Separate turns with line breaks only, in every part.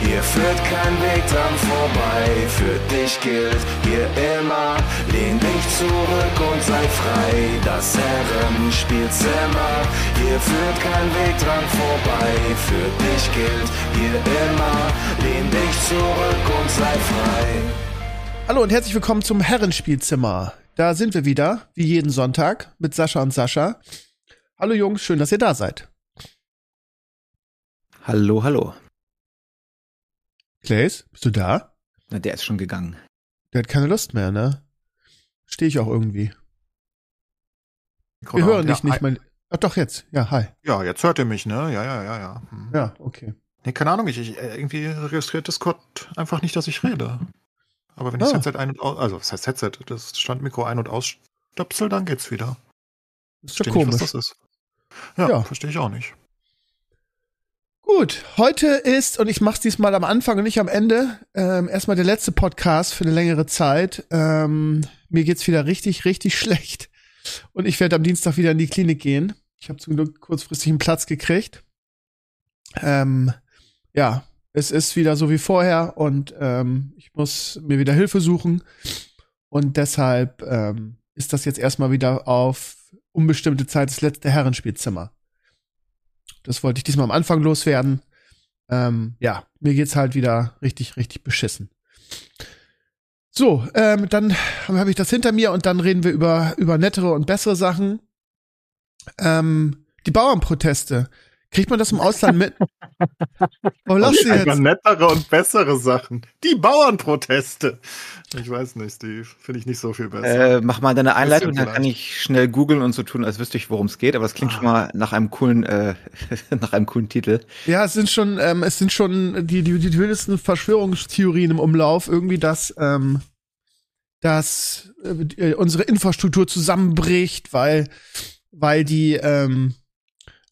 hier führt kein Weg dran vorbei. Für dich gilt hier immer, lehn dich zurück und sei frei. Das Herrenspielzimmer, hier führt kein Weg dran vorbei. Für dich gilt hier immer, lehn dich zurück und sei frei.
Hallo und herzlich willkommen zum Herrenspielzimmer. Da sind wir wieder, wie jeden Sonntag, mit Sascha und Sascha. Hallo Jungs, schön, dass ihr da seid.
Hallo, hallo.
Claes, bist du da?
Na, der ist schon gegangen.
Der hat keine Lust mehr, ne? Stehe ich auch irgendwie. Wir
Genau,
hören
ja,
dich nicht,
hi-
mein. Ach doch, jetzt. Ja, hi.
Ja, jetzt hört ihr mich, ne? Ja, ja, ja, ja. Hm.
Ja, okay.
Nee, keine Ahnung, ich, ich äh, irgendwie registriert Discord einfach nicht, dass ich rede. Aber wenn ich
Ah.
das Headset ein und aus, also was heißt Headset, das Standmikro ein- und ausstöpsel, dann geht's wieder.
Ist doch
Verstehe nicht,
komisch.
was das ist. Ja,
Ja.
verstehe ich auch nicht.
Gut, heute ist, und ich mach's diesmal am Anfang und nicht am Ende, ähm, erstmal der letzte Podcast für eine längere Zeit. Ähm, mir geht's wieder richtig, richtig schlecht. Und ich werde am Dienstag wieder in die Klinik gehen. Ich habe zum Glück kurzfristig einen Platz gekriegt. Ähm, ja, es ist wieder so wie vorher und ähm, ich muss mir wieder Hilfe suchen. Und deshalb ähm, ist das jetzt erstmal wieder auf unbestimmte Zeit das letzte Herrenspielzimmer. Das wollte ich diesmal am Anfang loswerden. Ähm, ja, mir geht's halt wieder richtig, richtig beschissen. So, ähm, dann habe ich das hinter mir und dann reden wir über, über nettere und bessere Sachen. Ähm, die Bauernproteste. Kriegt man das im Ausland mit? Warum lachst du
Einfach
jetzt?
nettere und bessere Sachen. Die Bauernproteste. Ich weiß nicht, die finde ich nicht so viel besser.
Äh, mach mal deine Einleitung, dann kann ich schnell googeln und so tun, als wüsste ich, worum es geht. Aber es klingt
Ah.
schon mal nach einem coolen, äh, nach einem coolen Titel.
Ja, es sind schon, ähm, es sind schon die, die, die wildesten Verschwörungstheorien im Umlauf. Irgendwie, dass, ähm, dass äh, unsere Infrastruktur zusammenbricht, weil, weil die, ähm,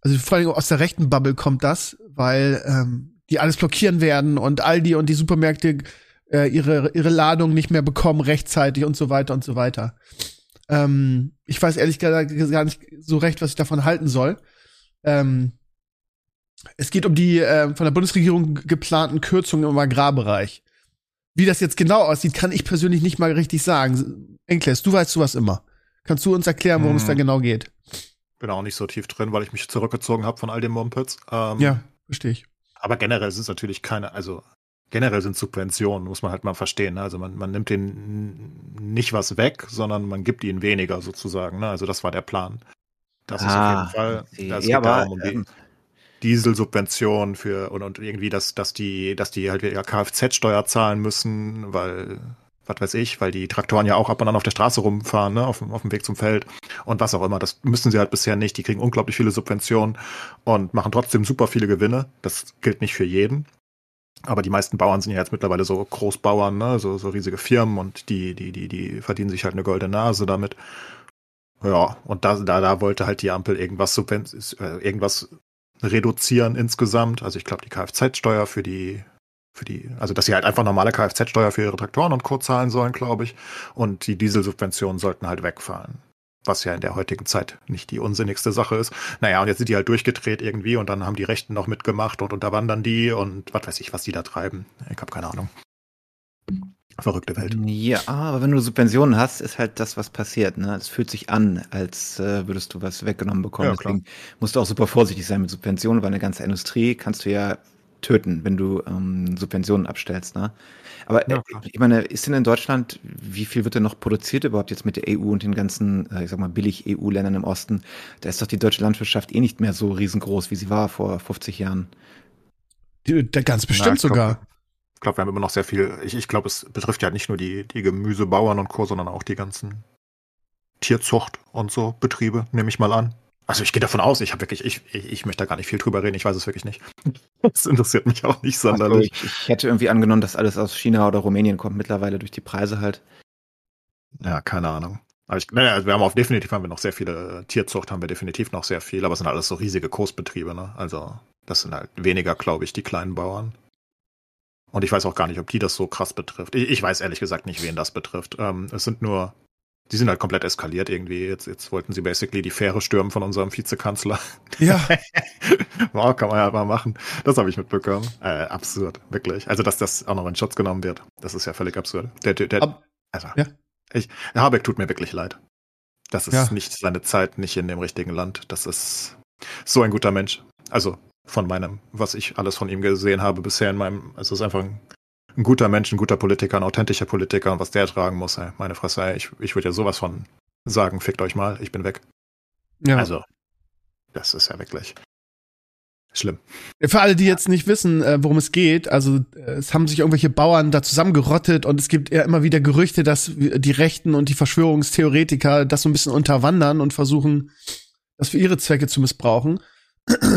also vor allem aus der rechten Bubble kommt das, weil ähm, die alles blockieren werden und Aldi und die Supermärkte äh, ihre, ihre Ladung nicht mehr bekommen rechtzeitig und so weiter und so weiter. Ähm, ich weiß ehrlich gesagt gar nicht so recht, was ich davon halten soll. Ähm, es geht um die äh, von der Bundesregierung geplanten Kürzungen im Agrarbereich. Wie das jetzt genau aussieht, kann ich persönlich nicht mal richtig sagen. Enkles, du weißt sowas immer. Kannst du uns erklären, worum es
Hm.
da genau geht?
Bin auch nicht so tief drin, weil ich mich zurückgezogen habe von all dem Mumpitz. Ähm,
Ja, verstehe ich.
Aber generell ist es natürlich keine, also generell sind Subventionen, muss man halt mal verstehen. Ne? Also man, man nimmt denen nicht was weg, sondern man gibt ihnen weniger sozusagen. Ne? Also das war der Plan. Das ist auf
Ah,
jeden Fall.
okay.
Das
Ja,
geht
aber,
darum, um die
ähm,
Dieselsubvention für und, und irgendwie, dass, dass die, dass die halt wieder Kfz-Steuer zahlen müssen, weil, was weiß ich, weil die Traktoren ja auch ab und an auf der Straße rumfahren, ne, auf, dem- auf dem Weg zum Feld und was auch immer. Das müssen sie halt bisher nicht. Die kriegen unglaublich viele Subventionen und machen trotzdem super viele Gewinne. Das gilt nicht für jeden. Aber die meisten Bauern sind ja jetzt mittlerweile so Großbauern, ne, so, so riesige Firmen und die, die, die, die verdienen sich halt eine goldene Nase damit. Ja, und da, da, da wollte halt die Ampel irgendwas, äh, irgendwas reduzieren insgesamt. Also ich glaube, die Kfz-Steuer für die, für die, also dass sie halt einfach normale Kfz-Steuer für ihre Traktoren und Co. zahlen sollen, glaube ich. Und die Dieselsubventionen sollten halt wegfallen. Was ja in der heutigen Zeit nicht die unsinnigste Sache ist. Naja, und jetzt sind die halt durchgedreht irgendwie und dann haben die Rechten noch mitgemacht und unterwandern die und was weiß ich, was die da treiben. Ich habe keine Ahnung. Verrückte Welt.
Ja, aber wenn du Subventionen hast, ist halt das, was passiert. Ne? Es fühlt sich an, als äh, würdest du was weggenommen bekommen.
Ja.
Deswegen musst du auch super vorsichtig sein mit Subventionen, weil eine ganze Industrie kannst du ja töten, wenn du ähm, Subventionen abstellst. Ne? Aber
Ja,
äh, ich meine, ist denn in Deutschland, wie viel wird denn noch produziert überhaupt jetzt mit der EU und den ganzen, äh, ich sag mal, billig EU-Ländern im Osten? Da ist doch die deutsche Landwirtschaft eh nicht mehr so riesengroß, wie sie war vor 50 Jahren.
Die, der ganz bestimmt
glaub,
sogar.
Ich glaube, wir haben immer noch sehr viel. Ich, ich glaube, es betrifft ja nicht nur die, die Gemüsebauern und Co., sondern auch die ganzen Tierzucht und so Betriebe, nehme ich mal an. Also ich gehe davon aus, ich habe wirklich, ich, ich, ich möchte da gar nicht viel drüber reden, ich weiß es wirklich nicht. Das interessiert mich auch nicht
Also
sonderlich.
ich, ich hätte irgendwie angenommen, dass alles aus China oder Rumänien kommt mittlerweile durch die Preise halt.
Ja, keine Ahnung. Aber ich, naja, wir haben auf definitiv haben wir noch sehr viele Tierzucht, haben wir definitiv noch sehr viel, aber es sind alles so riesige Großbetriebe, ne? Also das sind halt weniger, glaube ich, die kleinen Bauern. Und ich weiß auch gar nicht, ob die das so krass betrifft. Ich, ich weiß ehrlich gesagt nicht, wen das betrifft. Ähm, es sind nur, die sind halt komplett eskaliert irgendwie. Jetzt, jetzt wollten sie basically die Fähre stürmen von unserem Vizekanzler.
Ja.
wow, kann man ja mal machen. Das habe ich mitbekommen. Äh, absurd, wirklich. Also, dass das auch noch in Schutz genommen wird, das ist ja völlig absurd. Der, der, der
Ab,
also,
ja.
ich, Habeck tut mir wirklich leid. Das ist
Ja.
nicht seine Zeit, nicht in dem richtigen Land. Das ist so ein guter Mensch. Also von meinem, was ich alles von ihm gesehen habe bisher in meinem, also es ist einfach ein, ein guter Mensch, ein guter Politiker, ein authentischer Politiker und was der tragen muss, ey, meine Fresse, ey, ich, ich würde ja sowas von sagen, fickt euch mal, ich bin weg.
ja.
Also, das ist ja wirklich schlimm.
Für alle, die jetzt nicht wissen, äh, worum es geht, also äh, es haben sich irgendwelche Bauern da zusammengerottet und es gibt ja immer wieder Gerüchte, dass die Rechten und die Verschwörungstheoretiker das so ein bisschen unterwandern und versuchen, das für ihre Zwecke zu missbrauchen.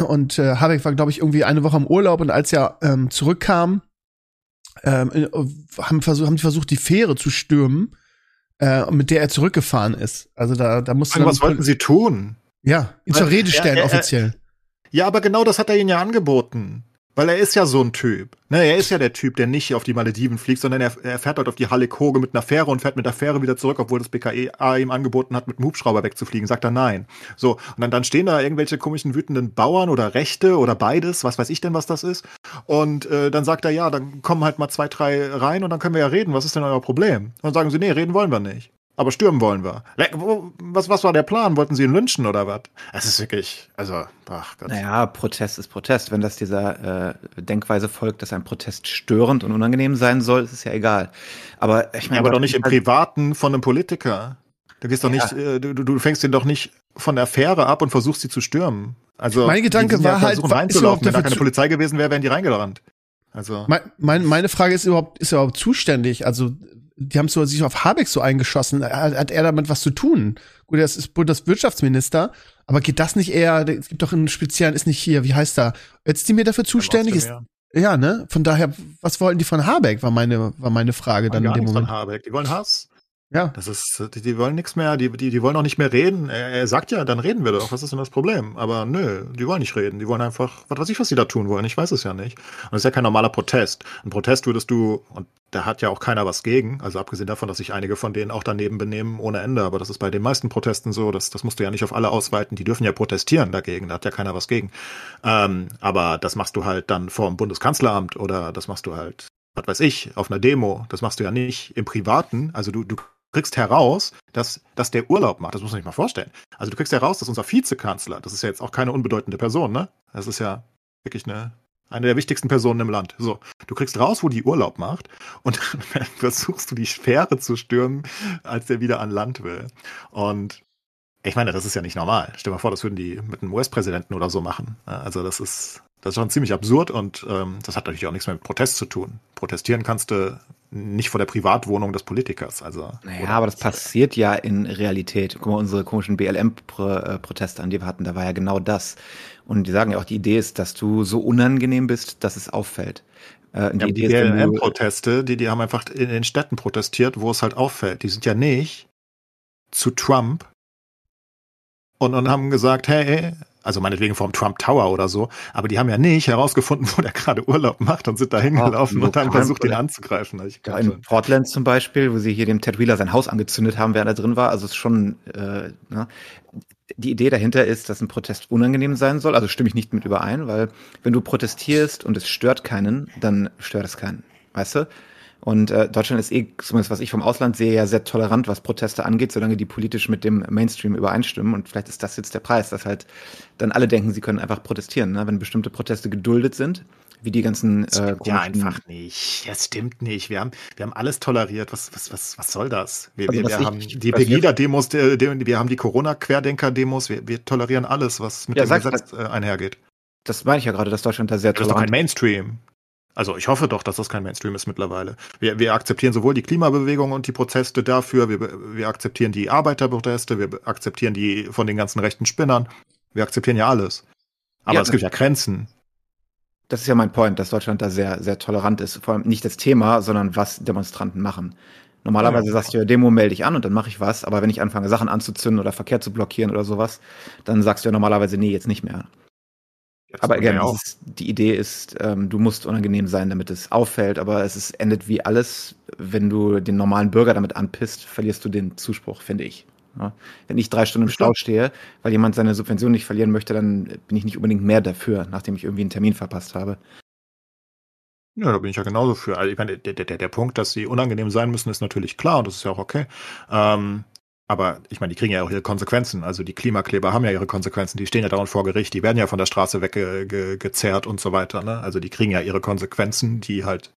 Und äh, Habeck war, glaube ich, irgendwie eine Woche im Urlaub und als er ähm, zurückkam, ähm, äh, haben, versucht, haben die versucht, die Fähre zu stürmen, äh, mit der er zurückgefahren ist. Also da, da musste
was wollten sie tun?
ja, ihn zur
Weil-
Rede stellen
er- er-
offiziell.
Ja, aber genau das hat er ihnen ja angeboten. Weil er ist ja so ein Typ. Ne, er ist ja der Typ, der nicht auf die Malediven fliegt, sondern er, er fährt dort auf die Hallig-Hoge mit einer Fähre und fährt mit der Fähre wieder zurück, obwohl das BKA ihm angeboten hat, mit dem Hubschrauber wegzufliegen. Sagt er nein. So, und dann, dann stehen da irgendwelche komischen wütenden Bauern oder Rechte oder beides, was weiß ich denn, was das ist. Und äh, dann sagt er, ja, dann kommen halt mal zwei, drei rein und dann können wir ja reden. Was ist denn euer Problem? Und dann sagen sie, nee, reden wollen wir nicht. Aber stürmen wollen wir. Was, was war der Plan? Wollten sie ihn lynchen oder was? Es ist wirklich, also, ach Gott.
Naja, Protest ist Protest. Wenn das dieser äh, Denkweise folgt, dass ein Protest störend und unangenehm sein soll, ist es ja egal. Aber ich
Ja,
meine,
aber doch nicht im Privaten von einem Politiker. Du gehst doch
Ja.
nicht, äh, du, du fängst den doch nicht von der Fähre ab und versuchst sie zu stürmen. Also
Mein Gedanke
ja
war halt,
reinzulaufen.
überhaupt
Wenn da keine Polizei gewesen wäre, wären die reingerannt. Also
Mein, mein, meine Frage ist überhaupt, ist er überhaupt zuständig? Also, die haben so, sich auf Habeck so eingeschossen. Hat, hat er damit was zu tun? Gut, er ist Bundeswirtschaftsminister, aber geht das nicht eher, es gibt doch einen speziellen, ist nicht hier, wie heißt er? Jetzt die mir dafür zuständig ist.
Ja,
ne? Von daher, was wollten die von Habeck, war meine, war meine Frage dann in dem
nichts von
Moment.
Habeck. Die wollen Hass.
Ja.
Das ist, die, die wollen nichts mehr, die, die, die wollen auch nicht mehr reden. Er, er sagt ja, dann reden wir doch. Was ist denn das Problem? Aber nö, die wollen nicht reden. Die wollen einfach, was weiß ich, was sie da tun wollen. Ich weiß es ja nicht. Und das ist ja kein normaler Protest. Ein Protest würdest du, und da hat ja auch keiner was gegen, also abgesehen davon, dass sich einige von denen auch daneben benehmen ohne Ende. Aber das ist bei den meisten Protesten so, das, das musst du ja nicht auf alle ausweiten. Die dürfen ja protestieren dagegen. Da hat ja keiner was gegen. Ähm, aber das machst du halt dann vor dem Bundeskanzleramt oder das machst du halt was weiß ich, auf einer Demo, das machst du ja nicht im Privaten. Also du, du kriegst heraus, dass, dass der Urlaub macht. Das muss man sich mal vorstellen. Also du kriegst heraus, dass unser Vizekanzler, das ist ja jetzt auch keine unbedeutende Person, ne? Das ist ja wirklich eine, eine der wichtigsten Personen im Land. So, du kriegst raus, wo die Urlaub macht und dann versuchst du die Fähre zu stürmen, als der wieder an Land will. Und ich meine, das ist ja nicht normal. Stell dir mal vor, das würden die mit einem US-Präsidenten oder so machen. Also das ist, das ist schon ziemlich absurd und ähm, das hat natürlich auch nichts mehr mit Protest zu tun. Protestieren kannst du nicht vor der Privatwohnung des Politikers. Also,
Naja, aber das passiert ja in Realität. Guck mal, unsere komischen BLM-Proteste, an die wir hatten, da war ja genau das. Und die sagen ja auch, die Idee ist, dass du so unangenehm bist, dass es auffällt. Äh,
Ja, die
wenn du-
BLM-Proteste, die, die haben einfach in den Städten protestiert, wo es halt auffällt. Die sind ja nicht zu Trump und, und haben gesagt, hey, also meinetwegen vom Trump Tower oder so, aber die haben ja nicht herausgefunden, wo der gerade Urlaub macht und sind da hingelaufen
nur
und haben versucht, ihn anzugreifen. Ich
Ja, in Portland zum Beispiel, wo sie hier dem Ted Wheeler sein Haus angezündet haben, während er drin war. Also es ist schon, äh, ne? die Idee dahinter ist, dass ein Protest unangenehm sein soll. Also stimme ich nicht mit überein, weil wenn du protestierst und es stört keinen, dann stört es keinen. Weißt du? Und äh, Deutschland ist eh, zumindest was ich vom Ausland sehe, ja sehr tolerant, was Proteste angeht, solange die politisch mit dem Mainstream übereinstimmen. Und vielleicht ist das jetzt der Preis, dass halt dann alle denken, sie können einfach protestieren. Ne? Wenn bestimmte Proteste geduldet sind, wie die ganzen
Das
äh,
ja einfach nicht. Das stimmt nicht. Wir haben, wir haben alles toleriert. Was, was, was, was soll das? Wir,
Also
wir, wir
ich-
haben die
was wir-
Pegida-Demos, die- die- wir haben die Corona-Querdenker-Demos. Wir, wir tolerieren alles, was mit
Ja,
dem Gesetz äh, einhergeht.
Das meine ich ja gerade, dass Deutschland da sehr
Das ist doch kein
tolerant
Mainstream. Also ich hoffe doch, dass das kein Mainstream ist mittlerweile. Wir, wir akzeptieren sowohl die Klimabewegung und die Proteste dafür, wir, wir akzeptieren die Arbeiterproteste, wir akzeptieren die von den ganzen rechten Spinnern. Wir akzeptieren ja alles. Aber
Ja,
es gibt ja Grenzen.
Das ist ja mein Point, dass Deutschland da sehr, sehr tolerant ist. Vor allem nicht das Thema, sondern was Demonstranten machen. Normalerweise ja. sagst du ja, Demo melde ich an und dann mache ich was, aber wenn ich anfange, Sachen anzuzünden oder Verkehr zu blockieren oder sowas, dann sagst du ja normalerweise, nee, jetzt nicht mehr. Jetzt aber gerne, die Idee ist, ähm, du musst unangenehm sein, damit es auffällt, aber es ist, endet wie alles, wenn du den normalen Bürger damit anpisst, verlierst du den Zuspruch, finde ich. Ja? Wenn ich drei Stunden im Stau stehe, weil jemand seine Subvention nicht verlieren möchte, dann bin ich nicht unbedingt mehr dafür, nachdem ich irgendwie einen Termin verpasst habe.
Ja, da bin ich ja genauso für. Also ich meine, der, der, der Punkt, dass sie unangenehm sein müssen, ist natürlich klar und das ist ja auch okay. Ähm, aber ich meine, die kriegen ja auch ihre Konsequenzen. Also die Klimakleber haben ja ihre Konsequenzen. Die stehen ja dauernd vor Gericht. Die werden ja von der Straße weggezerrt und so weiter. Ne? Also die kriegen ja ihre Konsequenzen, die halt,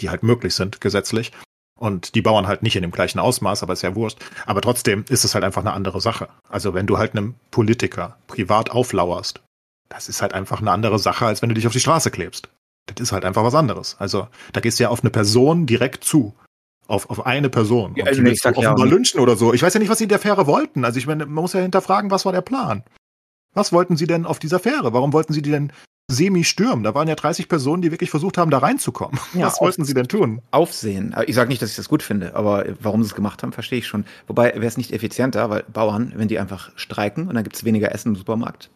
die halt möglich sind gesetzlich. Und die Bauern halt nicht in dem gleichen Ausmaß, aber ist ja wurscht. Aber trotzdem ist es halt einfach eine andere Sache. Also wenn du halt einem Politiker privat auflauerst, das ist halt einfach eine andere Sache, als wenn du dich auf die Straße klebst. Das ist halt einfach was anderes. Also da gehst du ja auf eine Person direkt zu. Auf, auf eine Person.
Ja, also willst du
offenbar lynchen oder so. Ich weiß ja nicht, was sie in der Fähre wollten. Also ich meine, man muss ja hinterfragen, was war der Plan? Was wollten sie denn auf dieser Fähre? Warum wollten sie die denn semi-stürmen? Da waren ja 30 Personen, die wirklich versucht haben, da reinzukommen. Ja, was wollten sie denn tun?
Aufsehen. Ich sage nicht, dass ich das gut finde, aber warum sie es gemacht haben, verstehe ich schon. Wobei wäre es nicht effizienter, weil Bauern, wenn die einfach streiken und dann gibt es weniger Essen im Supermarkt,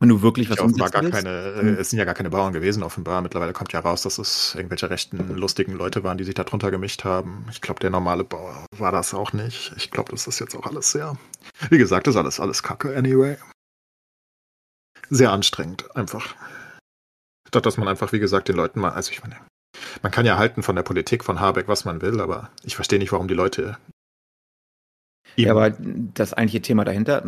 wenn du wirklich was
umsetzen gar willst? keine, äh, hm. Es sind ja gar keine Bauern gewesen, offenbar. Mittlerweile kommt ja raus, dass es irgendwelche rechten, lustigen Leute waren, die sich da drunter gemischt haben. Ich glaube, der normale Bauer war das auch nicht. Ich glaube, das ist jetzt auch alles sehr. Wie gesagt, das ist alles, alles Kacke, anyway. Sehr anstrengend, einfach. Statt dass man einfach, wie gesagt, den Leuten mal, also ich meine, man kann ja halten von der Politik von Habeck, was man will, aber ich verstehe nicht, warum die Leute
ja, aber das eigentliche Thema dahinter,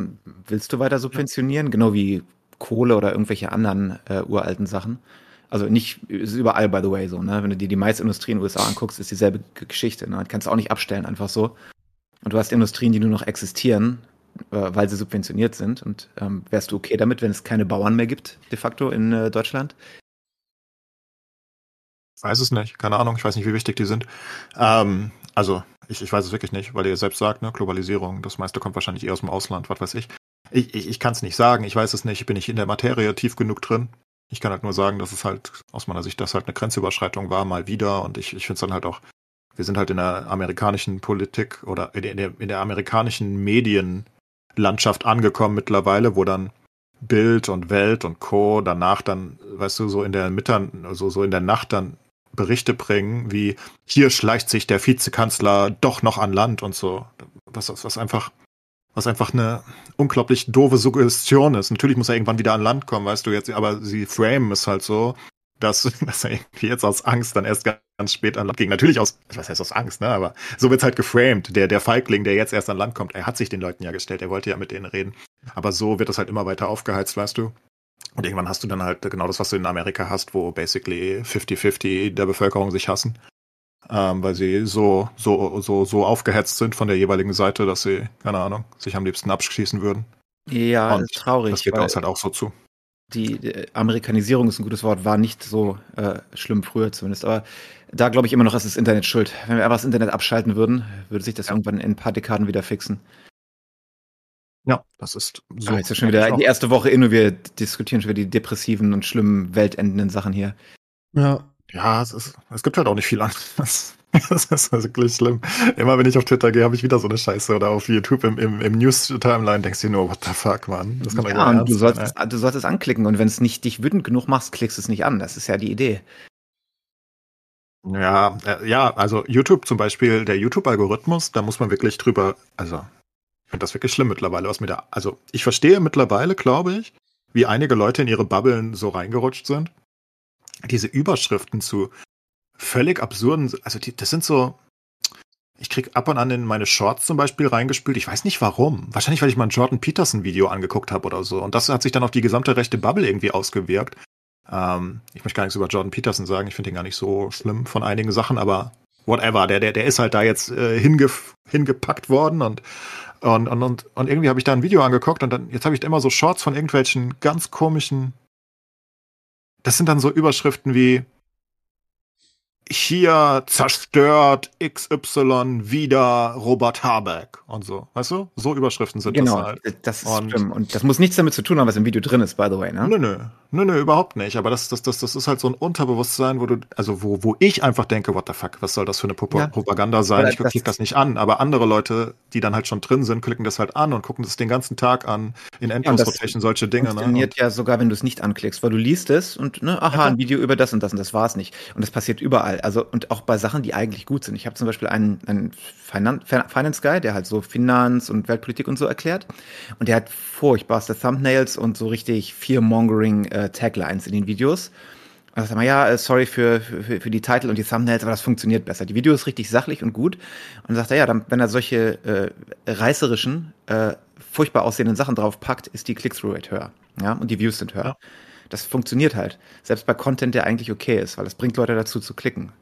willst du weiter subventionieren? Genau wie Kohle oder irgendwelche anderen äh, uralten Sachen. Also nicht, ist überall, by the way, so, ne? Wenn du dir die Maisindustrie in den USA anguckst, ist dieselbe Geschichte, ne? Kannst du auch nicht abstellen, einfach so. Und du hast Industrien, die nur noch existieren, äh, weil sie subventioniert sind. Und ähm, wärst du okay damit, wenn es keine Bauern mehr gibt, de facto in äh, Deutschland?
Weiß es nicht, keine Ahnung, ich weiß nicht, wie wichtig die sind. Ähm, also, ich, ich weiß es wirklich nicht, weil ihr selbst sagt, ne, Globalisierung, das meiste kommt wahrscheinlich eher aus dem Ausland, was weiß ich. Ich, ich, ich kann es nicht sagen, ich weiß es nicht, bin ich in der Materie tief genug drin. Ich kann halt nur sagen, dass es halt aus meiner Sicht das halt eine Grenzüberschreitung war, mal wieder. Und ich, ich finde es dann halt auch, wir sind halt in der amerikanischen Politik oder in der, in der amerikanischen Medienlandschaft angekommen mittlerweile, wo dann Bild und Welt und Co. danach dann, weißt du, so in der Mitte, also so in der Nacht dann Berichte bringen, wie hier schleicht sich der Vizekanzler doch noch an Land und so. Was, was einfach was einfach eine unglaublich doofe Suggestion ist. Natürlich muss er irgendwann wieder an Land kommen, weißt du jetzt, aber sie frame es halt so, dass, dass er irgendwie jetzt aus Angst dann erst ganz spät an Land ging. Natürlich aus, was heißt aus Angst, ne? Aber so wird's halt geframed. Der, der Feigling, der jetzt erst an Land kommt, er hat sich den Leuten ja gestellt, er wollte ja mit denen reden. Aber so wird es halt immer weiter aufgeheizt, weißt du? Und irgendwann hast du dann halt genau das, was du in Amerika hast, wo basically 50-50 der Bevölkerung sich hassen ähm, weil sie so, so, so, so aufgehetzt sind von der jeweiligen Seite, dass sie, keine Ahnung, sich am liebsten abschießen würden.
Ja, Und traurig.
Das geht uns halt auch so zu.
Die, die, Amerikanisierung ist ein gutes Wort, war nicht so äh, schlimm früher zumindest. Aber da glaube ich immer noch, ist das Internet schuld. Wenn wir einfach das Internet abschalten würden, würde sich das ja. irgendwann in ein paar Dekaden wieder fixen.
Ja, das ist
so. Ah, jetzt ist schon wieder die erste Woche in und wir diskutieren schon wieder die depressiven und schlimmen, weltendenden Sachen hier.
Ja, ja, es, ist, es gibt halt auch nicht viel anderes. Das ist wirklich schlimm. Immer wenn ich auf Twitter gehe, habe ich wieder so eine Scheiße oder auf YouTube im, im, im News-Timeline denkst du nur, what the fuck, man.
Das kann ja, und du solltest, du solltest es anklicken und wenn es nicht dich wütend genug machst, klickst du es nicht an. Das ist ja die Idee.
Ja, äh, ja, also YouTube zum Beispiel, der YouTube-Algorithmus, da muss man wirklich drüber, also ich finde das wirklich schlimm mittlerweile, was mir da, also ich verstehe mittlerweile, glaube ich, wie einige Leute in ihre Bubbeln so reingerutscht sind diese Überschriften zu völlig absurden, also die, das sind so, ich krieg ab und an in meine Shorts zum Beispiel reingespült. Ich weiß nicht warum. Wahrscheinlich, weil ich mal ein Jordan Peterson Video angeguckt habe oder so. Und das hat sich dann auf die gesamte rechte Bubble irgendwie ausgewirkt. Ähm, ich möchte gar nichts über Jordan Peterson sagen. Ich finde ihn gar nicht so schlimm von einigen Sachen, aber whatever. Der, der, der ist halt da jetzt äh, hinge, hingepackt worden und und, und, und, irgendwie habe ich da ein Video angeguckt und dann, jetzt habe ich immer so Shorts von irgendwelchen ganz komischen das sind dann so Überschriften wie hier zerstört XY wieder Robert Habeck und so. Weißt du? So Überschriften sind
genau,
das halt.
das ist
Und-
schlimm. Und das muss nichts damit zu tun haben, was im Video drin ist, by the way, ne?
Nö, nö, nö, nö, überhaupt nicht. Aber das, das, das, das ist halt so ein Unterbewusstsein, wo du, also wo, wo ich einfach denke, what the fuck, was soll das für eine Propa
Ja.
Propaganda sein? Ich
das-
klicke das nicht an. Aber andere Leute, die dann halt schon drin sind, klicken das halt an und gucken das den ganzen Tag an in
und
Endlos
das
Rotation, solche Dinge. Ne?
funktioniert ja sogar, wenn du es nicht anklickst, weil du liest es und, ne, aha, ein Video über das und das und das war es nicht. Und das passiert überall. Also, und auch bei Sachen, die eigentlich gut sind. Ich habe zum Beispiel einen, einen Finan Fin- Finance Guy, der halt so Finanz und Weltpolitik und so erklärt. Und der hat furchtbarste Thumbnails und so richtig fear-mongering äh, Taglines in den Videos. Und dann sagt man, ja, äh, sorry für, für, für die Titel und die Thumbnails, aber das funktioniert besser. Die Video ist richtig sachlich und gut. Und dann sagt er, ja, dann, wenn er solche äh, reißerischen, äh, furchtbar aussehenden Sachen draufpackt, ist die Click-Through-Rate höher. Ja, und die Views sind höher.
Ja.
Das funktioniert halt. Selbst bei Content, der eigentlich okay ist, weil das bringt Leute dazu zu klicken.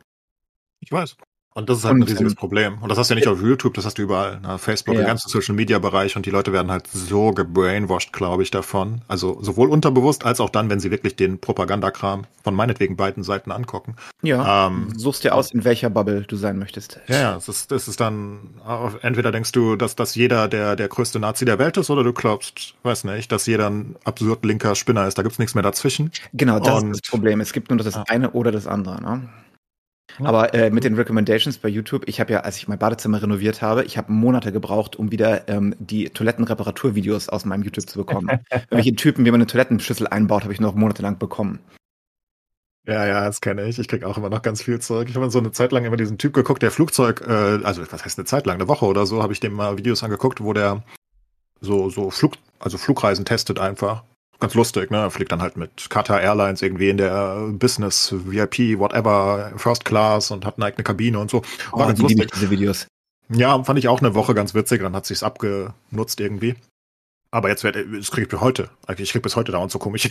Ich weiß. Und das ist halt ein
Und,
riesiges
ähm,
Problem. Und das hast du ja nicht auf YouTube, das hast du überall. Na, Facebook,
Ja.
den ganzen Social Media Bereich und die Leute werden halt so gebrainwashed, glaube ich, davon. Also sowohl unterbewusst als auch dann, wenn sie wirklich den Propagandakram von meinetwegen beiden Seiten angucken.
Ja,
Ähm,
du suchst dir aus, in welcher Bubble du sein möchtest.
Ja, es ist, es ist dann, äh, entweder denkst du, dass, dass jeder der, der größte Nazi der Welt ist, oder du glaubst, weiß nicht, dass jeder ein absurd linker Spinner ist. Da gibt's nichts mehr dazwischen.
Genau, das
Und-
ist das Problem. Es gibt nur das eine oder das andere. Ne? Aber äh, mit den Recommendations bei YouTube, ich habe ja, als ich mein Badezimmer renoviert habe, ich habe Monate gebraucht, um wieder ähm, die Toilettenreparaturvideos aus meinem YouTube zu bekommen. Welche Typen, wie man eine Toilettenschüssel einbaut, habe ich noch monatelang bekommen.
Ja, ja, das kenne ich. Ich krieg auch immer noch ganz viel zurück. Ich habe so eine Zeit lang immer diesen Typ geguckt, der Flugzeug, äh, also was heißt eine Zeit lang, eine Woche oder so, habe ich dem mal Videos angeguckt, wo der so, so Flug, also Flugreisen testet einfach. Ganz lustig, ne? Er fliegt dann halt mit Qatar Airlines irgendwie in der Business, VIP, whatever, First Class und hat eine eigene Kabine und so. War
Oh,
ganz
die
lustig.
diese Videos.
Ja, fand ich auch eine Woche ganz witzig, dann hat sich's abgenutzt irgendwie. Aber jetzt wird, das krieg ich bis heute. Eigentlich, ich krieg bis heute dauernd so komisch.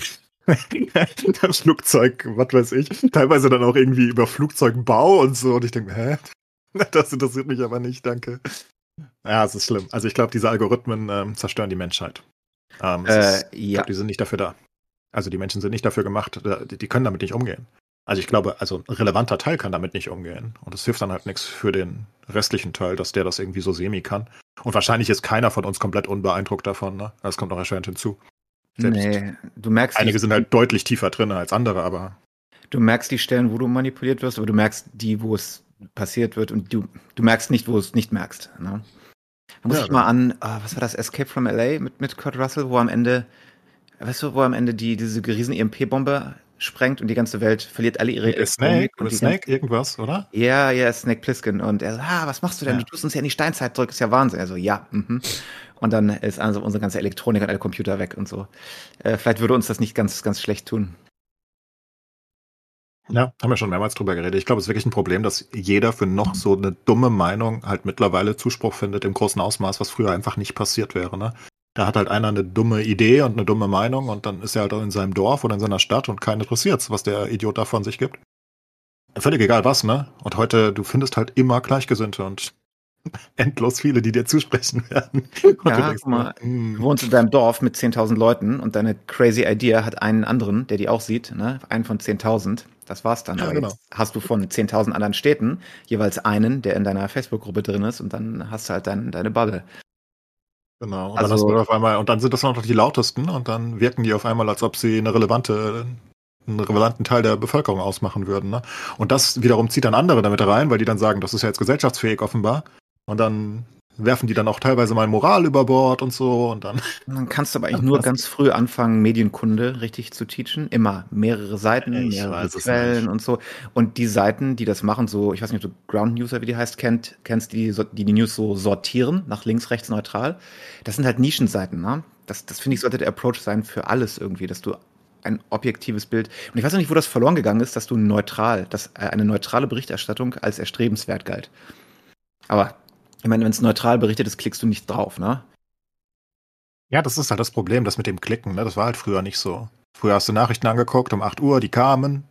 das Flugzeug, was weiß ich, teilweise dann auch irgendwie über Flugzeugbau und so. Und ich denke, hä? Das interessiert mich aber nicht, danke. Ja, es ist schlimm. Also ich glaube, diese Algorithmen ähm, zerstören die Menschheit. Ähm,
Äh,
ist, ich
ja,
glaube, die sind nicht dafür da. Also die Menschen sind nicht dafür gemacht, die, können damit nicht umgehen. Also ich glaube, also ein relevanter Teil kann damit nicht umgehen. Und es hilft dann halt nichts für den restlichen Teil, dass der das irgendwie so semi kann. Und wahrscheinlich ist keiner von uns komplett unbeeindruckt davon, ne? Das kommt noch erschwerend hinzu. Selbst
nee, du merkst,
Einige
die,
sind halt deutlich tiefer drin als andere, aber
du merkst die Stellen, wo du manipuliert wirst, aber du merkst die, wo es passiert wird und du, du merkst nicht, wo du es nicht merkst. Ne? Da muss
Ja,
ich mal an, ah, was war das, Escape from LA mit, mit Kurt Russell, wo am Ende, weißt du, wo am Ende die, diese riesen EMP-Bombe sprengt und die ganze Welt verliert alle ihre
Äh, Snake,
und
oder Snake, irgendwas, oder?
Ja, ja, Snake Plissken. Und er so, ah, was machst du denn?
Ja.
Du tust uns ja in die Steinzeit zurück, ist ja Wahnsinn. Also, ja, mhm. Und dann ist also unsere ganze Elektronik und alle Computer weg und so. Äh, vielleicht würde uns das nicht ganz, ganz schlecht tun.
Ja, haben wir schon mehrmals drüber geredet. Ich glaube, es ist wirklich ein Problem, dass jeder für noch so eine dumme Meinung halt mittlerweile Zuspruch findet im großen Ausmaß, was früher einfach nicht passiert wäre. Ne? Da hat halt einer eine dumme Idee und eine dumme Meinung und dann ist er halt auch in seinem Dorf oder in seiner Stadt und keinen interessiert's, was der Idiot da von sich gibt. Völlig egal was, ne? Und heute, du findest halt immer Gleichgesinnte und endlos viele, die dir zusprechen werden. Und
Ja,
du denkst,
mal,
hm,
Du wohnst in deinem Dorf mit 10.000 Leuten und deine crazy Idea hat einen anderen, der die auch sieht, ne? einen von 10.000. Das war's dann.
Ja,
Aber
genau.
hast du von 10.000 anderen Städten jeweils einen, der in deiner Facebook-Gruppe drin ist und dann hast du halt dein, deine Bubble.
Genau, und
Also-
dann hast du auf einmal, und dann sind das auch noch die lautesten und dann wirken die auf einmal, als ob sie eine relevante, einen relevanten Teil der Bevölkerung ausmachen würden. Ne? Und das wiederum zieht dann andere damit rein, weil die dann sagen, das ist ja jetzt gesellschaftsfähig offenbar. Und dann werfen die dann auch teilweise mal Moral über Bord und so und dann.
Dann kannst du aber eigentlich nur ganz früh anfangen, Medienkunde richtig zu teachen. Immer mehrere Seiten,
Ich
mehrere Quellen und so. Und die Seiten, die das machen, so, ich weiß nicht, ob du Ground User, wie die heißt, kennt, kennst, die die, die News so sortieren, nach links, rechts, neutral. Das sind halt Nischenseiten, ne? Das, das finde ich, sollte der Approach sein für alles irgendwie, dass du ein objektives Bild. Und ich weiß noch nicht, wo das verloren gegangen ist, dass du neutral, dass äh, eine neutrale Berichterstattung als erstrebenswert galt. Aber ich meine, wenn es neutral berichtet ist, klickst du nicht drauf, ne?
Ja, das ist halt das Problem, das mit dem Klicken, ne? Das war halt früher nicht so. Früher hast du Nachrichten angeguckt um 8 Uhr, die kamen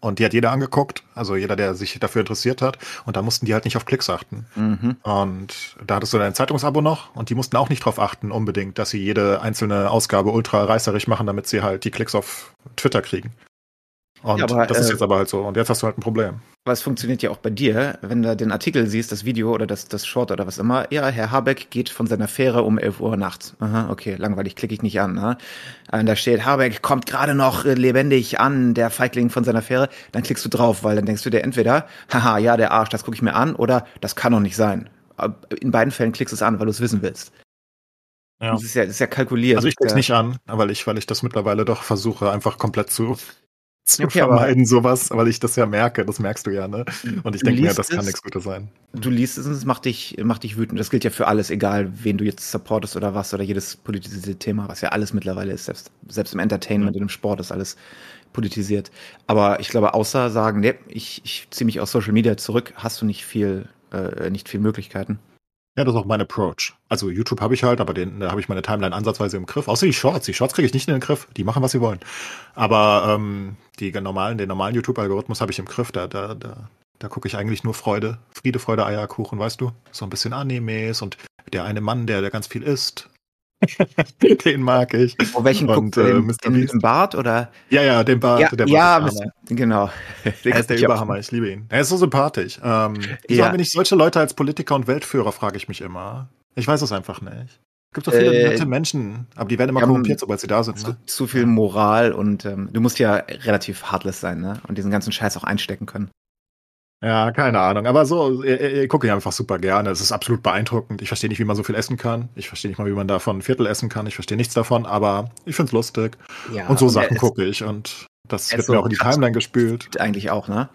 und die hat jeder angeguckt, also jeder, der sich dafür interessiert hat. Und da mussten die halt nicht auf Klicks achten.
Mhm.
Und da hattest du dein Zeitungsabo noch und die mussten auch nicht drauf achten, unbedingt, dass sie jede einzelne Ausgabe ultra reißerig machen, damit sie halt die Klicks auf Twitter kriegen. Und
Ja, aber,
das ist
äh,
jetzt aber halt so. Und jetzt hast du halt ein Problem.
Aber es funktioniert ja auch bei dir, wenn du den Artikel siehst, das Video oder das, das Short oder was immer. Ja, Herr Habeck geht von seiner Fähre um 11 Uhr nachts. Aha, okay, langweilig, klicke ich nicht an. Ne? Und da steht, Habeck kommt gerade noch äh, lebendig an, der Feigling von seiner Fähre. Dann klickst du drauf, weil dann denkst du dir entweder, haha, ja, der Arsch, das gucke ich mir an, oder das kann doch nicht sein. In beiden Fällen klickst du es an, weil du es wissen willst.
Ja.
Das ist ja, das ist ja kalkuliert.
Also ich klick's
ist
nicht an, weil ich, weil ich das mittlerweile doch versuche, einfach komplett zu, zu
Okay,
vermeiden, sowas, weil ich das ja merke, das merkst du ja, ne? Und ich denke mir,
liest
das kann
es-
nichts Gutes sein.
ja, du liest es und es macht dich, macht dich wütend. Das gilt ja für alles, egal wen du jetzt supportest oder was, oder jedes politische Thema, was ja alles mittlerweile ist. Selbst, selbst im Entertainment und im Sport ist alles politisiert. Aber ich glaube, außer sagen, nee, ich, ich ziehe mich aus Social Media zurück, hast du nicht viel, äh, nicht viel Möglichkeiten.
Ja, das ist auch mein Approach. Also YouTube habe ich halt, aber den, da habe ich meine Timeline ansatzweise im Griff. Außer die Shorts. Die Shorts kriege ich nicht in den Griff. Die machen, was sie wollen. Aber ähm, die normalen, den normalen YouTube-Algorithmus habe ich im Griff. Da, da, da, da gucke ich eigentlich nur Freude. Friede, Freude, Eierkuchen, weißt du? So ein bisschen Animes und der eine Mann, der, der ganz viel isst. den mag ich.
Oh, welchen
Und,
guckt
äh,
Den,
Mr.
den Bart oder?
Ja, ja, den Bart.
ja,
der Bart
ja
ist
genau.
Er ist der. Überhammer, ich liebe ihn. Er ist so sympathisch. Ähm, wieso
Ja.
haben wir nicht solche Leute als Politiker und Weltführer, frage ich mich immer. Ich weiß es einfach nicht. Es gibt so viele
Äh,
nette Menschen, aber die werden immer korrumpiert, sobald sie da sind.
Zu,
Ne?
zu viel Moral und ähm, du musst ja relativ heartless sein, ne? Und diesen ganzen Scheiß auch einstecken können.
Ja, keine Ahnung. Aber so, ich, ich gucke ihn einfach super gerne. Es ist absolut beeindruckend. Ich verstehe nicht, wie man so viel essen kann. Ich verstehe nicht mal, wie man davon ein Viertel essen kann. Ich verstehe nichts davon, aber ich find's lustig.
Ja,
und so Sachen gucke ich. Und das wird
ist
mir
so
auch in die. Timeline gespült.
Eigentlich auch, ne?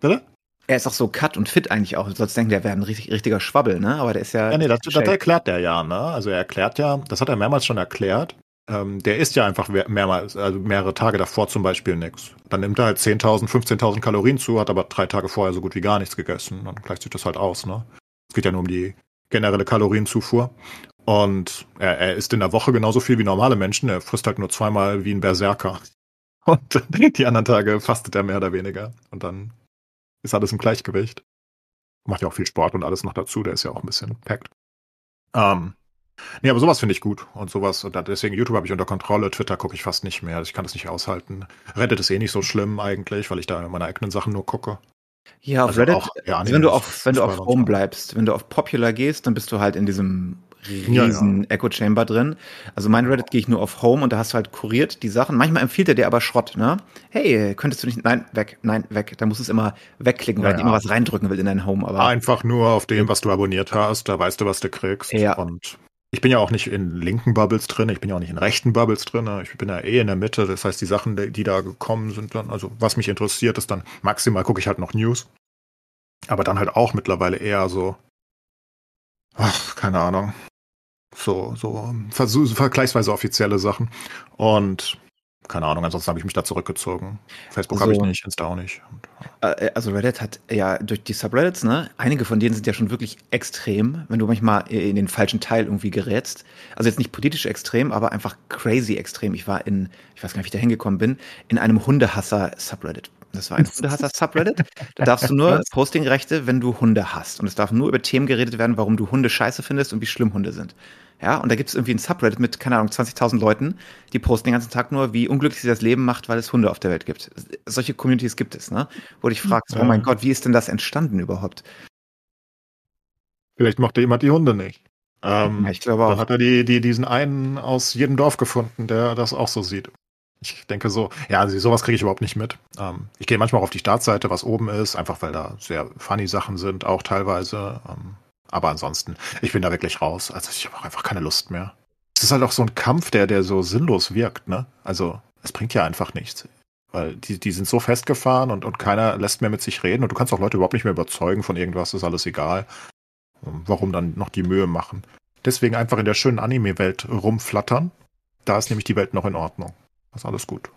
Bitte?
Er ist auch so cut und fit eigentlich auch. Du sollst denken, der wäre ein richtig, richtiger Schwabbel, ne? Aber der ist ja.
Ja, nee, das, das erklärt der ja, ne? Also er erklärt ja, das hat er mehrmals schon erklärt. Ähm, der isst ja einfach mehrmals, also mehrere Tage davor zum Beispiel nichts. Dann nimmt er halt 10.000, 15.000 Kalorien zu, hat aber drei Tage vorher so gut wie gar nichts gegessen. Dann gleicht sich das halt aus, ne? Es geht ja nur um die generelle Kalorienzufuhr. Und er, er isst in der Woche genauso viel wie normale Menschen. Er frisst halt nur zweimal wie ein Berserker. Und die anderen Tage fastet er mehr oder weniger. Und dann ist alles im Gleichgewicht. Macht ja auch viel Sport und alles noch dazu. Der ist ja auch ein bisschen packt. Ähm, nee, aber sowas finde ich gut. Und sowas, und deswegen YouTube habe ich unter Kontrolle. Twitter gucke ich fast nicht mehr. Ich kann das nicht aushalten. Reddit ist eh nicht so schlimm eigentlich, weil ich da meine eigenen Sachen nur gucke.
Ja, auf
Also
Reddit,
auch, ja,
wenn du auf, wenn du auf Home bleibst, wenn du auf Popular gehst, dann bist du halt in diesem
Ja,
riesen Echo Chamber drin. Also mein Reddit gehe ich nur auf Home und da hast du halt kuriert die Sachen. Manchmal empfiehlt er dir aber Schrott, ne? Hey, könntest du nicht, nein, weg, nein, weg. Da musst du es immer wegklicken, weil
Ja, ja.
immer was reindrücken will in dein Home. Aber
Einfach nur auf dem, was du abonniert hast. Da weißt du, was du kriegst.
Ja.
Und ich bin ja auch nicht in linken Bubbles drin. Ich bin ja auch nicht in rechten Bubbles drin. Ich bin ja eh in der Mitte. Das heißt, die Sachen, die da gekommen sind, dann, also was mich interessiert, ist dann maximal gucke ich halt noch News. Aber dann halt auch mittlerweile eher so, ach, keine Ahnung. So, so versuch, vergleichsweise offizielle Sachen. Und keine Ahnung, ansonsten habe ich mich da zurückgezogen. Facebook habe ich
Also-
nicht, Insta auch nicht. Und,
Äh, Also Reddit hat ja durch die Subreddits, ne, einige von denen sind ja schon wirklich extrem, wenn du manchmal in den falschen Teil irgendwie gerätst. Also jetzt nicht politisch extrem, aber einfach crazy extrem. Ich war in, ich weiß gar nicht, wie ich da hingekommen bin, in einem Hundehasser-Subreddit. Das war ein Hundehasser-Subreddit. Da darfst du nur Postingrechte, wenn du Hunde hast. Und es darf nur über Themen geredet werden, warum du Hunde scheiße findest und wie schlimm Hunde sind. Ja, und da gibt es irgendwie ein Subreddit mit, keine Ahnung, 20.000 Leuten, die posten den ganzen Tag nur, wie unglücklich sie das Leben macht, weil es Hunde auf der Welt gibt. Solche Communities gibt es, ne? Wo du dich fragst,
Ja.
oh mein Gott, wie ist denn das entstanden überhaupt?
Vielleicht mochte jemand die Hunde nicht. Ähm,
Ja, ich glaube
Dann
auch.
hat er die, die, diesen einen aus jedem Dorf gefunden, der das auch so sieht. Ich denke so, ja, also sowas kriege ich überhaupt nicht mit. Ähm, ich gehe manchmal auch auf die Startseite, was oben ist, einfach weil da sehr funny Sachen sind, auch teilweise. Ähm, aber ansonsten, ich bin da wirklich raus. Also ich habe auch einfach keine Lust mehr. Es ist halt auch so ein Kampf, der, der so sinnlos wirkt, ne? Also es bringt ja einfach nichts. Weil die, die sind so festgefahren und, und keiner lässt mehr mit sich reden und du kannst auch Leute überhaupt nicht mehr überzeugen von irgendwas, ist alles egal. Warum dann noch die Mühe machen? Deswegen einfach in der schönen Anime-Welt rumflattern. Da ist nämlich die Welt noch in Ordnung. Das ist alles gut.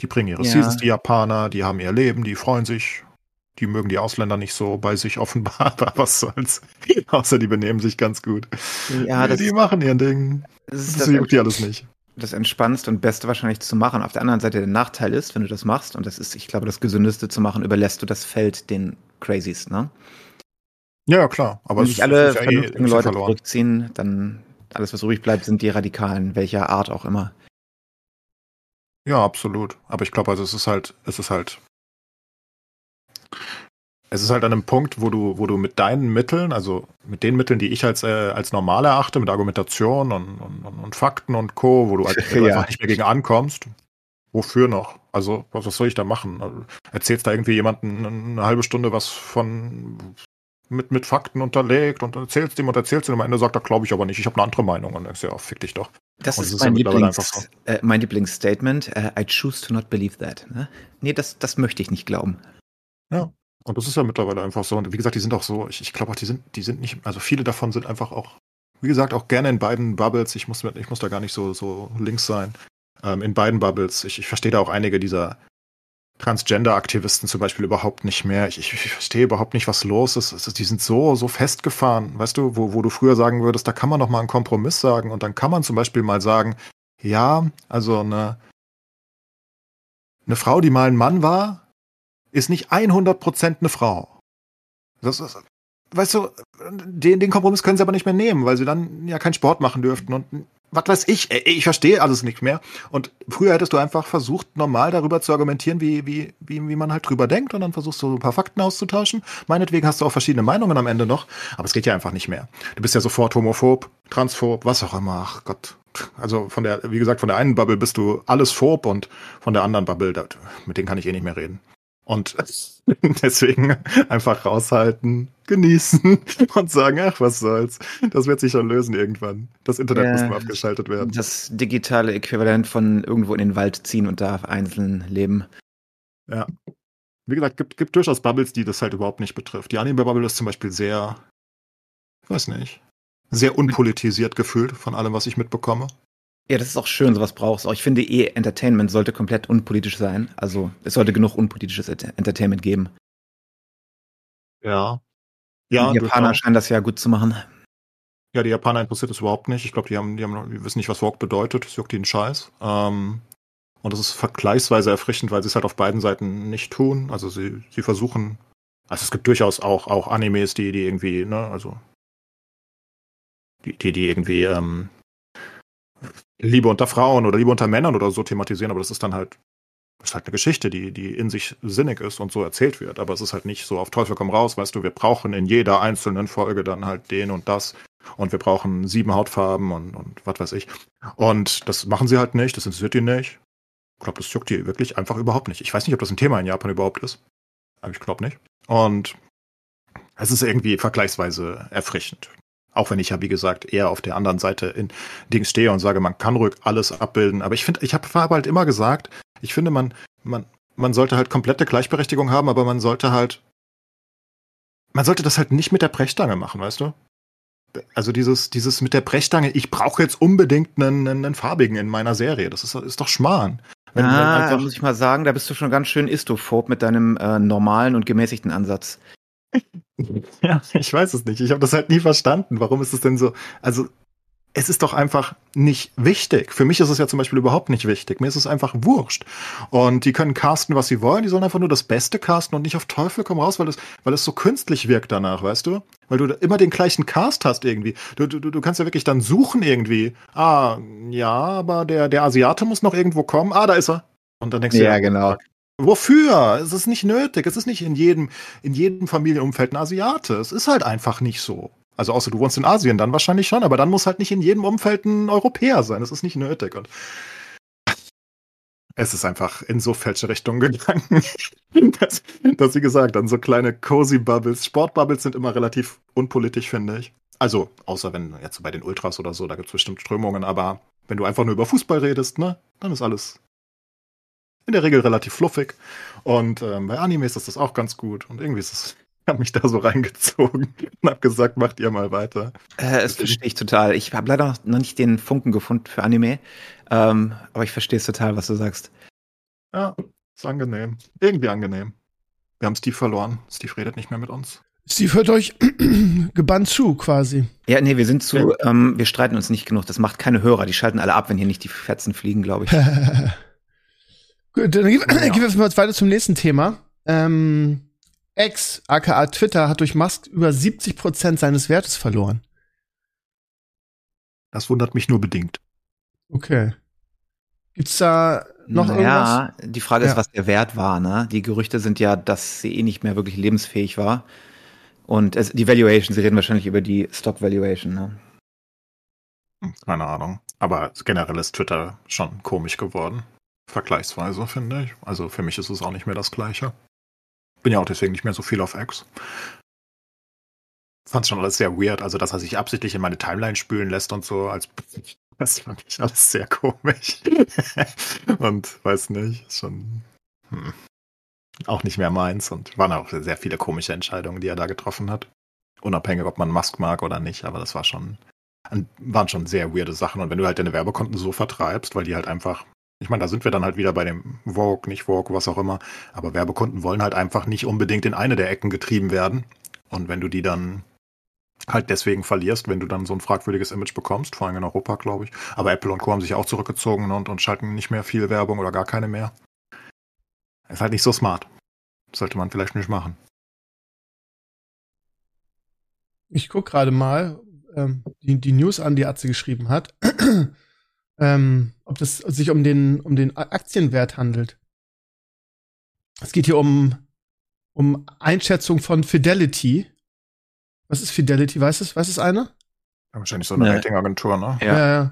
Die bringen ihre
Ja.
Seasons, die Japaner, die haben ihr Leben, die freuen sich. Die mögen die Ausländer nicht so bei sich offenbar, aber was soll's. Außer die benehmen sich ganz gut.
Ja, das,
die machen ihr Ding.
das ist
Das
das,
juckt die alles nicht.
das Entspannendste und Beste wahrscheinlich zu machen. Auf der anderen Seite der Nachteil ist, wenn du das machst, und das ist, ich glaube, das Gesündeste zu machen, überlässt du das Feld den Crazies, ne?
Ja, klar. Aber
Wenn sich alle
ist ja eh
vernünftigen Leute
verloren.
zurückziehen, dann alles, was übrig bleibt, sind die Radikalen, welcher Art auch immer.
Ja, absolut. Aber ich glaube, also es ist halt, es ist halt, es ist halt an einem Punkt, wo du, wo du mit deinen Mitteln, also mit den Mitteln, die ich als, äh, als normal erachte, mit Argumentation und, und, und Fakten und Co., wo du halt ja. einfach nicht mehr gegen ankommst. Wofür noch? Also, was, was soll ich da machen? Also, erzählst da irgendwie jemanden eine halbe Stunde was von mit, mit Fakten unterlegt und erzählst ihm und erzählst ihm am Ende sagt er, glaube ich aber nicht, ich habe eine andere Meinung und dann ist ja, fick dich doch.
Das und ist, das mein, ist Lieblings, so. äh, mein Lieblingsstatement. Uh, I choose to not believe that. Ne? Nee, das, das möchte ich nicht glauben.
Ja, und das ist ja mittlerweile einfach so. Und wie gesagt, die sind auch so, ich, ich glaube auch, die sind, die sind nicht, also viele davon sind einfach auch, wie gesagt, auch gerne in beiden Bubbles. Ich muss, ich muss da gar nicht so, so links sein. Ähm, in beiden Bubbles. Ich, ich verstehe da auch einige dieser Transgender-Aktivisten zum Beispiel überhaupt nicht mehr. Ich, ich, ich verstehe überhaupt nicht, was los ist. ist. Die sind so, so festgefahren, weißt du, wo, wo du früher sagen würdest, da kann man noch mal einen Kompromiss sagen und dann kann man zum Beispiel mal sagen, ja, also eine, eine Frau, die mal ein Mann war, ist nicht 100% eine Frau. Das ist, weißt du, den, den Kompromiss können sie aber nicht mehr nehmen, weil sie dann ja keinen Sport machen dürften und was weiß ich, ich verstehe alles nicht mehr. Und früher hättest du einfach versucht, normal darüber zu argumentieren, wie, wie, wie, wie man halt drüber denkt und dann versuchst du ein paar Fakten auszutauschen. Meinetwegen hast du auch verschiedene Meinungen am Ende noch, aber es geht ja einfach nicht mehr. Du bist ja sofort homophob, transphob, was auch immer. Ach Gott. Also von der, wie gesagt, von der einen Bubble bist du alles phob und von der anderen Bubble, mit denen kann ich eh nicht mehr reden. Und deswegen einfach raushalten, genießen und sagen, ach, was soll's. Das wird sich schon lösen irgendwann. Das Internet ja, muss mal abgeschaltet werden.
Das digitale Äquivalent von irgendwo in den Wald ziehen und da einzeln leben.
Ja. Wie gesagt, gibt, gibt durchaus Bubbles, die das halt überhaupt nicht betrifft. Die Anime-Bubble ist zum Beispiel sehr, ich weiß nicht, sehr unpolitisiert gefühlt von allem, was ich mitbekomme.
Ja, das ist auch schön, sowas brauchst du. Ich finde eh, Entertainment sollte komplett unpolitisch sein. Also es sollte genug unpolitisches Entertainment geben.
Ja.
Ja, die Japaner scheinen das ja gut zu machen.
Ja, die Japaner interessiert das überhaupt nicht. Ich glaube, die haben, die haben, die wissen nicht, was Walk bedeutet. Das juckt ihnen Scheiß. Ähm, und das ist vergleichsweise erfrischend, weil sie es halt auf beiden Seiten nicht tun. Also sie, sie versuchen, also es gibt durchaus auch, auch Animes, die, die irgendwie, ne, also die, die, die irgendwie ähm, Liebe unter Frauen oder Liebe unter Männern oder so thematisieren, aber das ist dann halt, ist halt eine Geschichte, die, die in sich sinnig ist und so erzählt wird. Aber es ist halt nicht so auf Teufel komm raus, weißt du, wir brauchen in jeder einzelnen Folge dann halt den und das und wir brauchen sieben Hautfarben und, und was weiß ich. Und das machen sie halt nicht, das interessiert die nicht. Ich glaube, das juckt die wirklich einfach überhaupt nicht. Ich weiß nicht, ob das ein Thema in Japan überhaupt ist. Aber ich glaube nicht. Und es ist irgendwie vergleichsweise erfrischend. Auch wenn ich ja, wie gesagt, eher auf der anderen Seite in Dings stehe und sage, man kann ruhig alles abbilden. Aber ich finde, ich habe halt immer gesagt, ich finde, man, man, man sollte halt komplette Gleichberechtigung haben, aber man sollte halt, man sollte das halt nicht mit der Brechstange machen, weißt du? Also dieses, dieses mit der Brechstange, ich brauche jetzt unbedingt einen, einen, farbigen in meiner Serie. Das ist, ist doch Schmarrn.
Wenn, ah, da muss ich mal sagen, da bist du schon ganz schön istophob mit deinem äh, normalen und gemäßigten Ansatz.
Ja, ich weiß es nicht. Ich habe das halt nie verstanden. Warum ist es denn so? Also, es ist doch einfach nicht wichtig. Für mich ist es ja zum Beispiel überhaupt nicht wichtig. Mir ist es einfach wurscht. Und die können casten, was sie wollen. Die sollen einfach nur das Beste casten und nicht auf Teufel komm raus, weil es, weil es so künstlich wirkt danach, weißt du? Weil du immer den gleichen Cast hast irgendwie. Du, du, du kannst ja wirklich dann suchen irgendwie. Ah, ja, aber der, der Asiate muss noch irgendwo kommen. Ah, da ist er. Und dann denkst du,
ja, ja genau.
Wofür? Es ist nicht nötig. Es ist nicht in jedem, in jedem Familienumfeld ein Asiate. Es ist halt einfach nicht so. Also außer du wohnst in Asien, dann wahrscheinlich schon, aber dann muss halt nicht in jedem Umfeld ein Europäer sein. Das ist nicht nötig. Und es ist einfach in so falsche Richtungen gegangen, dass, dass, wie gesagt, dann so kleine cozy Bubbles, Sportbubbles sind immer relativ unpolitisch, finde ich. Also, außer wenn jetzt bei den Ultras oder so, da gibt es bestimmt Strömungen, aber wenn du einfach nur über Fußball redest, ne, dann ist alles in der Regel relativ fluffig. Und ähm, bei Animes ist das auch ganz gut. Und irgendwie ist es ich habe mich da so reingezogen und habe gesagt, macht ihr mal weiter.
Äh, das verstehe ich total. Ich habe leider noch nicht den Funken gefunden für Anime, ähm, aber ich verstehe es total, was du sagst.
Ja, ist angenehm. Irgendwie angenehm. Wir haben Steve verloren. Steve redet nicht mehr mit uns.
Steve hört euch gebannt zu, quasi.
Ja, nee, wir sind zu, ähm, wir streiten uns nicht genug. Das macht keine Hörer. Die schalten alle ab, wenn hier nicht die Fetzen fliegen, glaube ich.
Gut, dann gehen ja. wir mal weiter zum nächsten Thema. Ähm, X, aka Twitter, hat durch Musk über 70 Prozent seines Wertes verloren.
Das wundert mich nur bedingt.
Okay. Gibt's da noch
naja,
irgendwas?
die Frage ist,
Ja.
was der Wert war. Ne? Die Gerüchte sind ja, dass sie eh nicht mehr wirklich lebensfähig war. Und es, die Valuation, sie reden wahrscheinlich über die Stock Valuation. Ne?
Keine Ahnung. Aber generell ist Twitter schon komisch geworden. Vergleichsweise, finde ich. Also für mich ist es auch nicht mehr das Gleiche. Bin ja auch deswegen nicht mehr so viel auf X. Fand schon alles sehr weird. Also, dass er sich absichtlich in meine Timeline spülen lässt und so, als das fand ich alles sehr komisch. und weiß nicht, ist schon hm, auch nicht mehr meins. Und waren auch sehr viele komische Entscheidungen, die er da getroffen hat. Unabhängig, ob man Musk mag oder nicht, aber das war schon, waren schon sehr weirde Sachen. Und wenn du halt deine Werbekonten so vertreibst, weil die halt einfach, ich meine, da sind wir dann halt wieder bei dem Vogue, nicht Vogue, was auch immer, aber Werbekunden wollen halt einfach nicht unbedingt in eine der Ecken getrieben werden. Und wenn du die dann halt deswegen verlierst, wenn du dann so ein fragwürdiges Image bekommst, vor allem in Europa, glaube ich. Aber Apple und Co. haben sich auch zurückgezogen und, und schalten nicht mehr viel Werbung oder gar keine mehr. Ist halt nicht so smart. Sollte man vielleicht nicht machen.
Ich guck gerade mal ähm, die, die News an, die Atze geschrieben hat. Ähm, ob das sich um den, um den Aktienwert handelt. Es geht hier um, um Einschätzung von Fidelity. Was ist Fidelity? Weiß es, weiß es einer?
Wahrscheinlich so eine
Nee.
Ratingagentur, ne?
Ja.
Äh,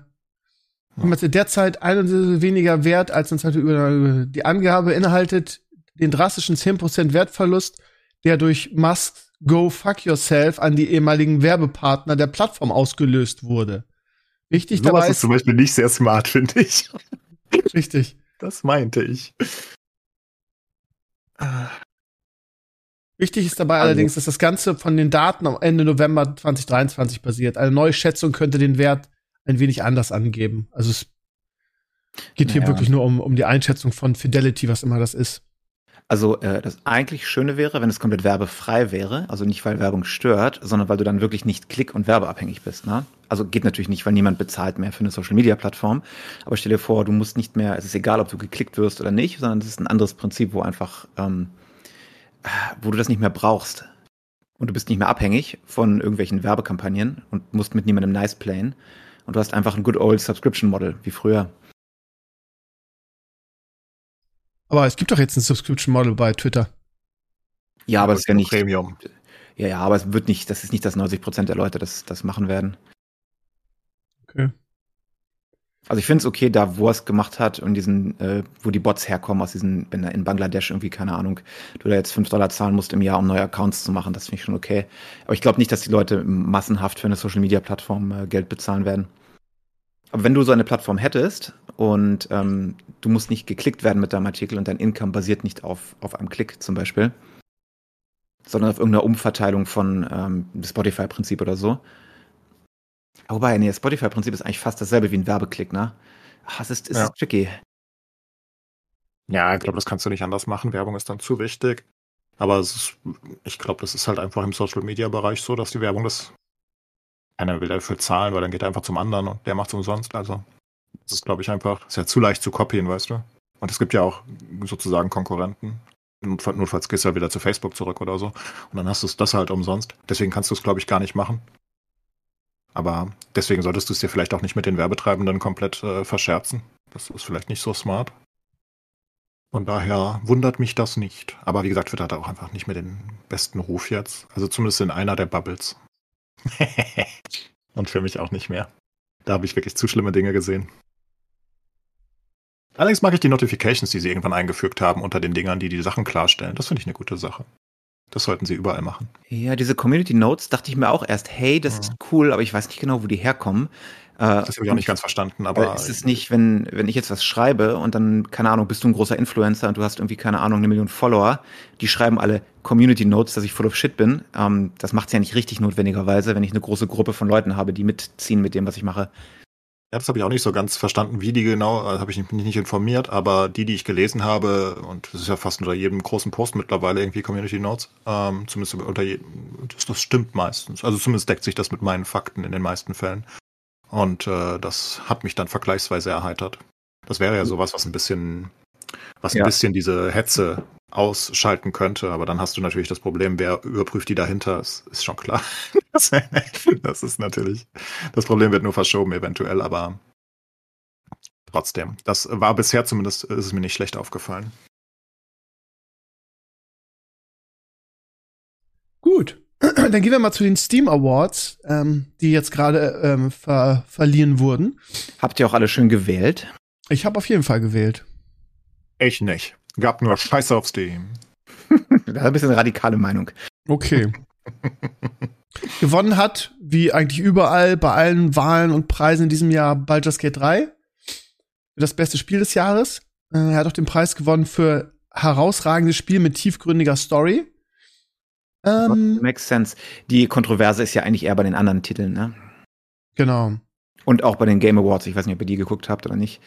ja. derzeit ein weniger wert, als uns halt über die Angabe beinhaltet den drastischen 10% Wertverlust, der durch Musk Go Fuck Yourself an die ehemaligen Werbepartner der Plattform ausgelöst wurde. Wichtig
Sowas
dabei
ist
ist,
zum Beispiel nicht sehr smart, finde ich.
richtig.
Das meinte ich.
Wichtig ist dabei
Also-
allerdings, dass das Ganze von den Daten am Ende November 2023 basiert. Eine neue Schätzung könnte den Wert ein wenig anders angeben. Also es geht hier
Naja.
wirklich nur um, um die Einschätzung von Fidelity, was immer das ist.
Also äh, das eigentlich Schöne wäre, wenn es komplett werbefrei wäre, also nicht weil Werbung stört, sondern weil du dann wirklich nicht klick- und werbeabhängig bist. Ne? Also geht natürlich nicht, weil niemand bezahlt mehr für eine Social-Media-Plattform. Aber stell dir vor, du musst nicht mehr, es ist egal, ob du geklickt wirst oder nicht, sondern es ist ein anderes Prinzip, wo einfach, ähm, äh, wo du das nicht mehr brauchst. Und du bist nicht mehr abhängig von irgendwelchen Werbekampagnen und musst mit niemandem nice playen. Und du hast einfach ein good old Subscription Model, wie früher.
Aber es gibt doch jetzt ein Subscription Model bei Twitter.
Ja, aber das ist ja nicht,
Premium.
Ja, ja, aber es wird nicht, das ist nicht, dass 90 Prozent der Leute das, das machen werden.
Okay.
Also ich finde es okay, da wo er es gemacht hat und diesen, äh, wo die Bots herkommen aus diesen, wenn er in Bangladesch irgendwie, keine Ahnung, du da jetzt 5 Dollar zahlen musst im Jahr, um neue Accounts zu machen, das finde ich schon okay. Aber ich glaube nicht, dass die Leute massenhaft für eine Social Media Plattform äh, Geld bezahlen werden. Aber wenn du so eine Plattform hättest und ähm, du musst nicht geklickt werden mit deinem Artikel und dein Income basiert nicht auf, auf einem Klick zum Beispiel, sondern auf irgendeiner Umverteilung von ähm, Spotify-Prinzip oder so. Wobei, nee, das Spotify-Prinzip ist eigentlich fast dasselbe wie ein Werbeklick, ne? Ach, es ist, es
Ja.
ist tricky.
Ja, ich glaube, das kannst du nicht anders machen. Werbung ist dann zu wichtig. Aber ist, ich glaube, das ist halt einfach im Social Media Bereich so, dass die Werbung das keiner will dafür zahlen, weil dann geht er einfach zum anderen und der macht's umsonst. Also, das ist, glaube ich, einfach, ist ja zu leicht zu kopieren, weißt du? Und es gibt ja auch sozusagen Konkurrenten. Notfall- Notfalls gehst du halt wieder zu Facebook zurück oder so. Und dann hast du das halt umsonst. Deswegen kannst du es, glaube ich, gar nicht machen. Aber deswegen solltest du es dir vielleicht auch nicht mit den Werbetreibenden komplett äh, verscherzen. Das ist vielleicht nicht so smart. Von daher wundert mich das nicht. Aber wie gesagt, Twitter hat auch einfach nicht mehr den besten Ruf jetzt. Also zumindest in einer der Bubbles. Und für mich auch nicht mehr. Da habe ich wirklich zu schlimme Dinge gesehen. Allerdings mag ich die Notifications, die sie irgendwann eingefügt haben unter den Dingern, die die Sachen klarstellen. Das finde ich eine gute Sache. Das sollten sie überall machen.
Ja, diese Community Notes dachte ich mir auch erst, hey, das
Ja.
ist cool, aber ich weiß nicht genau, wo die herkommen. Äh,
Das habe ich auch nicht ganz verstanden, aber
Aber ist es nicht, wenn, wenn ich jetzt was schreibe und dann, keine Ahnung, bist du ein großer Influencer und du hast irgendwie, keine Ahnung, eine Million Follower, die schreiben alle Community Notes, dass ich full of shit bin. Ähm, das macht es ja nicht richtig notwendigerweise, wenn ich eine große Gruppe von Leuten habe, die mitziehen mit dem, was ich mache.
Ja, das habe ich auch nicht so ganz verstanden, wie die genau, äh, habe ich mich nicht informiert, aber die, die ich gelesen habe, und das ist ja fast unter jedem großen Post mittlerweile irgendwie Community Notes, ähm, zumindest unter jedem, das, das stimmt meistens. Also zumindest deckt sich das mit meinen Fakten in den meisten Fällen. Und äh, das hat mich dann vergleichsweise erheitert. Das wäre ja sowas, was ein bisschen, was ein
Ja.
bisschen diese Hetze ausschalten könnte, aber dann hast du natürlich das Problem, wer überprüft die dahinter, ist, ist schon klar. Das, das ist natürlich, das Problem wird nur verschoben eventuell, aber Trotzdem, das war bisher zumindest, ist es mir nicht schlecht aufgefallen.
Gut. Dann gehen wir mal zu den Steam Awards, ähm, die jetzt gerade ähm, ver verliehen wurden.
Habt ihr auch alle schön gewählt?
Ich habe auf jeden Fall gewählt.
Ich nicht. Gab nur Scheiße auf Steam.
das ist ein bisschen eine radikale Meinung.
Okay. Gewonnen hat, wie eigentlich überall, bei allen Wahlen und Preisen in diesem Jahr, Baldur's Gate 3. Für das beste Spiel des Jahres. Äh, er hat auch den Preis gewonnen für herausragendes Spiel mit tiefgründiger Story.
Ähm, Makes sense. Die Kontroverse ist ja eigentlich eher bei den anderen Titeln, ne?
Genau.
Und auch bei den Game Awards. Ich weiß nicht, ob ihr die geguckt habt oder nicht.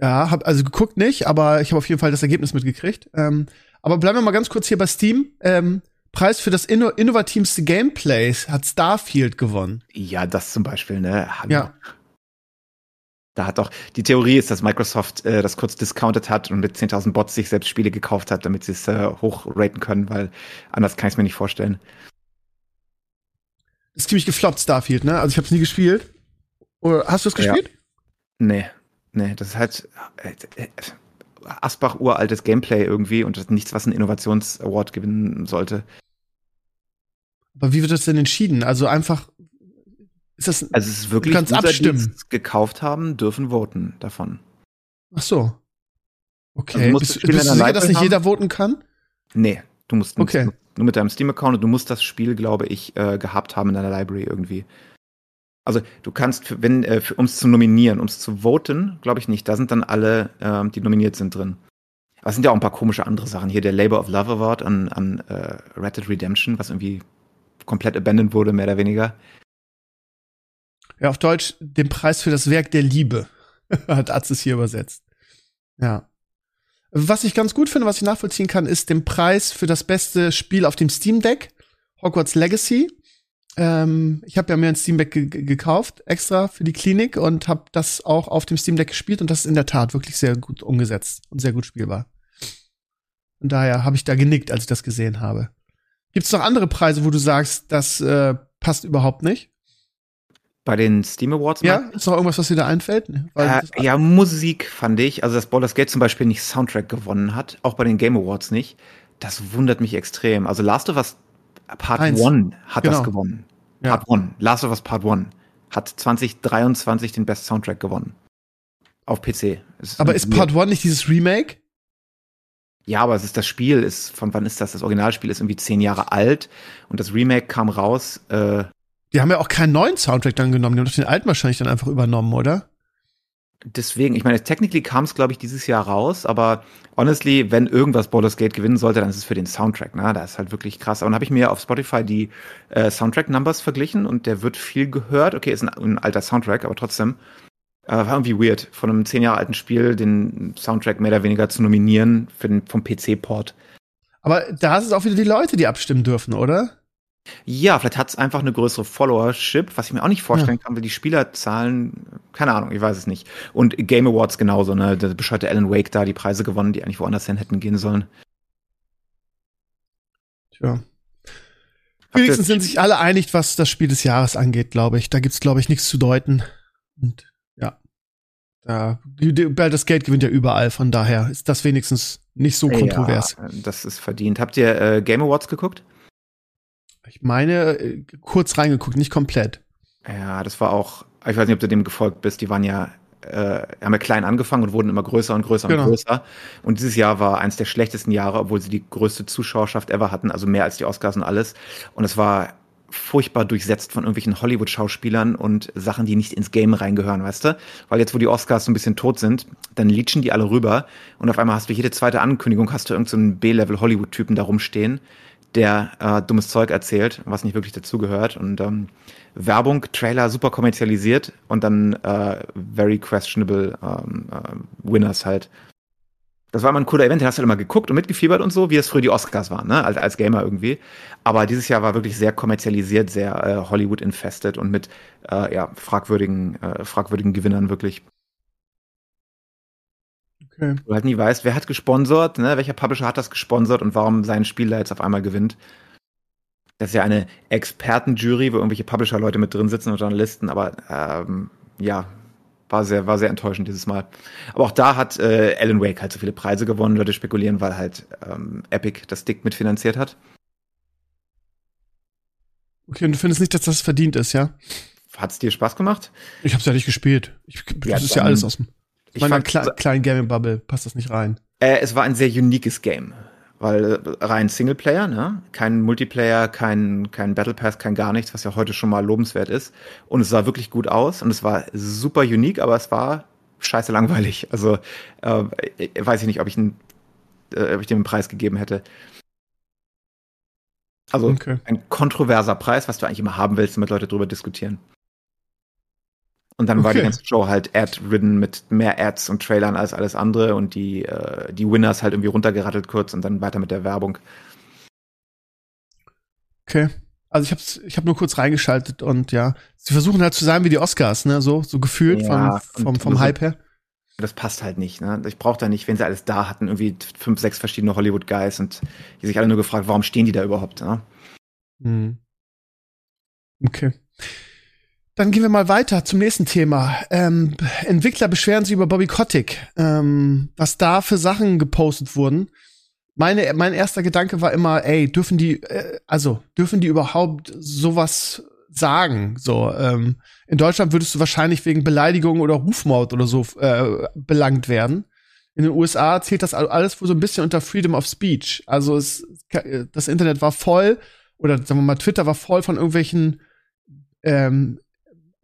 Ja, hab also geguckt nicht, aber ich habe auf jeden Fall das Ergebnis mitgekriegt. Ähm, aber bleiben wir mal ganz kurz hier bei Steam. Ähm, Preis für das inno innovativste Gameplay hat Starfield gewonnen.
Ja, das zum Beispiel, ne?
Ja.
Da hat doch, die Theorie ist, dass Microsoft äh, das kurz discounted hat und mit 10.000 Bots sich selbst Spiele gekauft hat, damit sie es äh, hochraten können, weil anders kann ich es mir nicht vorstellen.
Ist ziemlich gefloppt, Starfield, ne? Also ich habe es nie gespielt. Oder hast du es gespielt? Ja.
Nee, nee, das ist halt äh, äh, Asbach uraltes Gameplay irgendwie und nichts, was einen Innovations-Award gewinnen sollte.
Aber wie wird das denn entschieden? Also einfach ist das
also es ist wirklich
du kannst
User,
abstimmen.
die es gekauft haben, dürfen voten davon.
Ach so. Okay.
Also
bist, bist du sicher, dass nicht haben? jeder voten kann?
Nee, du musst
okay.
nur mit deinem Steam-Account und du musst das Spiel, glaube ich, äh, gehabt haben in deiner Library irgendwie. Also du kannst, wenn, äh, um es zu nominieren, um es zu voten, glaube ich nicht. Da sind dann alle, ähm, die nominiert sind drin. Aber es sind ja auch ein paar komische andere Sachen. Hier der Labor of Love Award an, an äh, Red Dead Redemption, was irgendwie komplett abandoned wurde, mehr oder weniger.
Ja, auf Deutsch den Preis für das Werk der Liebe, hat Atzes hier übersetzt. Ja. Was ich ganz gut finde, was ich nachvollziehen kann, ist den Preis für das beste Spiel auf dem Steam Deck, Hogwarts Legacy. Ähm, ich habe ja mir ein Steam Deck gekauft, extra für die Klinik und habe das auch auf dem Steam Deck gespielt und das ist in der Tat wirklich sehr gut umgesetzt und sehr gut spielbar. Und daher habe ich da genickt, als ich das gesehen habe. Gibt es noch andere Preise, wo du sagst, das äh, passt überhaupt nicht?
Bei den Steam Awards?
Ja, ist noch irgendwas, was dir da einfällt?
Äh, ja, Musik fand ich. Also, dass Baldur's Gate zum Beispiel nicht Soundtrack gewonnen hat, auch bei den Game Awards nicht. Das wundert mich extrem. Also, Last of Us Part 1 hat genau. das gewonnen. Ja. Part 1. Last of Us Part 1 hat 2023 den Best Soundtrack gewonnen. Auf PC.
Ist aber ist Part 1 nicht dieses Remake?
Ja, aber es ist das Spiel, ist, von wann ist das? Das Originalspiel ist irgendwie zehn Jahre alt und das Remake kam raus, äh,
die haben ja auch keinen neuen Soundtrack dann genommen, die haben doch den alten wahrscheinlich dann einfach übernommen, oder?
Deswegen, ich meine, technically kam es, glaube ich, dieses Jahr raus, aber honestly, wenn irgendwas Baldur's Gate gewinnen sollte, dann ist es für den Soundtrack, ne? Das ist halt wirklich krass. Und dann habe ich mir auf Spotify die äh, Soundtrack-Numbers verglichen und der wird viel gehört. Okay, ist ein, ein alter Soundtrack, aber trotzdem. Äh, war irgendwie weird, von einem zehn Jahre alten Spiel den Soundtrack mehr oder weniger zu nominieren für den, vom PC-Port.
Aber da ist es auch wieder die Leute, die abstimmen dürfen, oder?
Ja, vielleicht hat es einfach eine größere Followership, was ich mir auch nicht vorstellen ja. kann, weil die Spielerzahlen, keine Ahnung, ich weiß es nicht. Und Game Awards genauso, ne? Der bescheuerte Alan Wake da die Preise gewonnen, die eigentlich woanders hin hätten gehen sollen.
Tja. Wenigstens sind sich alle einig, was das Spiel des Jahres angeht, glaube ich. Da gibt's, glaube ich, nichts zu deuten. Und ja. Da, das Geld gewinnt ja überall, von daher ist das wenigstens nicht so kontrovers.
Ja, das ist verdient. Habt ihr äh, Game Awards geguckt?
Ich meine, äh, kurz reingeguckt, nicht komplett.
Ja, das war auch, ich weiß nicht, ob du dem gefolgt bist, die waren ja, äh, haben ja klein angefangen und wurden immer größer und größer genau. und größer. Und dieses Jahr war eins der schlechtesten Jahre, obwohl sie die größte Zuschauerschaft ever hatten, also mehr als die Oscars und alles. Und es war furchtbar durchsetzt von irgendwelchen Hollywood-Schauspielern und Sachen, die nicht ins Game reingehören, weißt du? Weil jetzt, wo die Oscars so ein bisschen tot sind, dann leechen die alle rüber und auf einmal hast du jede zweite Ankündigung, hast du irgendeinen so B-Level Hollywood-Typen da rumstehen, der äh, dummes Zeug erzählt, was nicht wirklich dazugehört. Und ähm, Werbung, Trailer super kommerzialisiert und dann äh, very questionable ähm, äh, Winners halt. Das war immer ein cooler Event, den hast du halt immer geguckt und mitgefiebert und so, wie es früher die Oscars waren, ne? Als, als Gamer irgendwie. Aber dieses Jahr war wirklich sehr kommerzialisiert, sehr äh, Hollywood infested und mit äh, ja, fragwürdigen, äh, fragwürdigen Gewinnern wirklich. Okay. Du halt nie weißt, wer hat gesponsert, ne? welcher Publisher hat das gesponsert und warum sein Spiel da jetzt auf einmal gewinnt. Das ist ja eine Expertenjury, wo irgendwelche Publisher-Leute mit drin sitzen und Journalisten, aber ähm, ja, war sehr, war sehr enttäuschend dieses Mal. Aber auch da hat äh, Alan Wake halt so viele Preise gewonnen. Leute spekulieren, weil halt ähm, Epic das Dick mitfinanziert hat.
Okay, und du findest nicht, dass das verdient ist, ja?
Hat's dir Spaß gemacht?
Ich hab's ja nicht gespielt. Ich, das
Ja,
ist ja alles aus dem
Ich
meiner
fand,
kle kleinen Gaming-Bubble. Passt das nicht rein.
äh, es war ein sehr uniques Game. Weil äh, rein Singleplayer, ne? Kein Multiplayer, kein, kein Battle Pass, kein gar nichts, was ja heute schon mal lobenswert ist. Und es sah wirklich gut aus und es war super unique, aber es war scheiße langweilig. Also äh, äh, weiß ich nicht, ob ich, einen, äh, ob ich dem einen Preis gegeben hätte. Also
Okay.
ein kontroverser Preis, was du eigentlich immer haben willst, damit Leute drüber diskutieren. Und dann war die
Okay.
ganze Show halt ad-ridden mit mehr Ads und Trailern als alles andere und die, äh, die Winners halt irgendwie runtergerattelt kurz und dann weiter mit der Werbung.
Okay. Also ich hab's, ich hab nur kurz reingeschaltet und ja, sie versuchen halt zu sein wie die Oscars, ne, so, so gefühlt
Ja,
vom, vom, vom Hype her.
Das passt halt nicht. Ne? Ich brauche da nicht, wenn sie alles da hatten, irgendwie fünf, sechs verschiedene Hollywood-Guys und die sich alle nur gefragt, warum stehen die da überhaupt? Ne?
Mhm. Okay. Dann gehen wir mal weiter zum nächsten Thema. Ähm, Entwickler beschweren sich über Bobby Kotick, ähm, was da für Sachen gepostet wurden. Meine, mein erster Gedanke war immer, ey, dürfen die, äh, also dürfen die überhaupt sowas sagen? So, ähm, in Deutschland würdest du wahrscheinlich wegen Beleidigung oder Rufmord oder so äh, belangt werden. In den USA zählt das all- alles wohl so ein bisschen unter Freedom of Speech. Also es, das Internet war voll oder sagen wir mal, Twitter war voll von irgendwelchen ähm,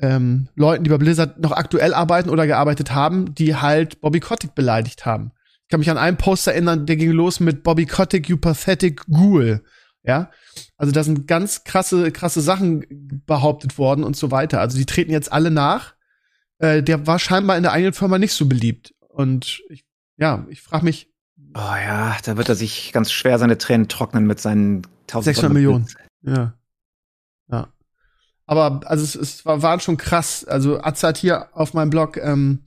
ähm, Leuten, die bei Blizzard noch aktuell arbeiten oder gearbeitet haben, die halt Bobby Kotick beleidigt haben. Ich kann mich an einen Post erinnern, der ging los mit Bobby Kotick, you pathetic ghoul. Ja, also da sind ganz krasse, krasse Sachen behauptet worden und so weiter. Also die treten jetzt alle nach. Äh, der war scheinbar in der eigenen Firma nicht so beliebt. Und ich, ja, ich frage mich,
Oh ja, da wird er sich ganz schwer seine Tränen trocknen mit seinen 1000
600 Millionen. Ja. Ja. Aber also es, es war, waren schon krass. Also Atze hat hier auf meinem Blog ähm,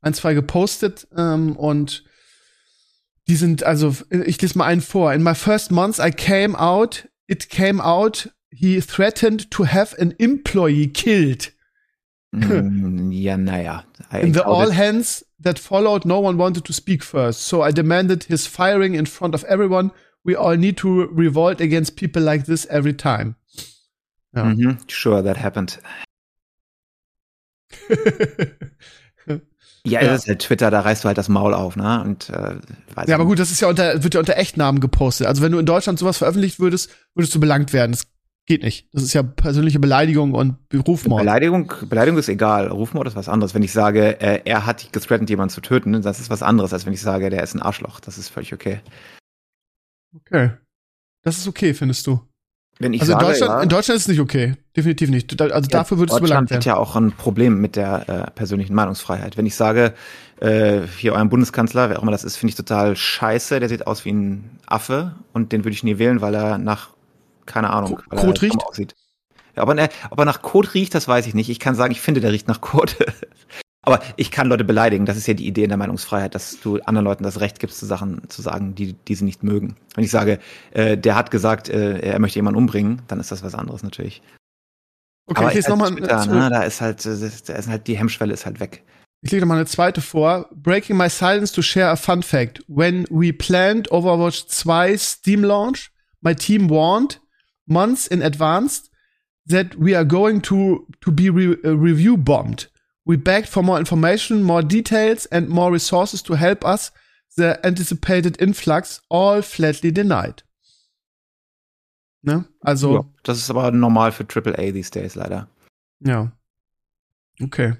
ein, zwei gepostet ähm, und die sind, also ich lese mal einen vor. In my first months I came out, it came out, he threatened to have an employee killed.
Mm, ja, naja.
In the all hands that followed, no one wanted to speak first. So I demanded his firing in front of everyone. We all need to revolt against people like this every time. Ja.
Mhm, sure, that happened. Ja,
Ja.
das ist halt Twitter, da reißt du halt das Maul auf, ne? Und äh, weiß
Ja, aber gut, das ist ja unter, wird ja unter Echtnamen gepostet. Also wenn du in Deutschland sowas veröffentlicht würdest, würdest du belangt werden. Das geht nicht. Das ist ja persönliche Beleidigung und Rufmord.
Beleidigung, Beleidigung ist egal. Rufmord ist was anderes. Wenn ich sage, äh, er hat gethreatened, jemanden zu töten, das ist was anderes, als wenn ich sage, der ist ein Arschloch. Das ist völlig okay.
Okay. Das ist okay, findest du?
Wenn ich
also in
sage,
Deutschland,
ja,
in Deutschland ist es nicht okay. Definitiv nicht. Also dafür würdest du
Deutschland
belangt werden.
hat ja auch ein Problem mit der äh, persönlichen Meinungsfreiheit. Wenn ich sage, äh, hier euren Bundeskanzler, wer auch immer das ist, finde ich total scheiße. Der sieht aus wie ein Affe und den würde ich nie wählen, weil er nach, keine Ahnung, er
Kot riecht?
aussieht. Ja, aber er, ob er nach Kot riecht, das weiß ich nicht. Ich kann sagen, ich finde, der riecht nach Kot. aber ich kann Leute beleidigen. Das ist ja die Idee in der Meinungsfreiheit, dass du anderen Leuten das Recht gibst, zu Sachen zu sagen, die, die sie nicht mögen. Wenn ich sage, äh, der hat gesagt, äh, er möchte jemanden umbringen, dann ist das was anderes natürlich.
Okay,
Aber
ich lese nochmal
Twitter, ne, da ist halt, äh, da ist halt die Hemmschwelle ist halt weg.
Ich lege noch mal eine zweite vor. Breaking my silence to share a fun fact. When we planned Overwatch 2 Steam launch, my team warned months in advance that we are going to, to be re uh, review bombed. We begged for more information, more details and more resources to help us. The anticipated influx all flatly denied. Ne? Also,
Ja, das ist aber normal für AAA these days leider.
ja. Okay.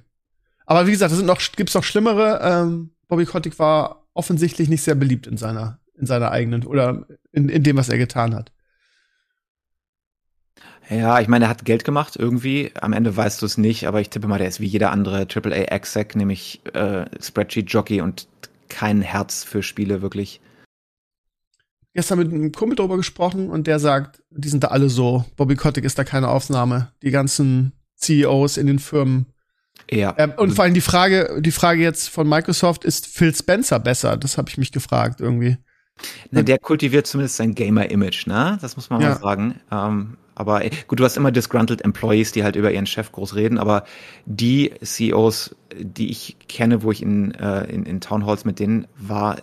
Aber wie gesagt, es noch, gibt's noch schlimmere. Ähm, Bobby Kotick war offensichtlich nicht sehr beliebt in seiner, in seiner eigenen oder in, in dem, was er getan hat.
Ja, ich meine, er hat Geld gemacht irgendwie. Am Ende weißt du es nicht, aber ich tippe mal, der ist wie jeder andere AAA Exec, nämlich äh, Spreadsheet Jockey und kein Herz für Spiele wirklich.
Gestern mit einem Kumpel drüber gesprochen und der sagt, die sind da alle so. Bobby Kotick ist da keine Ausnahme. Die ganzen CEOs in den Firmen.
Ja.
Ähm, und vor allem die Frage, die Frage jetzt von Microsoft, ist Phil Spencer besser? Das habe ich mich gefragt irgendwie.
Ne, der kultiviert zumindest sein Gamer-Image, ne? Das muss man
Ja.
mal sagen. Ähm, Aber gut, du hast immer disgruntled Employees, die halt über ihren Chef groß reden, aber die CEOs, die ich kenne, wo ich in, äh, in, in Townhalls mit denen war,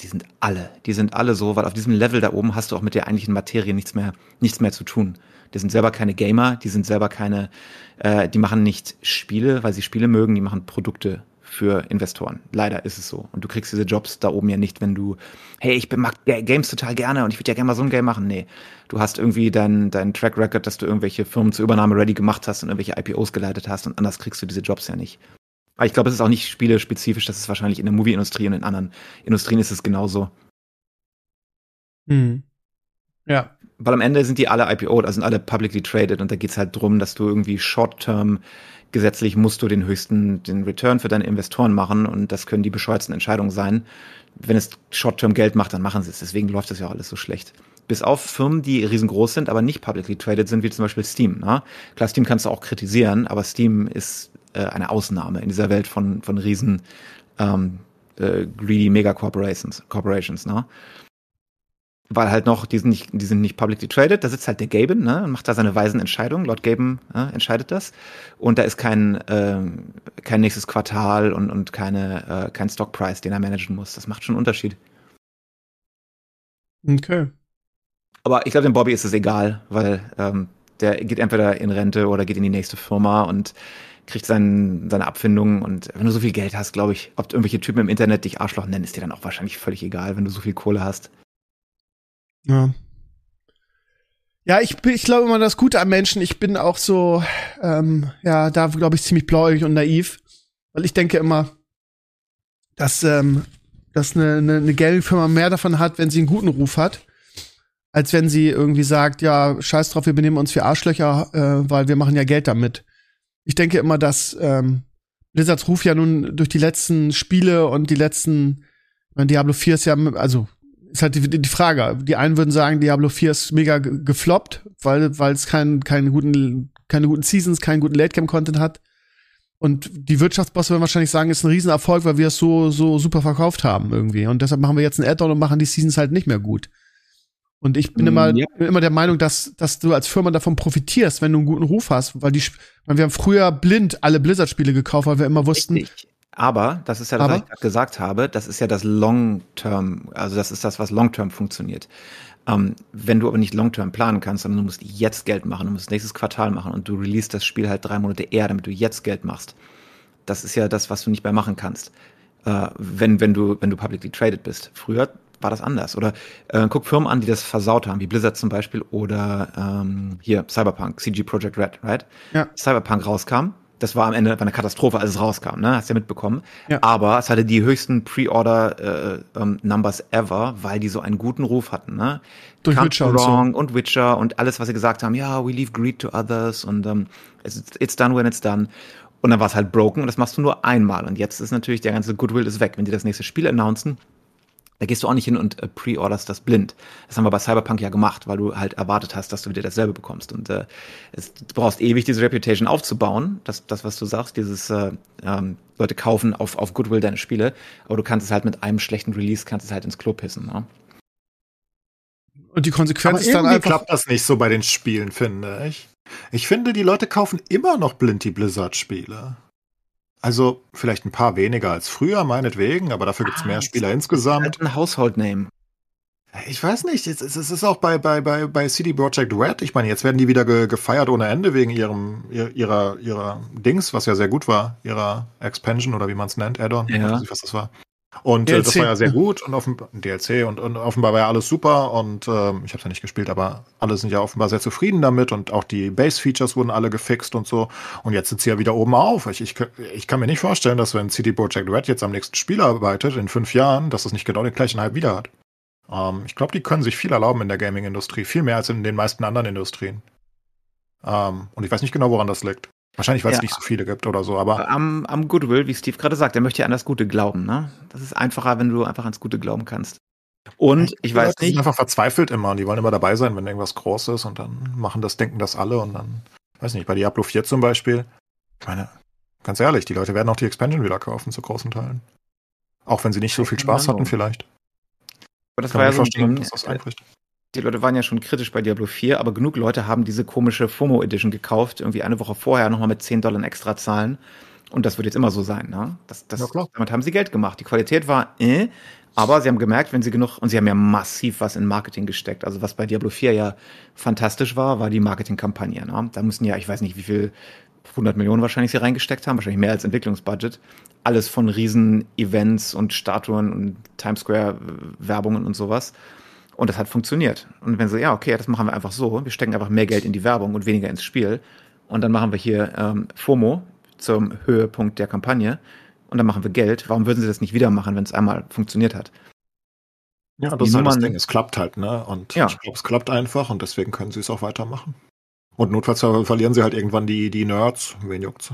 die sind alle, die sind alle so, weil auf diesem Level da oben hast du auch mit der eigentlichen Materie nichts mehr, nichts mehr zu tun. Die sind selber keine Gamer, die sind selber keine, äh, die machen nicht Spiele, weil sie Spiele mögen, die machen Produkte für Investoren. Leider ist es so. Und du kriegst diese Jobs da oben ja nicht, wenn du, hey, ich mag Games total gerne und ich würde ja gerne mal so ein Game machen. Nee, du hast irgendwie deinen dein Track Record, dass du irgendwelche Firmen zur Übernahme ready gemacht hast und irgendwelche IPOs geleitet hast und anders kriegst du diese Jobs ja nicht. Aber ich glaube, es ist auch nicht spielespezifisch, das ist wahrscheinlich in der Movie-Industrie und in anderen Industrien ist es genauso.
Hm. Ja.
Weil am Ende sind die alle IPO, also sind alle publicly traded und da geht's halt drum, dass du irgendwie short-term gesetzlich musst du den höchsten, den Return für deine Investoren machen und das können die bescheuertsten Entscheidungen sein. Wenn es Short-Term Geld macht, dann machen sie es. Deswegen läuft das ja auch alles so schlecht. Bis auf Firmen, die riesengroß sind, aber nicht publicly traded sind, wie zum Beispiel Steam. Ne? Klar, Steam kannst du auch kritisieren, aber Steam ist äh, eine Ausnahme in dieser Welt von, von riesen ähm, äh, greedy Mega Corporations, Corporations, ne? Weil halt noch, die sind nicht, die sind nicht publicly traded, da sitzt halt der Gaben, ne, und macht da seine weisen Entscheidungen. Lord Gaben äh, entscheidet das. Und da ist kein, äh, kein nächstes Quartal und, und keine, äh, kein Stockpreis, den er managen muss. Das macht schon einen Unterschied.
Okay.
Aber ich glaube, dem Bobby ist es egal, weil ähm, der geht entweder in Rente oder geht in die nächste Firma und kriegt sein, seine Abfindung und wenn du so viel Geld hast, glaube ich, ob irgendwelche Typen im Internet dich Arschloch nennen, ist dir dann auch wahrscheinlich völlig egal, wenn du so viel Kohle hast.
Ja. Ja, ich, bin, ich glaube immer das Gute am Menschen. Ich bin auch so, ähm, ja, da glaube ich ziemlich bläulich und naiv, weil ich denke immer, dass, ähm, dass eine, eine, eine Geldfirma mehr davon hat, wenn sie einen guten Ruf hat, als wenn sie irgendwie sagt, ja, scheiß drauf, wir benehmen uns wie Arschlöcher, äh, weil wir machen ja Geld damit ich denke immer, dass ähm, Blizzards Ruf ja nun durch die letzten Spiele und die letzten, meine, Diablo 4 ist ja, also ist halt die, die Frage. Die einen würden sagen, Diablo 4 ist mega gefloppt, weil weil es keinen keinen guten keine guten Seasons, keinen guten Late Game Content hat. Und die Wirtschaftsbosse würden wahrscheinlich sagen, ist ein Riesenerfolg, weil wir es so so super verkauft haben irgendwie. Und deshalb machen wir jetzt ein Add-on und machen die Seasons halt nicht mehr gut. Und ich bin immer, mm, ja. bin immer der Meinung, dass, dass du als Firma davon profitierst, wenn du einen guten Ruf hast, weil die, weil wir haben früher blind alle Blizzard-Spiele gekauft, weil wir immer wussten. Richtig.
Aber, das ist ja das, Aber? was ich gerade gesagt habe, das ist ja das Long-Term, also das ist das, was Long-Term funktioniert. Ähm, wenn du aber nicht Long-Term planen kannst, sondern du musst jetzt Geld machen, du musst nächstes Quartal machen und du release das Spiel halt drei Monate eher, damit du jetzt Geld machst. Das ist ja das, was du nicht mehr machen kannst. Äh, wenn, wenn du, wenn du publicly traded bist. Früher war das anders. Oder äh, guck Firmen an, die das versaut haben, wie Blizzard zum Beispiel oder ähm, hier Cyberpunk, CG Project Red, right? Ja. Cyberpunk rauskam. Das war am Ende eine Katastrophe, als es rauskam, ne? Hast du ja mitbekommen. Ja. Aber es hatte die höchsten Pre-Order-Numbers äh, ähm, ever, weil die so einen guten Ruf hatten, ne?
Durch Come Witcher
Wrong und, so. und Witcher und alles, was sie gesagt haben, ja, we leave greed to others und ähm, it's, it's done when it's done. Und dann war es halt broken und das machst du nur einmal. Und jetzt ist natürlich der ganze Goodwill ist weg. Wenn die das nächste Spiel announcen, da gehst du auch nicht hin und äh, pre-orderst das blind. Das haben wir bei Cyberpunk ja gemacht, weil du halt erwartet hast, dass du wieder dasselbe bekommst. Und äh, es, du brauchst ewig, diese Reputation aufzubauen. Das, das was du sagst, dieses äh, ähm, Leute kaufen auf, auf Goodwill deine Spiele. Aber du kannst es halt mit einem schlechten Release, kannst es halt ins Klo pissen. Ne?
Und die Konsequenz
Aber ist dann einfach... klappt das nicht so bei den Spielen, finde ich. Ich finde, die Leute kaufen immer noch blind die Blizzard-Spiele. Also vielleicht ein paar weniger als früher, meinetwegen, aber dafür gibt's ah, mehr Spieler insgesamt. Halt
ein Household Name.
Ich weiß nicht, es, es, es ist auch bei, bei, bei, bei CD Projekt Red. Ich meine, jetzt werden die wieder ge, gefeiert ohne Ende wegen ihrem, ihrer, ihrer Dings, was ja sehr gut war, ihrer Expansion oder wie man es nennt, Add-on. Ja. Ich weiß nicht, was das war. Und äh, das war ja sehr gut und offenbar DLC und, und offenbar war ja alles super und ähm, ich habe es ja nicht gespielt, aber alle sind ja offenbar sehr zufrieden damit und auch die Base-Features wurden alle gefixt und so. Und jetzt sind sie ja wieder oben auf. Ich, ich, ich kann mir nicht vorstellen, dass wenn CD Projekt Red jetzt am nächsten Spiel arbeitet, in fünf Jahren, dass es nicht genau den gleichen Hype wieder hat. Ähm, ich glaube, die können sich viel erlauben in der Gaming-Industrie, viel mehr als in den meisten anderen Industrien. Ähm, und ich weiß nicht genau, woran das liegt. Wahrscheinlich, weil es ja. nicht so viele gibt oder so, aber.
Am, am Goodwill, wie Steve gerade sagt, er möchte ja an das Gute glauben, ne? Das ist einfacher, wenn du einfach ans Gute glauben kannst. Und ich weiß
nicht. Die sind einfach verzweifelt immer und die wollen immer dabei sein, wenn irgendwas groß ist und dann machen das, denken das alle und dann, weiß nicht, bei Diablo 4 zum Beispiel. Ich meine, ganz ehrlich, die Leute werden auch die Expansion wieder kaufen zu großen Teilen. Auch wenn sie nicht so viel Spaß hatten, vielleicht.
Aber das Kann war ja so ein Ding, dass das die Leute waren ja schon kritisch bei Diablo 4, aber genug Leute haben diese komische FOMO Edition gekauft, irgendwie eine Woche vorher nochmal mit 10 Dollar extra zahlen. Und das wird jetzt immer so sein, ne? Das, das, ja, damit haben sie Geld gemacht. Die Qualität war, äh, aber sie haben gemerkt, wenn sie genug, und sie haben ja massiv was in Marketing gesteckt. Also was bei Diablo 4 ja fantastisch war, war die Marketingkampagne. Ne? Da müssen ja, ich weiß nicht, wie viel, 100 Millionen wahrscheinlich sie reingesteckt haben, wahrscheinlich mehr als Entwicklungsbudget. Alles von riesen Events und Statuen und Times Square Werbungen und sowas. Und das hat funktioniert. Und wenn sie, ja, okay, das machen wir einfach so, wir stecken einfach mehr Geld in die Werbung und weniger ins Spiel. Und dann machen wir hier ähm, FOMO zum Höhepunkt der Kampagne. Und dann machen wir Geld. Warum würden sie das nicht wieder machen, wenn es einmal funktioniert hat?
Ja, das ist halt das Ding. Es klappt halt, ne? Und ja. ich glaube, es klappt einfach und deswegen können sie es auch weitermachen. Und notfalls verlieren sie halt irgendwann die, die Nerds. Wen juckt's?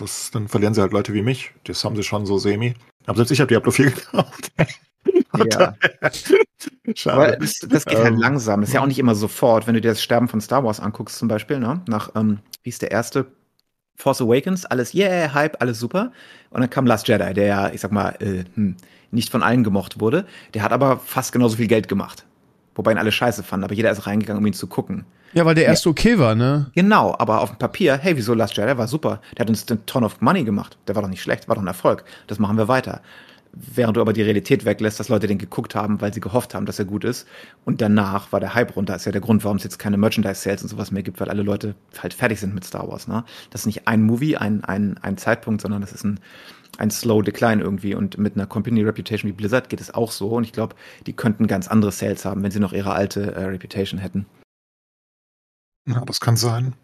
Ist, dann verlieren sie halt Leute wie mich. Das haben sie schon so semi. Aber selbst ich habe Diablo 4 gekauft.
Ja. Schade. Aber das, das geht halt ähm, langsam. Das ist ja auch nicht immer sofort. Wenn du dir das Sterben von Star Wars anguckst, zum Beispiel, ne? Nach, ähm, wie ist der erste? Force Awakens, alles yeah, Hype, alles super. Und dann kam Last Jedi, der ja, ich sag mal, äh, hm, nicht von allen gemocht wurde. Der hat aber fast genauso viel Geld gemacht. Wobei ihn alle scheiße fanden, aber jeder ist reingegangen, um ihn zu gucken.
Ja, weil der erste ja. okay war, ne?
Genau, aber auf dem Papier, hey, wieso Last Jedi war super. Der hat uns einen Ton of Money gemacht. Der war doch nicht schlecht, war doch ein Erfolg. Das machen wir weiter während du aber die Realität weglässt, dass Leute den geguckt haben, weil sie gehofft haben, dass er gut ist. Und danach war der Hype runter. Das ist ja der Grund, warum es jetzt keine Merchandise-Sales und sowas mehr gibt, weil alle Leute halt fertig sind mit Star Wars. Ne? Das ist nicht ein Movie, ein, ein, ein Zeitpunkt, sondern das ist ein, ein Slow Decline irgendwie. Und mit einer Company Reputation wie Blizzard geht es auch so. Und ich glaube, die könnten ganz andere Sales haben, wenn sie noch ihre alte äh, Reputation hätten.
Ja, das kann sein.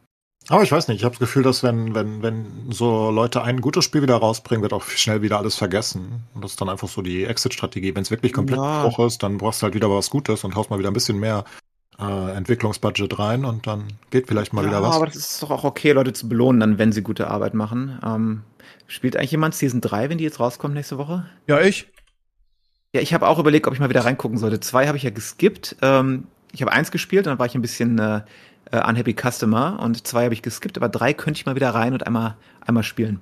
Aber ich weiß nicht, ich habe das Gefühl, dass wenn, wenn, wenn so Leute ein gutes Spiel wieder rausbringen, wird auch schnell wieder alles vergessen. Und das ist dann einfach so die Exit-Strategie. Wenn es wirklich komplett ja. Bruch ist, dann brauchst du halt wieder was Gutes und haust mal wieder ein bisschen mehr äh, Entwicklungsbudget rein und dann geht vielleicht mal ja, wieder was.
aber das ist doch auch okay, Leute zu belohnen, dann, wenn sie gute Arbeit machen. Ähm, spielt eigentlich jemand Season 3, wenn die jetzt rauskommt nächste Woche?
Ja, ich.
Ja, ich habe auch überlegt, ob ich mal wieder reingucken sollte. Zwei habe ich ja geskippt. Ähm, ich habe eins gespielt und dann war ich ein bisschen äh, äh, Unhappy Customer und zwei habe ich geskippt, aber drei könnte ich mal wieder rein und einmal, einmal spielen.